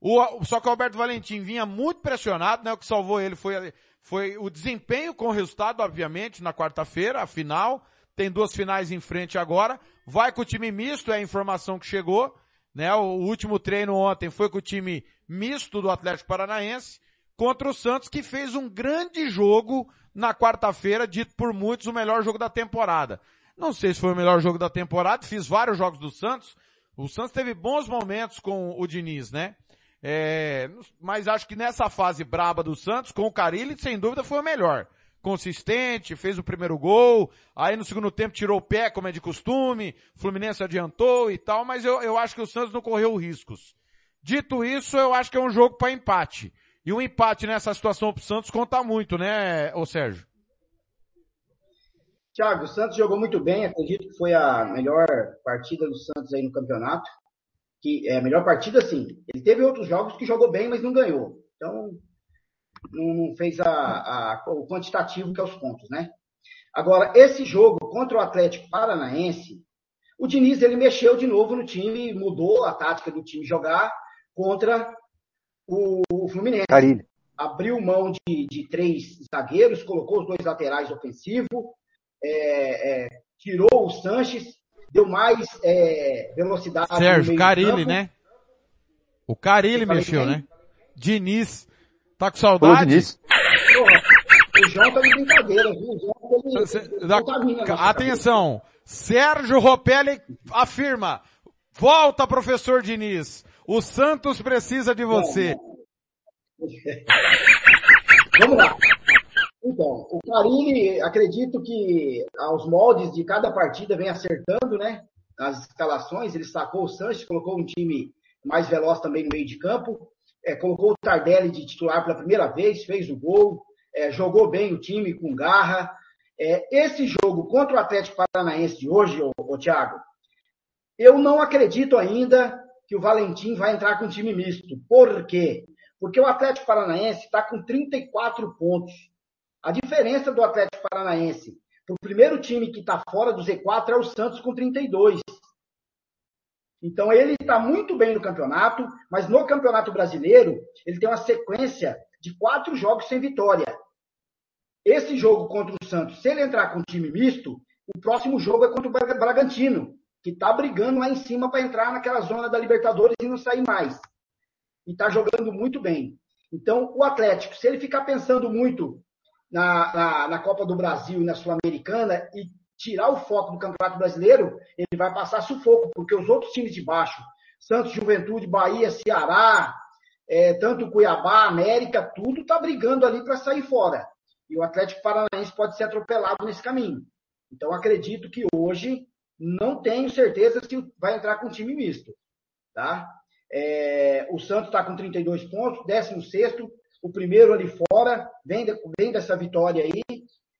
O, só que o Alberto Valentim vinha muito pressionado, né? O que salvou ele foi, foi o desempenho com o resultado, obviamente, na quarta-feira, a final. Tem duas finais em frente agora. Vai com o time misto, é a informação que chegou. Né? O último treino ontem foi com o time misto do Atlético Paranaense contra o Santos, que fez um grande jogo na quarta-feira, dito por muitos o melhor jogo da temporada. Não sei se foi o melhor jogo da temporada, fiz vários jogos do Santos. O Santos teve bons momentos com o Diniz, né? É, mas acho que nessa fase braba do Santos, com o Carilli, sem dúvida foi o melhor. Consistente, fez o primeiro gol, aí no segundo tempo tirou o pé, como é de costume, Fluminense adiantou e tal, mas eu, eu acho que o Santos não correu riscos. Dito isso, eu acho que é um jogo para empate. E um empate nessa situação pro Santos conta muito, né, ô Sérgio? Thiago, o Santos jogou muito bem, acredito que foi a melhor partida do Santos aí no campeonato. Que é a melhor partida, sim. Ele teve outros jogos que jogou bem, mas não ganhou. Então, não fez a, a, o quantitativo que é os pontos, né? Agora, esse jogo contra o Atlético Paranaense, o Diniz ele mexeu de novo no time, mudou a tática do time jogar contra o, o Fluminense. Carilho. Abriu mão de, de, três zagueiros, colocou os dois laterais ofensivos, é, é, tirou o Sanches, deu mais é, velocidade. Sérgio, Carilli, né? O Carilli mexeu, né? Diniz. Tá com saudade? Diniz. Porra, o João tá de brincadeira, viu? O João, ele, Cê, da, tá atenção, Sérgio Ropelli afirma, volta professor Diniz, o Santos precisa de você. Vamos lá. Então, o Carilli, acredito que aos moldes de cada partida vem acertando, né? As escalações, ele sacou o Sanches, colocou um time mais veloz também no meio de campo, é, colocou o Tardelli de titular pela primeira vez, fez o gol, é, jogou bem o time com garra. É, esse jogo contra o Atlético Paranaense de hoje, ô, ô Thiago, eu não acredito ainda que o Valentim vai entrar com time misto. Por quê? Porque o Atlético Paranaense está com 34 pontos. A diferença do Atlético Paranaense para o primeiro time que está fora do Z4 é o Santos com 32. Então ele está muito bem no campeonato, mas no campeonato brasileiro ele tem uma sequência de quatro jogos sem vitória. Esse jogo contra o Santos, se ele entrar com time misto, o próximo jogo é contra o Bragantino, que está brigando lá em cima para entrar naquela zona da Libertadores e não sair mais. E está jogando muito bem. Então, o Atlético, se ele ficar pensando muito na, na, na Copa do Brasil e na Sul-Americana e tirar o foco do Campeonato Brasileiro, ele vai passar sufoco, porque os outros times de baixo, Santos, Juventude, Bahia, Ceará, é, tanto Cuiabá, América, tudo está brigando ali para sair fora. E o Atlético Paranaense pode ser atropelado nesse caminho. Então, acredito que hoje não tenho certeza se vai entrar com time misto. Tá? É, o Santos está com 32 pontos, 16, o primeiro ali fora, vem, vem dessa vitória aí.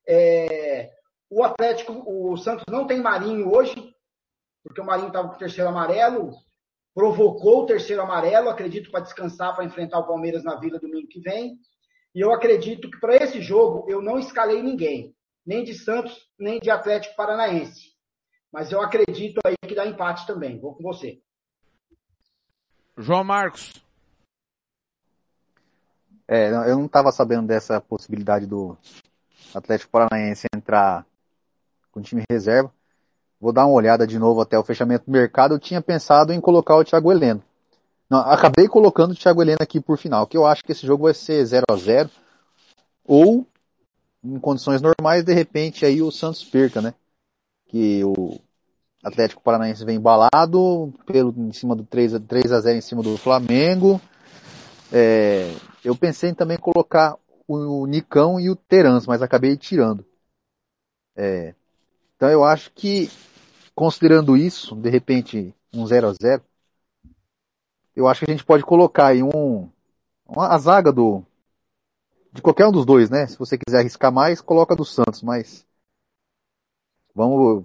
É, o Atlético, o Santos não tem Marinho hoje, porque o Marinho estava com o terceiro amarelo, provocou o terceiro amarelo, acredito, para descansar, para enfrentar o Palmeiras na Vila domingo que vem. E eu acredito que para esse jogo eu não escalei ninguém, nem de Santos, nem de Atlético Paranaense. Mas eu acredito aí que dá empate também. Vou com você. João Marcos. É, eu não estava sabendo dessa possibilidade do Atlético Paranaense entrar com time reserva. Vou dar uma olhada de novo até o fechamento do mercado. Eu tinha pensado em colocar o Thiago Heleno. Não, acabei colocando o Thiago Heleno aqui por final, que eu acho que esse jogo vai ser 0 a 0 ou em condições normais, de repente aí o Santos perca, né? Que o Atlético Paranaense vem embalado pelo em cima do 3 a, 3 a 0 em cima do Flamengo. É, eu pensei em também colocar o, Nicão e o Terans, mas acabei tirando. É, então eu acho que, considerando isso, de repente, um 0 a 0 eu acho que a gente pode colocar aí um, uma, a zaga do, de qualquer um dos dois, né? Se você quiser arriscar mais, coloca do Santos, mas vamos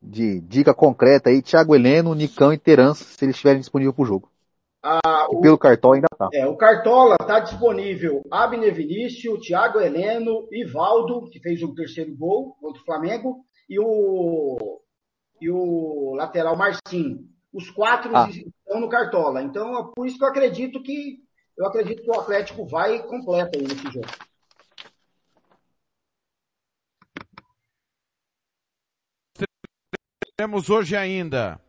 de dica concreta aí, Thiago Heleno, Nicão e Terans, se eles estiverem disponíveis para o jogo. Ah, o, pelo Cartola ainda tá. É, o Cartola tá disponível Abner Vinícius, Thiago Heleno, Ivaldo, que fez o terceiro gol contra o Flamengo, e o, e o lateral Marcinho. Os quatro ah. estão no Cartola. Então, é por isso que eu acredito que eu acredito que o Atlético vai completo aí nesse jogo. Temos hoje ainda.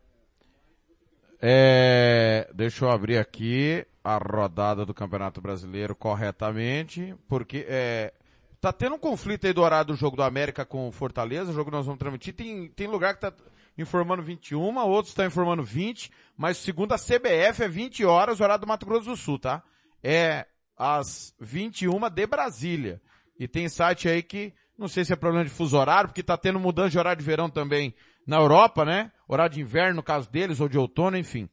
É, deixa eu abrir aqui a rodada do Campeonato Brasileiro corretamente, porque é, tá tendo um conflito aí do horário do jogo do América com Fortaleza, o jogo que nós vamos transmitir. Tem, tem lugar que tá informando 21, outros estão informando 20, mas segundo a CBF é 20 horas, o horário do Mato Grosso do Sul, tá? É às 21 de Brasília. E tem site aí que, não sei se é problema de fuso horário, porque tá tendo mudança de horário de verão também na Europa, né? Horário de inverno no caso deles, ou de outono, enfim.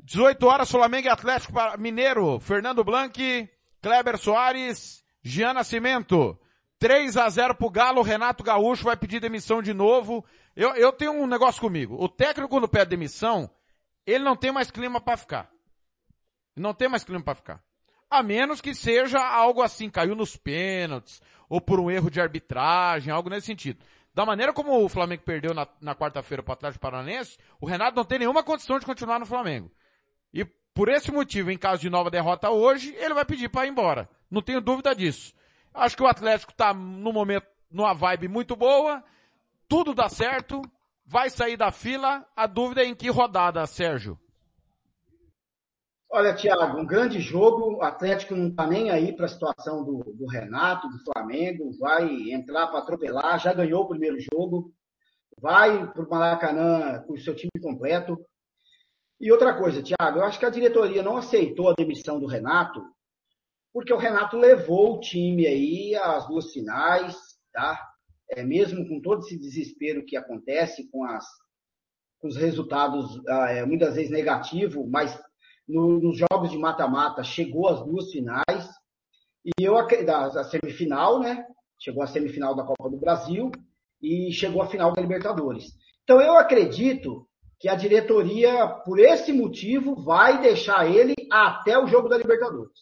18 horas, Flamengo e Atlético Mineiro, Fernando Blanc, Kleber Soares, Jean Nascimento. 3 a 0 pro Galo, Renato Gaúcho vai pedir demissão de novo. Eu, eu tenho um negócio comigo. O técnico quando pede demissão, ele não tem mais clima para ficar. Não tem mais clima para ficar. A menos que seja algo assim, caiu nos pênaltis, ou por um erro de arbitragem, algo nesse sentido. Da maneira como o Flamengo perdeu na, na quarta-feira para o Atlético Paranaense, o Renato não tem nenhuma condição de continuar no Flamengo. E por esse motivo, em caso de nova derrota hoje, ele vai pedir para ir embora. Não tenho dúvida disso. Acho que o Atlético está no momento numa vibe muito boa, tudo dá certo, vai sair da fila. A dúvida é em que rodada, Sérgio? Olha, Thiago, um grande jogo. O Atlético não está nem aí para a situação do, do, Renato, do Flamengo. Vai entrar para atropelar. Já ganhou o primeiro jogo. Vai para o Maracanã com o seu time completo. E outra coisa, Thiago, eu acho que a diretoria não aceitou a demissão do Renato porque o Renato levou o time aí às duas finais, tá? É, mesmo com todo esse desespero que acontece com, as, com os resultados ah, é, muitas vezes negativos, mas no, nos jogos de mata-mata chegou às duas finais e eu da a semifinal, né? Chegou à semifinal da Copa do Brasil e chegou à final da Libertadores. Então eu acredito que a diretoria, por esse motivo, vai deixar ele até o jogo da Libertadores.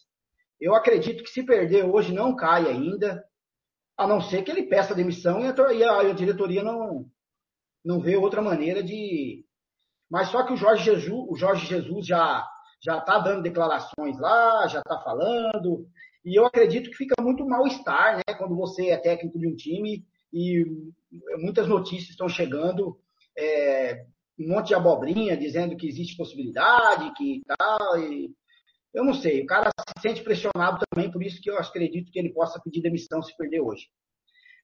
Eu acredito que se perder hoje não cai ainda, a não ser que ele peça demissão e a, e a diretoria não, não vê outra maneira de. Mas só que o Jorge Jesus, o Jorge Jesus já já está dando declarações lá, já está falando, e eu acredito que fica muito mal-estar, né, quando você é técnico de um time e muitas notícias estão chegando, é, um monte de abobrinha dizendo que existe possibilidade, que tal, e eu não sei, o cara se sente pressionado também, por isso que eu acredito que ele possa pedir demissão se perder hoje.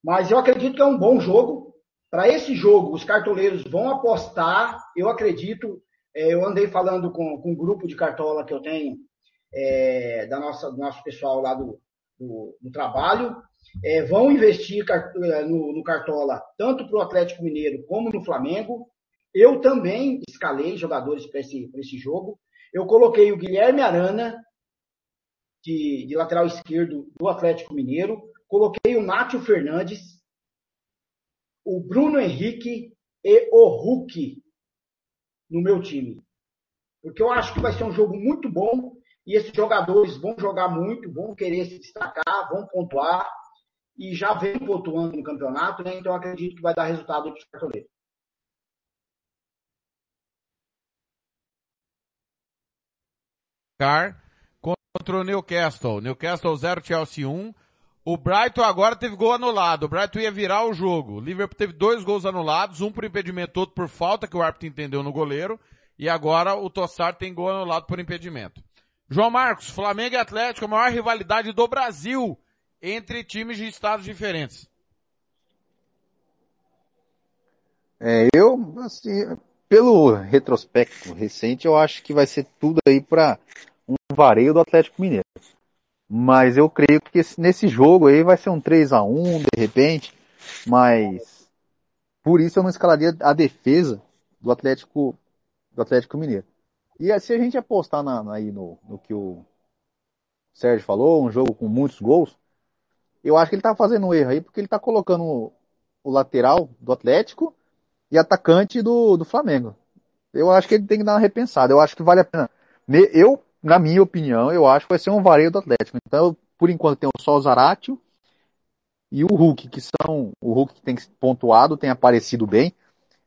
Mas eu acredito que é um bom jogo. Para esse jogo, os cartoleiros vão apostar, eu acredito, eu andei falando com, com um grupo de cartola que eu tenho, é, da nossa, do nosso pessoal lá do, do, do trabalho, é, vão investir é, no, no Cartola tanto para o Atlético Mineiro como no Flamengo. Eu também escalei jogadores para esse, esse jogo. Eu coloquei o Guilherme Arana, de, de, lateral esquerdo do Atlético Mineiro. Coloquei o Nátio Fernandes, o Bruno Henrique e o Hulk no meu time. Porque eu acho que vai ser um jogo muito bom e esses jogadores vão jogar muito, vão querer se destacar, vão pontuar e já vem pontuando no campeonato, né? Então acredito que vai dar resultado para os cartoleiros. Car contra o Newcastle. Newcastle 0, Chelsea 1. O Brighton agora teve gol anulado. O Brighton ia virar o jogo. O Liverpool teve dois gols anulados, um por impedimento, outro por falta que o árbitro entendeu no goleiro. E agora o Tossar tem gol anulado por impedimento. João Marcos, Flamengo e Atlético, a maior rivalidade do Brasil entre times de estados diferentes. É, eu, assim, pelo retrospecto recente, eu acho que vai ser tudo aí para um vareio do Atlético Mineiro. Mas eu creio que nesse jogo aí vai ser um 3 a 1 de repente, mas por isso eu não escalaria a defesa do Atlético do Atlético Mineiro. E se a gente apostar na, aí no, no que o Sérgio falou, um jogo com muitos gols, eu acho que ele tá fazendo um erro aí, porque ele tá colocando o, o lateral do Atlético e atacante do, do Flamengo. Eu acho que ele tem que dar uma repensada. Eu acho que vale a pena. Eu, na minha opinião, eu acho que vai ser um vareio do Atlético. Então, por enquanto, tem só o Zaratio e o Hulk, que são. O Hulk que tem pontuado, tem aparecido bem.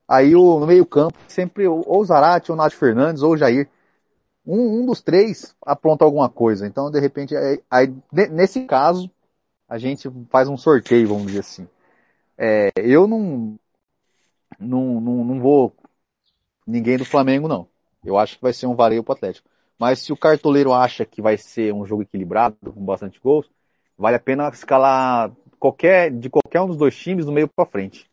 Aí o, no meio campo, sempre ou o Zarate, ou o Nath Fernandes, ou o Jair. Um, um dos três apronta alguma coisa. Então, de repente, aí, aí, nesse caso, a gente faz um sorteio, vamos dizer assim. É, eu não, não, não, não vou ninguém do Flamengo, não. Eu acho que vai ser um vareio pro Atlético. Mas se o cartoleiro acha que vai ser um jogo equilibrado, com bastante gols, vale a pena escalar qualquer, de qualquer um dos dois times do meio para frente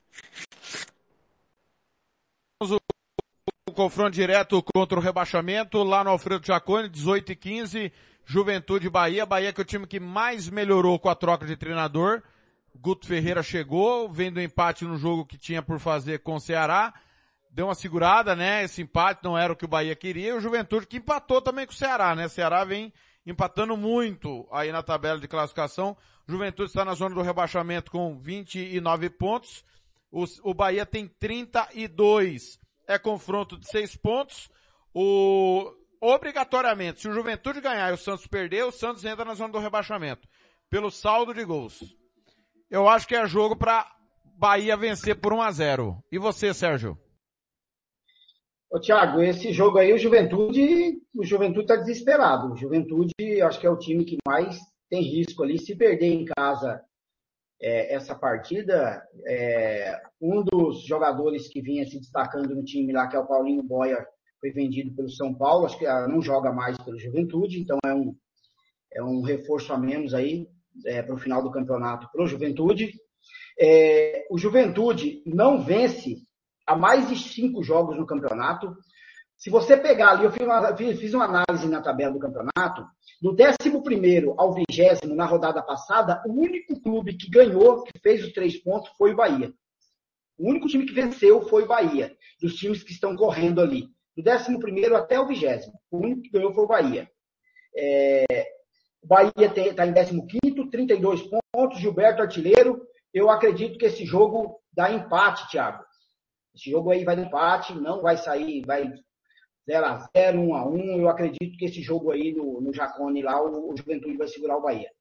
o confronto direto contra o rebaixamento lá no Alfredo Jacone, 18 e 15, Juventude Bahia. Bahia que é o time que mais melhorou com a troca de treinador. Guto Ferreira chegou, vendo o empate no jogo que tinha por fazer com o Ceará. Deu uma segurada, né? Esse empate não era o que o Bahia queria. E o Juventude que empatou também com o Ceará, né? O Ceará vem empatando muito aí na tabela de classificação. Juventude está na zona do rebaixamento com 29 pontos. O, o Bahia tem 32. É confronto de seis pontos. O, obrigatoriamente, se o Juventude ganhar e o Santos perder, o Santos entra na zona do rebaixamento. Pelo saldo de gols. Eu acho que é jogo para Bahia vencer por 1 a 0 E você, Sérgio? Ô, Thiago, esse jogo aí, o Juventude, o Juventude tá desesperado. O Juventude, acho que é o time que mais tem risco ali. Se perder em casa é, essa partida, é, um dos jogadores que vinha se destacando no time lá, que é o Paulinho Boia, foi vendido pelo São Paulo, acho que não joga mais pelo Juventude, então é um, é um reforço a menos aí é, para o final do campeonato para o Juventude. É, o Juventude não vence há mais de cinco jogos no campeonato. Se você pegar ali, eu fiz uma, fiz uma análise na tabela do campeonato, do 11 ao 20 na rodada passada, o único clube que ganhou, que fez os três pontos, foi o Bahia. O único time que venceu foi o Bahia, dos times que estão correndo ali. Do 11 até o 20. O único que ganhou foi o Bahia. É, o Bahia está em 15, 32 pontos, Gilberto artilheiro. Eu acredito que esse jogo dá empate, Thiago. Esse jogo aí vai dar empate, não vai sair, vai 0x0, 1x1. Eu acredito que esse jogo aí no, no Jacone lá, o, o Juventude vai segurar o Bahia.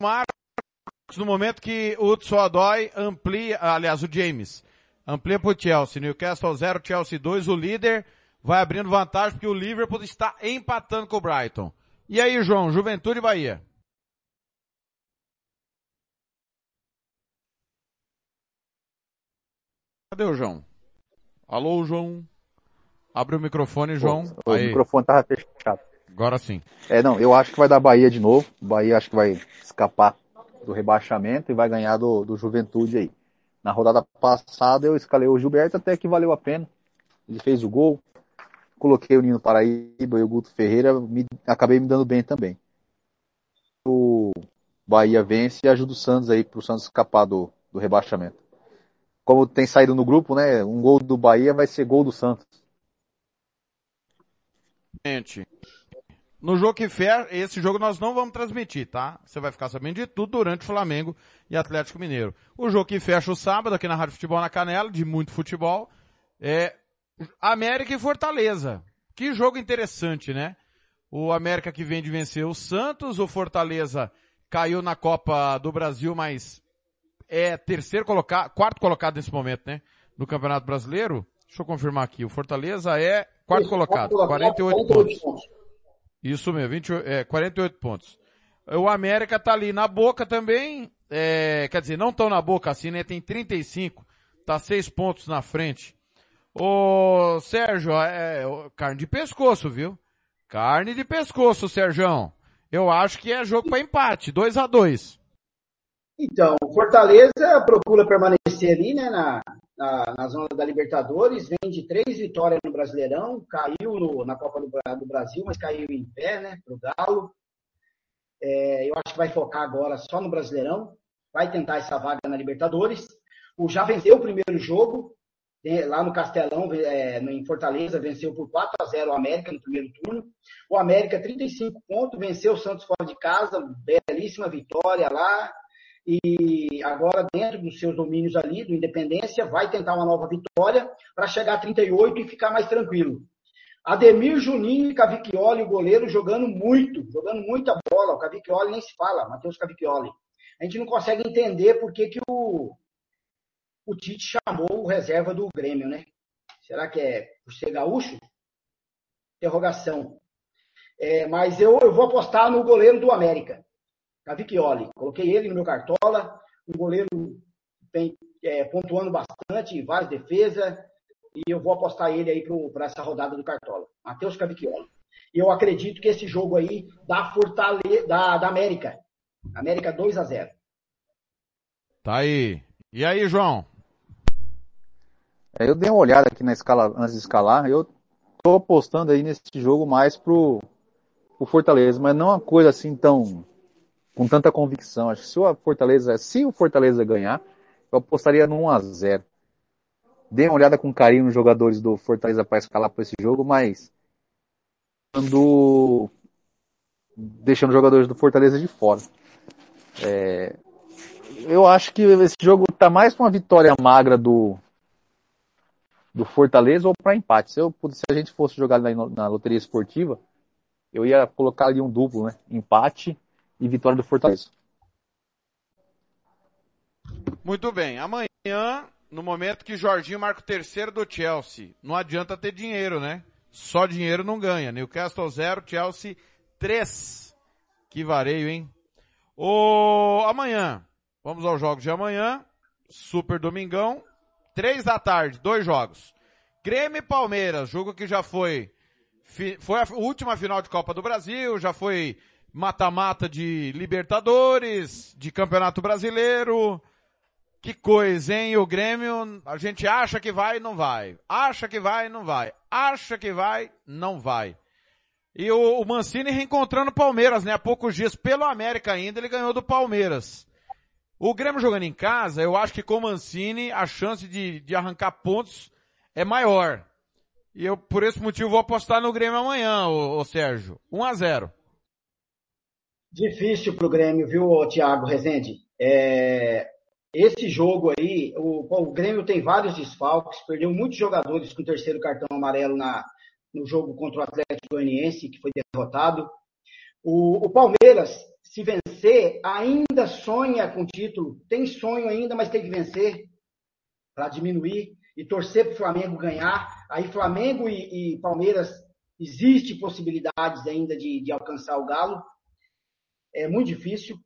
Marcos, no momento que o Tsuadói amplia, aliás, o James, amplia para o Chelsea. Newcastle 0, Chelsea 2. O líder vai abrindo vantagem porque o Liverpool está empatando com o Brighton. E aí, João, Juventude e Bahia? Cadê o João? Alô, João? Abre o microfone, João. O aí. microfone tava fechado. Agora sim. É, não, eu acho que vai dar Bahia de novo. O Bahia acho que vai escapar do rebaixamento e vai ganhar do, do Juventude aí. Na rodada passada eu escalei o Gilberto até que valeu a pena. Ele fez o gol. Coloquei o Nino Paraíba e o Guto Ferreira, me, acabei me dando bem também. O Bahia vence e ajuda o Santos aí pro Santos escapar do, do rebaixamento. Como tem saído no grupo, né? Um gol do Bahia vai ser gol do Santos. Gente, no jogo que fecha, esse jogo nós não vamos transmitir, tá? Você vai ficar sabendo de tudo durante Flamengo e Atlético Mineiro. O jogo que fecha o sábado aqui na Rádio Futebol na Canela, de muito futebol, é América e Fortaleza. Que jogo interessante, né? O América que vem de vencer o Santos, o Fortaleza caiu na Copa do Brasil, mas é terceiro colocado, quarto colocado nesse momento, né? No Campeonato Brasileiro. Deixa eu confirmar aqui. O Fortaleza é quarto Isso, colocado, 48 pontos. Isso mesmo, 20, é, 48 pontos. O América tá ali na boca também, é, quer dizer, não tão na boca assim, né? Tem 35, tá 6 pontos na frente. Ô, Sérgio, é, carne de pescoço, viu? Carne de pescoço, Sérgio. Eu acho que é jogo para empate, 2 a 2 Então, Fortaleza procura permanecer ali, né, na, na, na, zona da Libertadores, vem de três vitórias no Brasileirão, caiu no, na Copa do, do, Brasil, mas caiu em pé, né, pro Galo. É, eu acho que vai focar agora só no Brasileirão, vai tentar essa vaga na Libertadores. O já venceu o primeiro jogo, lá no Castelão, é, em Fortaleza, venceu por 4 a 0 o América no primeiro turno. O América, 35 pontos, venceu o Santos fora de casa, belíssima vitória lá e agora dentro dos seus domínios ali, do Independência, vai tentar uma nova vitória para chegar a 38 e ficar mais tranquilo. Ademir Juninho e Cavicchioli, o goleiro, jogando muito, jogando muita bola. O Cavicchioli nem se fala, Matheus Cavicchioli. A gente não consegue entender por que, que o, o Tite chamou o reserva do Grêmio, né? Será que é por ser gaúcho? Interrogação. É, mas eu, eu vou apostar no goleiro do América. Cavicchioli. Coloquei ele no meu cartola, um goleiro bem, é, pontuando bastante, várias defesas, e eu vou apostar ele aí para essa rodada do cartola. Matheus Cavicchioli. E eu acredito que esse jogo aí da Fortaleza, da, da América. América 2 a 0 Tá aí. E aí, João? É, eu dei uma olhada aqui na escala antes de escalar. Eu tô apostando aí nesse jogo mais pro, pro Fortaleza, mas não uma coisa assim tão com tanta convicção. Acho que se o Fortaleza, se o Fortaleza ganhar, eu apostaria no 1 a 0. Dei uma olhada com carinho nos jogadores do Fortaleza para escalar para esse jogo, mas ando deixando os jogadores do Fortaleza de fora. É... eu acho que esse jogo tá mais para uma vitória magra do do Fortaleza ou para empate. Se, eu, se a gente fosse jogar na, na loteria esportiva, eu ia colocar ali um duplo, né? Empate e vitória do Fortaleza. Muito bem. Amanhã, no momento que Jorginho marca o terceiro do Chelsea, não adianta ter dinheiro, né? Só dinheiro não ganha. Newcastle 0, Chelsea 3. Que vareio, hein? O amanhã, vamos aos jogos de amanhã. Super Domingão, três da tarde, dois jogos. Grêmio e Palmeiras, jogo que já foi, foi a última final de Copa do Brasil, já foi mata-mata de Libertadores, de Campeonato Brasileiro. Que coisa, hein? O Grêmio, a gente acha que vai, não vai. Acha que vai, não vai. Acha que vai, não vai. E o, o Mancini reencontrando o Palmeiras, né? Há poucos dias, pelo América ainda, ele ganhou do Palmeiras. O Grêmio jogando em casa, eu acho que com o Mancini, a chance de, de arrancar pontos é maior. E eu, por esse motivo, vou apostar no Grêmio amanhã, o, Sérgio. 1 a 0 Difícil para o Grêmio, viu, Thiago Rezende? É... esse jogo aí, o, o, Grêmio tem vários desfalques, perdeu muitos jogadores com o terceiro cartão amarelo na, no jogo contra o Atlético Goianiense, que foi derrotado. O, o Palmeiras, se vencer, ainda sonha com título, tem sonho ainda, mas tem que vencer para diminuir e torcer para o Flamengo ganhar. Aí Flamengo e, e Palmeiras existe possibilidades ainda de, de, alcançar o Galo. É muito difícil.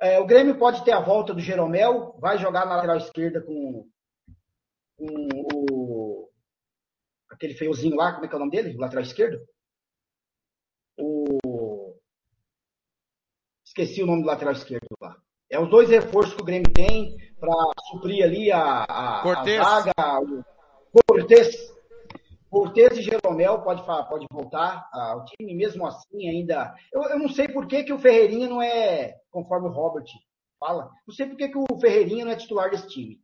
É, o Grêmio pode ter a volta do Jeromel, vai jogar na lateral esquerda com, com o aquele feiozinho lá, como é que é o nome dele? O lateral esquerdo? O esqueci o nome do lateral esquerdo lá. É os dois reforços que o Grêmio tem para suprir ali a, a, a zaga. O Cortez, Cortez e Jeromel pode, pode voltar ao time, mesmo assim ainda. Eu, eu não sei por que, que o Ferreirinha não é, conforme o Robert fala, não sei por que, que o Ferreirinha não é titular desse time.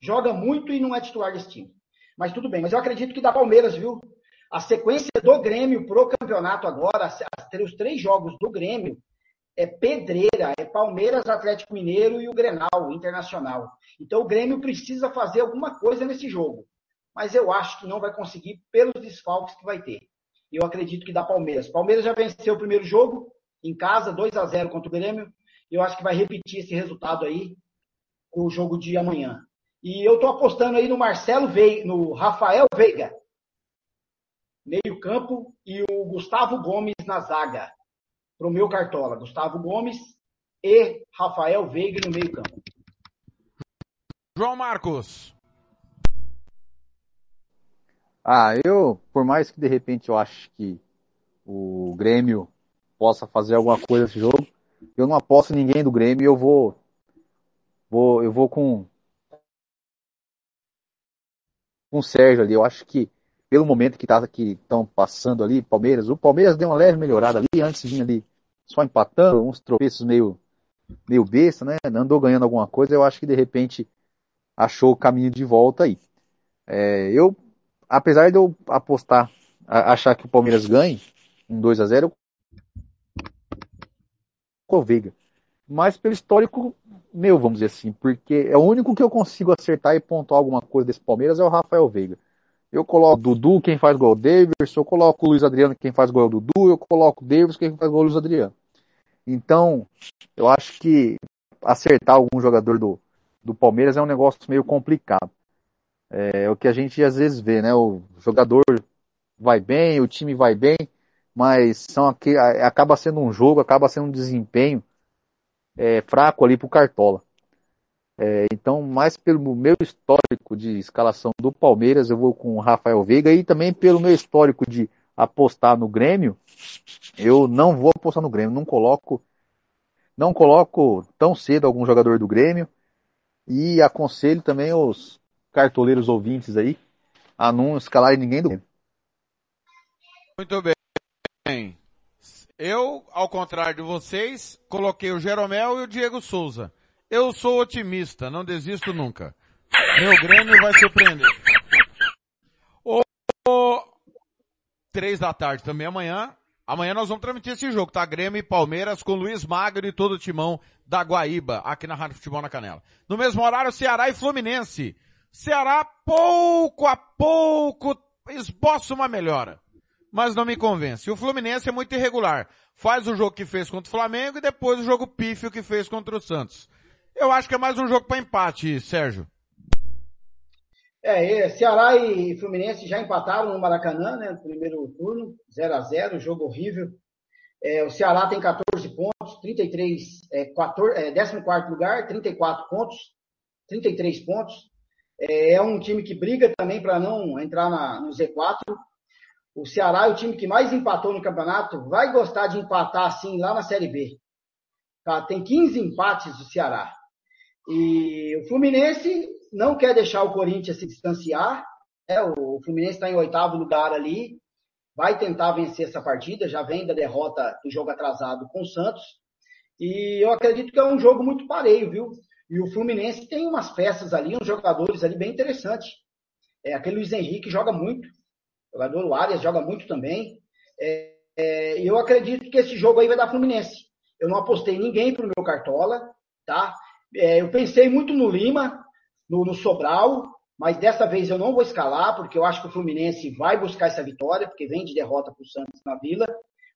Joga muito e não é titular desse time. Mas tudo bem, mas eu acredito que da Palmeiras, viu? A sequência do Grêmio pro campeonato agora, os três jogos do Grêmio, é pedreira, é Palmeiras, Atlético Mineiro e o Grenal, o Internacional. Então o Grêmio precisa fazer alguma coisa nesse jogo. Mas eu acho que não vai conseguir pelos desfalques que vai ter. Eu acredito que dá Palmeiras. Palmeiras já venceu o primeiro jogo em casa, 2 a 0 contra o Grêmio. Eu acho que vai repetir esse resultado aí o jogo de amanhã. E eu estou apostando aí no Marcelo Veiga, no Rafael Veiga, meio campo, e o Gustavo Gomes na zaga para o meu cartola, Gustavo Gomes e Rafael Veiga no meio campo. João Marcos. Ah, eu, por mais que de repente eu acho que o Grêmio possa fazer alguma coisa nesse jogo, eu não aposto ninguém do Grêmio, eu vou, vou, eu vou com com o Sérgio ali. Eu acho que pelo momento que tá estão passando ali, Palmeiras, o Palmeiras deu uma leve melhorada ali, antes vinha ali só empatando, uns tropeços meio meio besta, né? Andou ganhando alguma coisa, eu acho que de repente achou o caminho de volta aí. É, eu, apesar de eu apostar, achar que o Palmeiras ganhe, um 2 a 0 com o Veiga. Mas pelo histórico meu, vamos dizer assim, porque é o único que eu consigo acertar e pontuar alguma coisa desse Palmeiras é o Rafael Veiga. Eu coloco Dudu, quem faz gol é Davis, eu coloco o Luiz Adriano, quem faz gol é o Dudu, eu coloco Davis, quem faz gol é Luiz Adriano. Então, eu acho que acertar algum jogador do, do Palmeiras é um negócio meio complicado. É, é o que a gente às vezes vê, né? O jogador vai bem, o time vai bem, mas são aqui, acaba sendo um jogo, acaba sendo um desempenho é, fraco ali pro Cartola. É, então, mais pelo meu histórico de escalação do Palmeiras, eu vou com o Rafael Veiga e também pelo meu histórico de apostar no Grêmio, eu não vou apostar no Grêmio, não coloco não coloco tão cedo algum jogador do Grêmio e aconselho também os cartoleiros ouvintes aí a não escalar ninguém do. Muito bem. Eu, ao contrário de vocês, coloquei o Jeromel e o Diego Souza. Eu sou otimista, não desisto nunca. Meu Grêmio vai surpreender. O, três da tarde também amanhã. Amanhã nós vamos transmitir esse jogo, tá? Grêmio e Palmeiras com Luiz Magro e todo o timão da Guaíba, aqui na Rádio Futebol na Canela. No mesmo horário, Ceará e Fluminense. Ceará, pouco a pouco, esboça uma melhora. Mas não me convence. O Fluminense é muito irregular. Faz o jogo que fez contra o Flamengo e depois o jogo pífio que fez contra o Santos. Eu acho que é mais um jogo para empate, Sérgio. É, Ceará e Fluminense já empataram no Maracanã, né, primeiro turno, 0 a 0 jogo horrível. É, o Ceará tem 14 pontos, 33, é, 14, é, 14 lugar, 34 pontos, 33 pontos. É, é um time que briga também para não entrar na, no Z4. O Ceará é o time que mais empatou no campeonato, vai gostar de empatar assim lá na Série B. Tá? Tem 15 empates do Ceará. E o Fluminense não quer deixar o Corinthians se distanciar. É, o Fluminense está em oitavo lugar ali, vai tentar vencer essa partida, já vem da derrota do jogo atrasado com o Santos. E eu acredito que é um jogo muito pareio, viu? E o Fluminense tem umas peças ali, uns jogadores ali bem interessantes. É, aquele Luiz Henrique joga muito, o jogador o Arias joga muito também. É, é, eu acredito que esse jogo aí vai dar Fluminense. Eu não apostei ninguém pro meu Cartola, tá? É, eu pensei muito no Lima, no, no Sobral, mas dessa vez eu não vou escalar, porque eu acho que o Fluminense vai buscar essa vitória, porque vem de derrota para o Santos na Vila,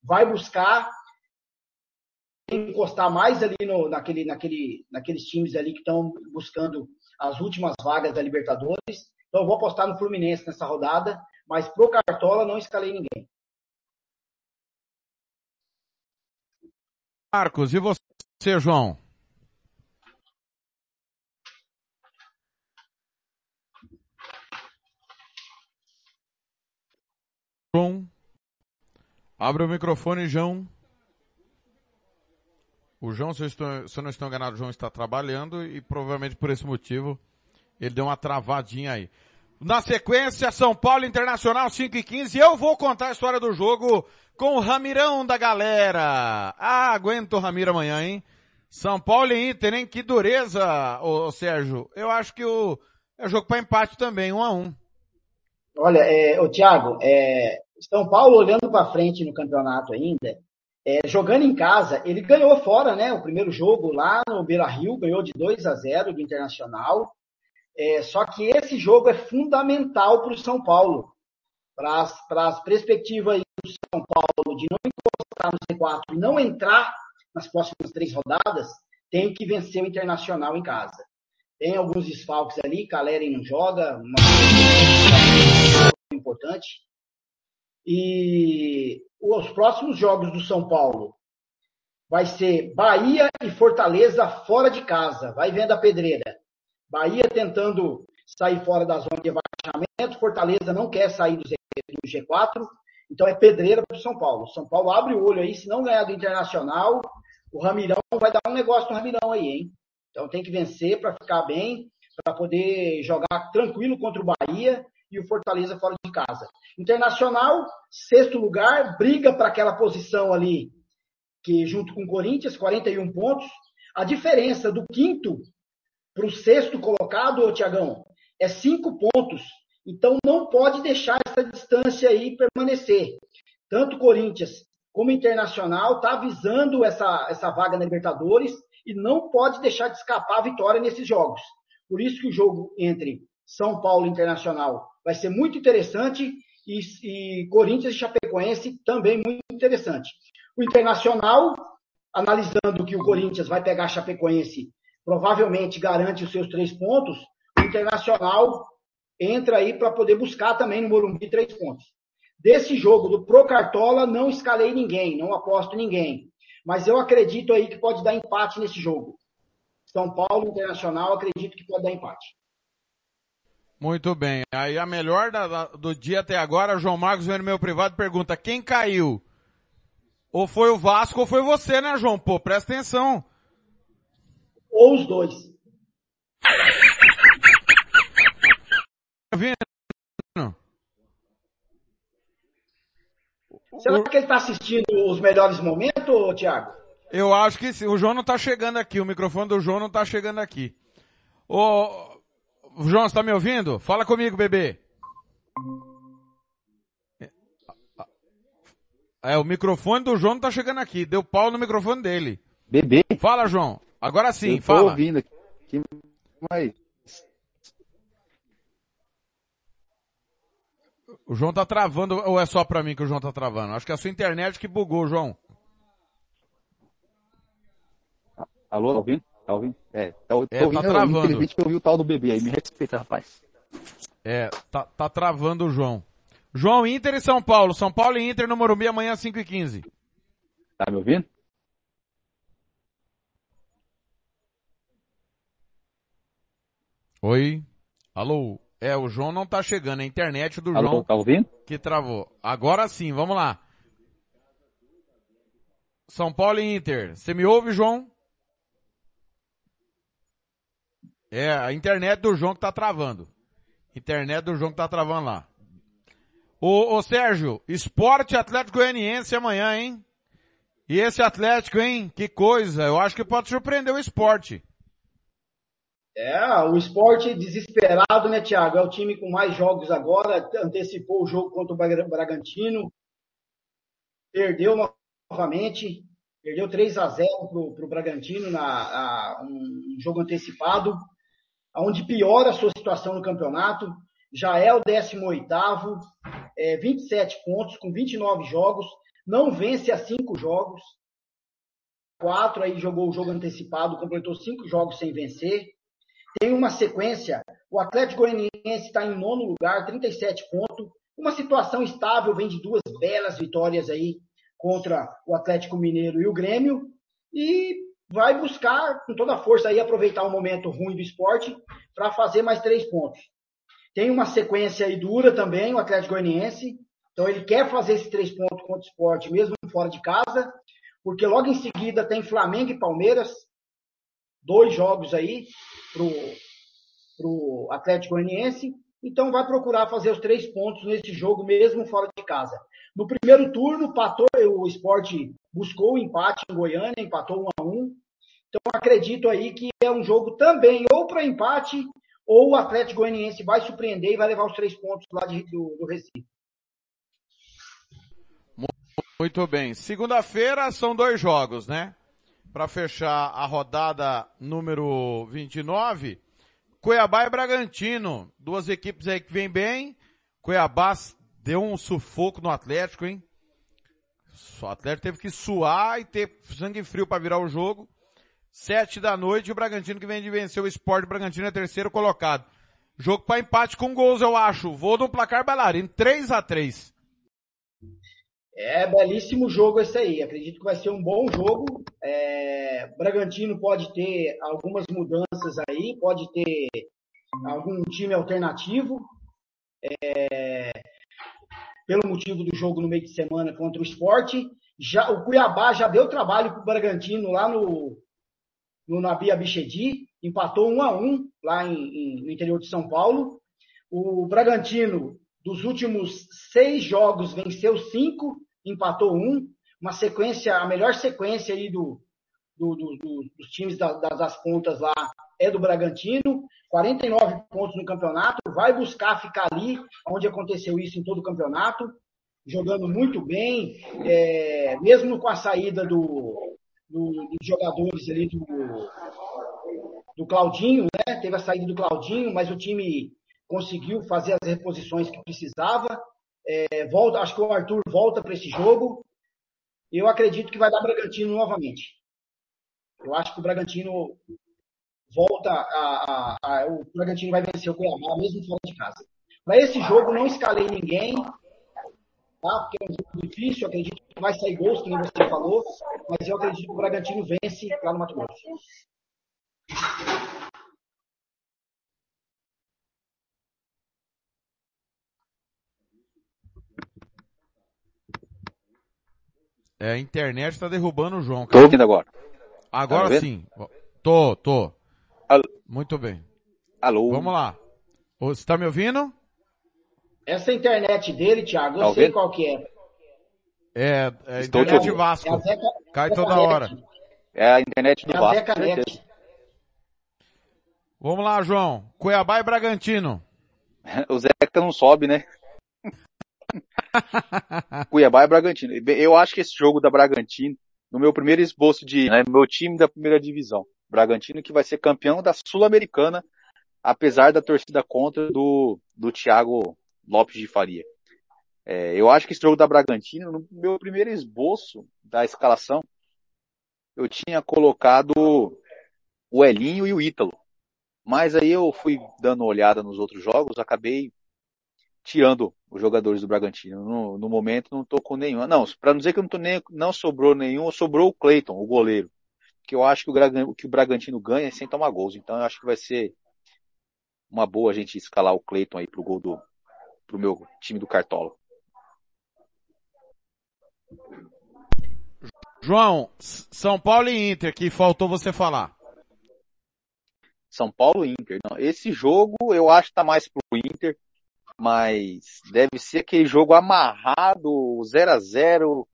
vai buscar encostar mais ali no, naquele, naquele, naqueles times ali que estão buscando as últimas vagas da Libertadores. Então eu vou apostar no Fluminense nessa rodada, mas pro Cartola não escalei ninguém. Marcos, e você, João? João. Abre o microfone, João. O João, se eu, estou, se eu não estou enganado, o João está trabalhando e provavelmente por esse motivo ele deu uma travadinha aí. Na sequência, São Paulo Internacional 5 e 15. Eu vou contar a história do jogo com o Ramirão da galera. Ah, aguento o Ramiro amanhã, hein? São Paulo e Inter, hein? Que dureza, ô, ô Sérgio. Eu acho que o, é jogo para empate também, um a um. Olha, é, o Thiago, é, São Paulo olhando para frente no campeonato ainda, é, jogando em casa, ele ganhou fora, né? O primeiro jogo lá no Beira Rio, ganhou de 2 a 0 do Internacional. É, só que esse jogo é fundamental para o São Paulo, para as perspectivas do São Paulo de não encostar no C4 e não entrar nas próximas três rodadas, tem que vencer o Internacional em casa. Tem alguns desfalques ali, Caleri não joga, uma importante. E os próximos jogos do São Paulo vai ser Bahia e Fortaleza fora de casa. Vai vendo a pedreira. Bahia tentando sair fora da zona de rebaixamento, Fortaleza não quer sair do G4, então é pedreira para o São Paulo. São Paulo abre o olho aí, se não ganhar do Internacional, o Ramirão vai dar um negócio no Ramirão aí, hein? Então tem que vencer para ficar bem, para poder jogar tranquilo contra o Bahia e o Fortaleza fora de casa. Internacional, sexto lugar, briga para aquela posição ali, que junto com o Corinthians, 41 pontos. A diferença do quinto para o sexto colocado, Tiagão, é cinco pontos. Então não pode deixar essa distância aí permanecer. Tanto Corinthians como Internacional está avisando essa, essa vaga na Libertadores e não pode deixar de escapar a vitória nesses jogos. Por isso que o jogo entre São Paulo Internacional vai ser muito interessante e, e Corinthians e Chapecoense também muito interessante. O Internacional, analisando que o Corinthians vai pegar a Chapecoense, provavelmente garante os seus três pontos, o Internacional entra aí para poder buscar também no Morumbi três pontos. Desse jogo do Pro Cartola, não escalei ninguém, não aposto ninguém. Mas eu acredito aí que pode dar empate nesse jogo. São Paulo Internacional, acredito que pode dar empate. Muito bem. Aí a melhor da, da, do dia até agora, João Marcos vem no meu privado pergunta, quem caiu? Ou foi o Vasco ou foi você, né, João? Pô, presta atenção. Ou os dois. Será que ele está assistindo os melhores momentos, Thiago? Eu acho que sim. O João não está chegando aqui. O microfone do João não está chegando aqui. Ô, João, você tá me ouvindo? Fala comigo, bebê. É, o microfone do João não tá chegando aqui. Deu pau no microfone dele. Bebê? Fala, João. Agora sim, Eu tô fala. ouvindo aqui. Mas... O João tá travando, ou é só pra mim que o João tá travando? Acho que é a sua internet que bugou, João. Alô, tá ouvindo? Tá ouvindo? É, tá, É, tá ouvindo, travando. infelizmente que eu ouvi o tal do bebê aí. Me respeita, rapaz. É, tá, tá travando o João. João, Inter e São Paulo. São Paulo e Inter no Morumbi amanhã às 5 e 15 Tá me ouvindo? Oi? Alô? É, o João não tá chegando. É a internet do Alô, João tá ouvindo? que travou. Agora sim, vamos lá. São Paulo e Inter. Você me ouve, João? É, a internet do João que tá travando. Internet do João que tá travando lá. Ô, ô Sérgio, Esporte Atlético Goianiense amanhã, hein? E esse Atlético, hein? Que coisa. Eu acho que pode surpreender o esporte. É, o esporte desesperado, né, Thiago? É o time com mais jogos agora, antecipou o jogo contra o Braga- Bragantino, perdeu novamente. Perdeu 3 a 0 para o Bragantino na um jogo antecipado, onde piora a sua situação no campeonato. Já é o 18 é, 27 pontos com 29 jogos, não vence a 5 jogos. 4 aí jogou o jogo antecipado, completou 5 jogos sem vencer. Tem uma sequência, o Atlético Goianiense está em nono lugar, 37 pontos. Uma situação estável, vem de duas belas vitórias aí contra o Atlético Mineiro e o Grêmio. E vai buscar com toda a força aí aproveitar o momento ruim do esporte para fazer mais três pontos. Tem uma sequência aí dura também, o Atlético Goianiense. Então ele quer fazer esses três pontos contra o esporte, mesmo fora de casa, porque logo em seguida tem Flamengo e Palmeiras, dois jogos aí pro, pro Atlético Goianiense. Então vai procurar fazer os três pontos nesse jogo, mesmo fora de casa. No primeiro turno, patou, o esporte buscou o empate em Goiânia, empatou 1 a 1 Então acredito aí que é um jogo também ou para empate, ou o Atlético Goianiense vai surpreender e vai levar os três pontos lá de, do, do Recife. Muito bem. Segunda-feira são dois jogos, né? Para fechar a rodada número 29, Cuiabá e Bragantino. Duas equipes aí que vêm bem. Cuiabá deu um sufoco no Atlético, hein? O Atlético teve que suar e ter sangue frio para virar o jogo. Sete da noite, o Bragantino que vem de vencer o Sport, o Bragantino é terceiro colocado. Jogo para empate com gols, eu acho. Vou no placar bailarino, 3 a 3 É, belíssimo jogo esse aí. Acredito que vai ser um bom jogo. É, Bragantino pode ter algumas mudanças aí, pode ter algum time alternativo. É, pelo motivo do jogo no meio de semana contra o esporte. Já, o Cuiabá já deu trabalho para o Bragantino lá no, no Nabi Abichedi, empatou 1 a 1 lá em, em, no interior de São Paulo. O Bragantino, dos últimos seis jogos, venceu cinco, empatou um. Uma sequência, a melhor sequência aí do, do, do, do dos times da, das pontas lá é do Bragantino. 49 pontos no campeonato, vai buscar ficar ali, onde aconteceu isso em todo o campeonato, jogando muito bem, é, mesmo com a saída do, do, dos jogadores ali do, do Claudinho, né? Teve a saída do Claudinho, mas o time conseguiu fazer as reposições que precisava. É, volta, acho que o Arthur volta para esse jogo. Eu acredito que vai dar Bragantino novamente. Eu acho que o Bragantino volta a, a, a, o Bragantino vai vencer o Cuiabá mesmo fora de casa. Para esse jogo não escalei ninguém, tá? Porque é um jogo difícil, acredito que vai sair gols, como você falou, mas eu acredito que o Bragantino vence lá no Mato Grosso. É, a internet está derrubando o João. Cara. Tô ouvindo agora. Agora tá sim. Tô, tô. Alô. Muito bem. Alô. Vamos lá. Você está me ouvindo? Essa internet dele, Thiago, eu Tá sei ouvindo? qual que é. É, é Estou te internet ouvindo. Vasco. É Zeca, Cai Zeca toda Net. hora. É a internet do É a Vasco, Zeca certeza. Vamos lá, João. Cuiabá e Bragantino. O Zeca não sobe, né? Cuiabá e Bragantino. Eu acho que esse jogo da Bragantino, no meu primeiro esboço de, né, meu time da primeira divisão, Bragantino que vai ser campeão da Sul-Americana, apesar da torcida contra do, do Thiago Lopes de Faria. É, eu acho que esse jogo da Bragantino, no meu primeiro esboço da escalação, eu tinha colocado o Elinho e o Ítalo. Mas aí eu fui dando uma olhada nos outros jogos, acabei tirando os jogadores do Bragantino. No, no momento não tô com nenhum. Não, para não dizer que não, tô nem, não sobrou nenhum, sobrou o Cleiton, o goleiro. Que eu acho que o, que o Bragantino ganha sem tomar gols. Então eu acho que vai ser uma boa a gente escalar o Cleiton aí pro gol do pro meu time do Cartola. João, São Paulo e Inter, que faltou você falar. São Paulo e Inter. Não, esse jogo eu acho que tá mais pro Inter, mas deve ser aquele jogo amarrado, 0 a 0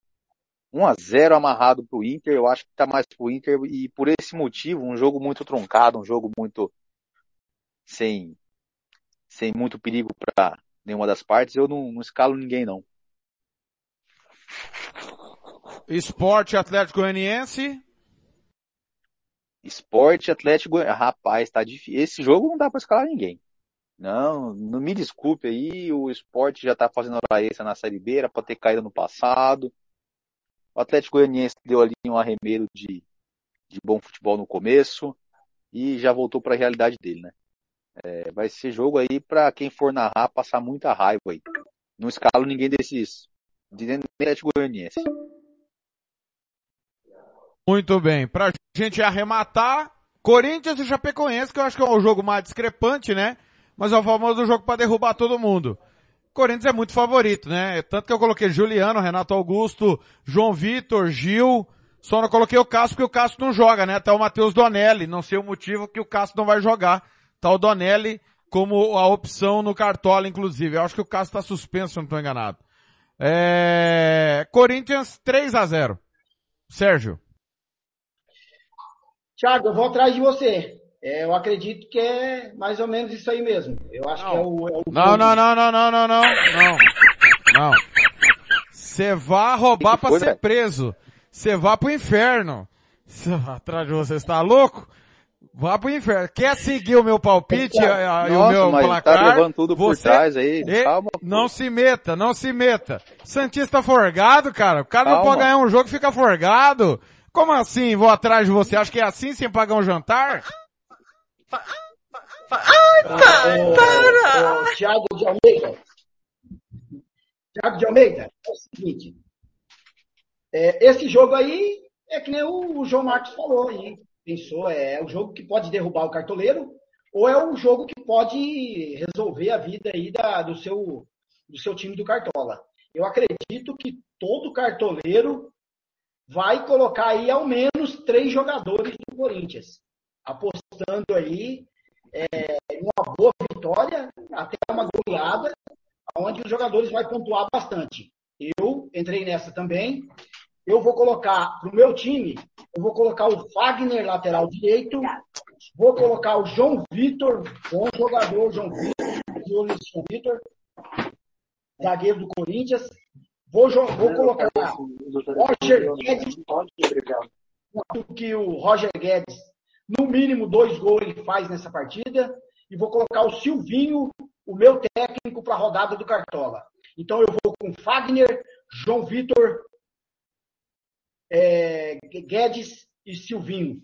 1 a 0 amarrado pro Inter. Eu acho que tá mais pro Inter e por esse motivo, um jogo muito truncado, um jogo muito sem sem muito perigo para nenhuma das partes, eu não, não escalo ninguém não. Esporte Atlético Goianiense. Esporte Atlético Goianiense. Rapaz, tá difícil. Esse jogo não dá pra escalar ninguém. Não, não me desculpe aí, o esporte já tá fazendo hora extra na Série B, era pra ter caído no passado. O Atlético Goianiense deu ali um arremedo de, de bom futebol no começo e já voltou para a realidade dele, né? É, vai ser jogo aí para quem for narrar passar muita raiva aí. Não escalo ninguém desses de do Atlético Goianiense. Muito bem. Pra gente arrematar, Corinthians e Chapecoense, que eu acho que é o jogo mais discrepante, né? Mas é o famoso jogo para derrubar todo mundo. Corinthians é muito favorito, né? Tanto que eu coloquei Juliano, Renato Augusto, João Vitor, Gil. Só não coloquei o Cássio porque o Cássio não joga, né? Tá o Matheus Donelli. Não sei o motivo que o Cássio não vai jogar. Tá o Donelli como a opção no Cartola, inclusive. Eu acho que o Cássio tá suspenso, se eu não estou enganado. É... Corinthians 3 a 0 Sérgio. Thiago, eu vou atrás de você. É, eu acredito que é mais ou menos isso aí mesmo. Eu acho não. que é o, é o. Não, não, não, não, não, não, não, não. Não. Você vai roubar pra foi, ser velho? preso. Você vai pro inferno. Atrás de você, está louco? Vá pro inferno. Quer seguir o meu palpite e o meu mas placar? Tá levando tudo por trás aí. Calma. Não se meta, não se meta. Santista forgado, cara. O cara Calma. não pode ganhar um jogo e fica forgado. Como assim vou atrás de você? Acho que é assim sem pagar um jantar? Ai, para! Tiago de Almeida. Tiago de Almeida, é o seguinte. É, esse jogo aí é que nem o, o João Marcos falou aí. Pensou, é, é o jogo que pode derrubar o cartoleiro ou é o jogo que pode resolver a vida aí da, do, seu, do seu time do Cartola. Eu acredito que todo cartoleiro vai colocar aí ao menos três jogadores do Corinthians apostando aí é, uma boa vitória, até uma goleada, onde os jogadores vão pontuar bastante. Eu entrei nessa também. Eu vou colocar para o meu time, eu vou colocar o Wagner, lateral direito, vou colocar o João Vitor, bom jogador, João Vitor, Vitor, zagueiro do Corinthians. Vou, vou colocar o Roger Guedes, que o Roger Guedes no mínimo dois gols ele faz nessa partida. E vou colocar o Silvinho, o meu técnico, para a rodada do Cartola. Então eu vou com Fagner, João Vitor, é, Guedes e Silvinho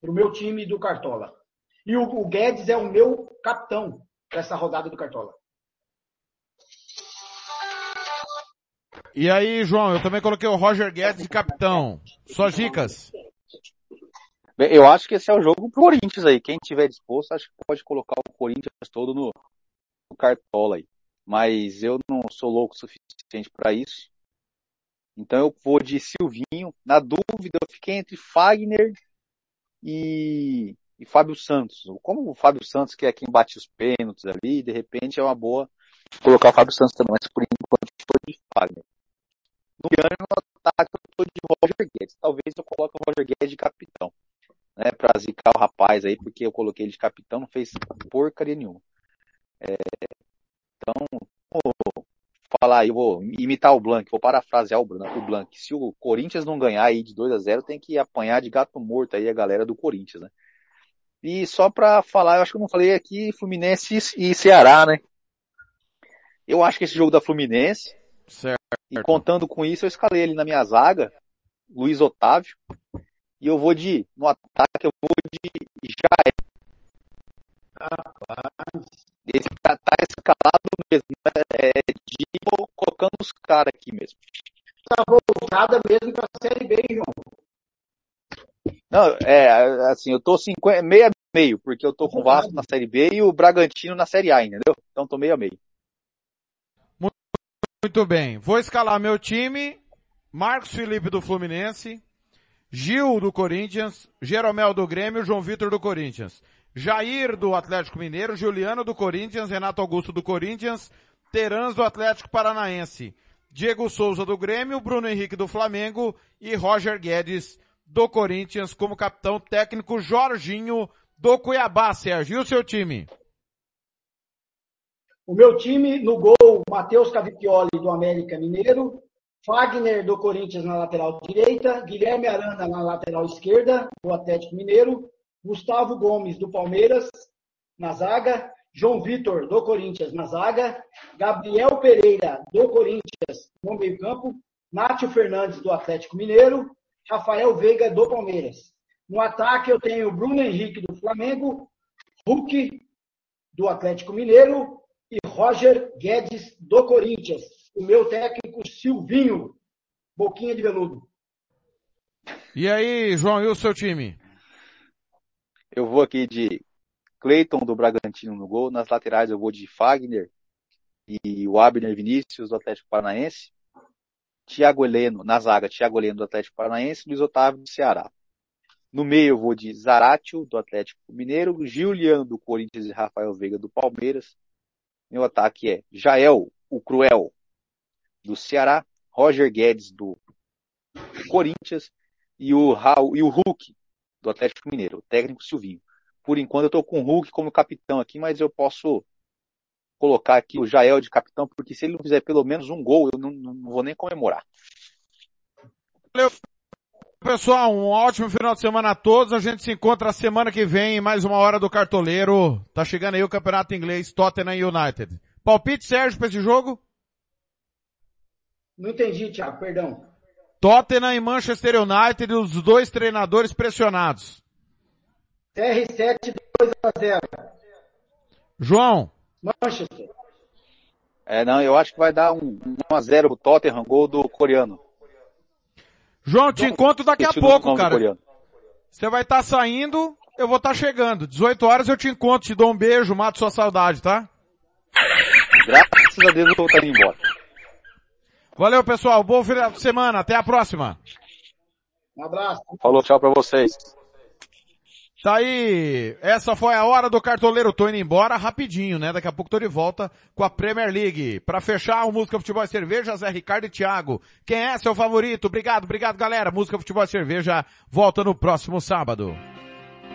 para o meu time do Cartola. E o, o Guedes é o meu capitão para essa rodada do Cartola. E aí, João, eu também coloquei o Roger Guedes de capitão. Só dicas. Eu acho que esse é o jogo pro Corinthians aí. Quem tiver disposto, acho que pode colocar o Corinthians todo no, no cartola aí. Mas eu não sou louco o suficiente para isso. Então eu vou de Silvinho. Na dúvida, eu fiquei entre Fagner e, e Fábio Santos. Como o Fábio Santos, que é quem bate os pênaltis ali, de repente é uma boa colocar o Fábio Santos também. Mas por enquanto, estou de Fagner. No ano, no ataque, eu estou de Roger Guedes. Talvez eu coloque o Roger Guedes de capitão né, pra zicar o rapaz aí, porque eu coloquei ele de capitão, não fez porcaria nenhuma. É, então, falar aí, eu vou imitar o Blank, vou parafrasear o, o Blank. Se o Corinthians não ganhar aí de 2 a 0 tem que apanhar de gato morto aí a galera do Corinthians, né? E só pra falar, eu acho que eu não falei aqui Fluminense e Ceará, né? Eu acho que esse jogo da Fluminense, certo. e contando com isso, eu escalei ele na minha zaga, Luiz Otávio, e eu vou de, no ataque, eu vou de Jair. Rapaz. Esse tá, tá escalado mesmo, né? É de colocando os caras aqui mesmo. Tá voltada mesmo pra Série B, João. Não, é, assim, eu tô 50, meio a meio, porque eu tô com o Vasco na Série B e o Bragantino na Série A, entendeu? Então tô meio a meio. Muito, muito bem. Vou escalar meu time. Marcos Felipe do Fluminense. Gil do Corinthians, Jeromel do Grêmio, João Vitor do Corinthians. Jair do Atlético Mineiro, Juliano do Corinthians, Renato Augusto do Corinthians, Terãs do Atlético Paranaense, Diego Souza do Grêmio, Bruno Henrique do Flamengo e Roger Guedes do Corinthians como capitão técnico Jorginho do Cuiabá, Sérgio. E o seu time? O meu time, no gol, Matheus Cavicchioli do América Mineiro, Fagner do Corinthians na lateral direita, Guilherme Arana na lateral esquerda do Atlético Mineiro, Gustavo Gomes do Palmeiras na zaga, João Vitor do Corinthians na zaga, Gabriel Pereira do Corinthians no meio-campo, Nátio Fernandes do Atlético Mineiro, Rafael Veiga do Palmeiras. No ataque eu tenho Bruno Henrique do Flamengo, Hulk do Atlético Mineiro e Roger Guedes do Corinthians. O meu técnico Silvinho, boquinha de veludo. E aí, João, e o seu time? Eu vou aqui de Cleiton do Bragantino no gol. Nas laterais eu vou de Fagner e o Abner Vinícius do Atlético Paranaense. Thiago Heleno, na zaga, Thiago Heleno do Atlético Paranaense, Luiz Otávio do Ceará. No meio eu vou de Zaratio do Atlético Mineiro, Juliano do Corinthians e Rafael Veiga do Palmeiras. Meu ataque é Jael, o Cruel, do Ceará, Roger Guedes do Corinthians e o, Raul, e o Hulk do Atlético Mineiro, o técnico Silvinho. Por enquanto eu estou com o Hulk como capitão aqui, mas eu posso colocar aqui o Jael de capitão, porque se ele não fizer pelo menos um gol, eu não, não vou nem comemorar. Valeu, pessoal. Um ótimo final de semana a todos. A gente se encontra semana que vem em mais uma hora do cartoleiro. Tá chegando aí o campeonato inglês Tottenham United. Palpite, Sérgio, para esse jogo? Não entendi, Thiago, perdão. Tottenham e Manchester United, os dois treinadores pressionados. CR7 2 a 0. João. Manchester. É, não, eu acho que vai dar um 1x0 pro Tottenham, gol do coreano. João, te encontro daqui a pouco, cara. Você vai estar tá saindo, eu vou estar tá chegando. 18 horas eu te encontro, te dou um beijo, mato sua saudade, tá? Graças a Deus eu vou estar indo embora. Valeu, pessoal. Bom final de semana. Até a próxima. Um abraço. Falou, tchau pra vocês. Tá aí, essa foi a hora do cartoleiro. Tô indo embora rapidinho, né? Daqui a pouco tô de volta com a Premier League. Pra fechar o Música Futebol e Cerveja, Zé Ricardo e Thiago. Quem é seu favorito? Obrigado, obrigado galera. Música Futebol e Cerveja volta no próximo sábado.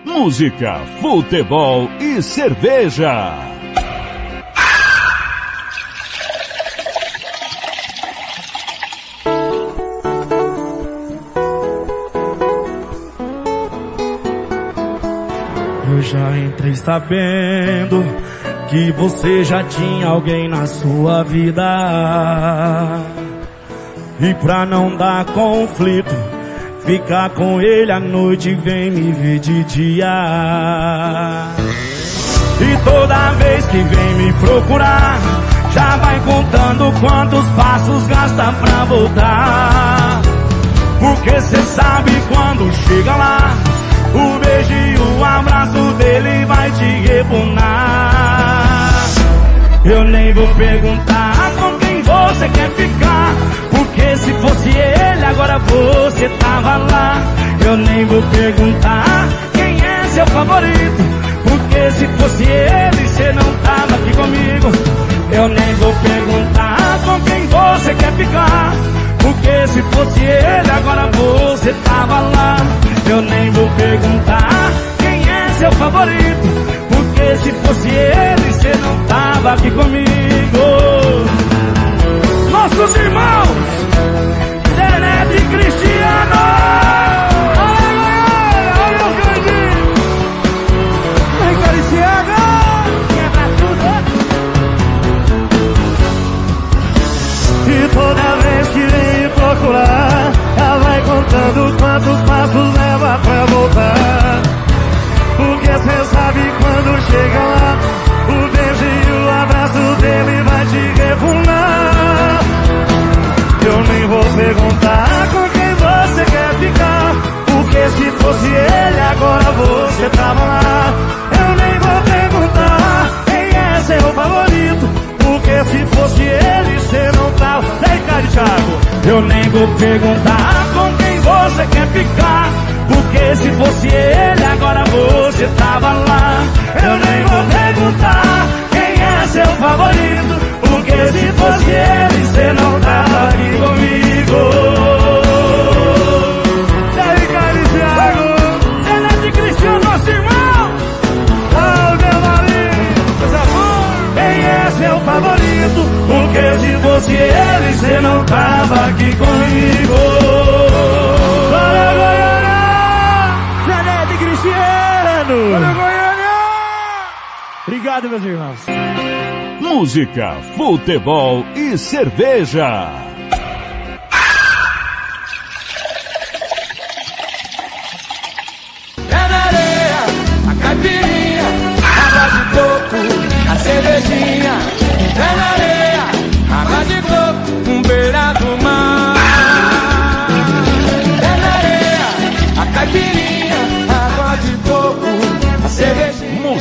Música, futebol e cerveja. Eu já entrei sabendo que você já tinha alguém na sua vida. E pra não dar conflito, ficar com ele à noite vem me ver de dia. E toda vez que vem me procurar, já vai contando quantos passos gasta pra voltar. Porque cê sabe quando chega lá, o beijo e o abraço dele vai te rebunar. Eu nem vou perguntar com quem você quer ficar. Porque se fosse ele, agora você tava lá. Eu nem vou perguntar quem é seu favorito. Porque se fosse ele, você não tava aqui comigo. Eu nem vou perguntar com quem você quer ficar. Porque se fosse ele, agora você tava lá. Eu nem vou perguntar quem é seu favorito. Porque se fosse ele, você não tava aqui comigo. Nossos irmãos, Celeb e Cristiano. Olha o grande. Vem. Quebra tudo. E toda vez que vem procurar, contando quantos passos leva pra voltar. Porque cê sabe quando chega lá, o beijo e o abraço dele vai te refunar. Eu nem vou perguntar com quem você quer ficar. Porque se fosse ele, agora você tava lá. Eu nem vou perguntar quem é seu favorito. Porque se fosse ele, você não tava. Cá, Thiago. Eu nem vou perguntar com quem você quer ficar. Porque se fosse ele, agora você tava lá. Eu nem vou perguntar quem é seu favorito. Porque se fosse ele, você não tava aqui comigo. Obrigado, meus irmãos. Música, futebol e cerveja. Pé na areia, a caipirinha, água de coco, a cervejinha. Pé na areia, água de coco, um beira do mar. Pé na areia, a caipirinha, água de coco, a cervejinha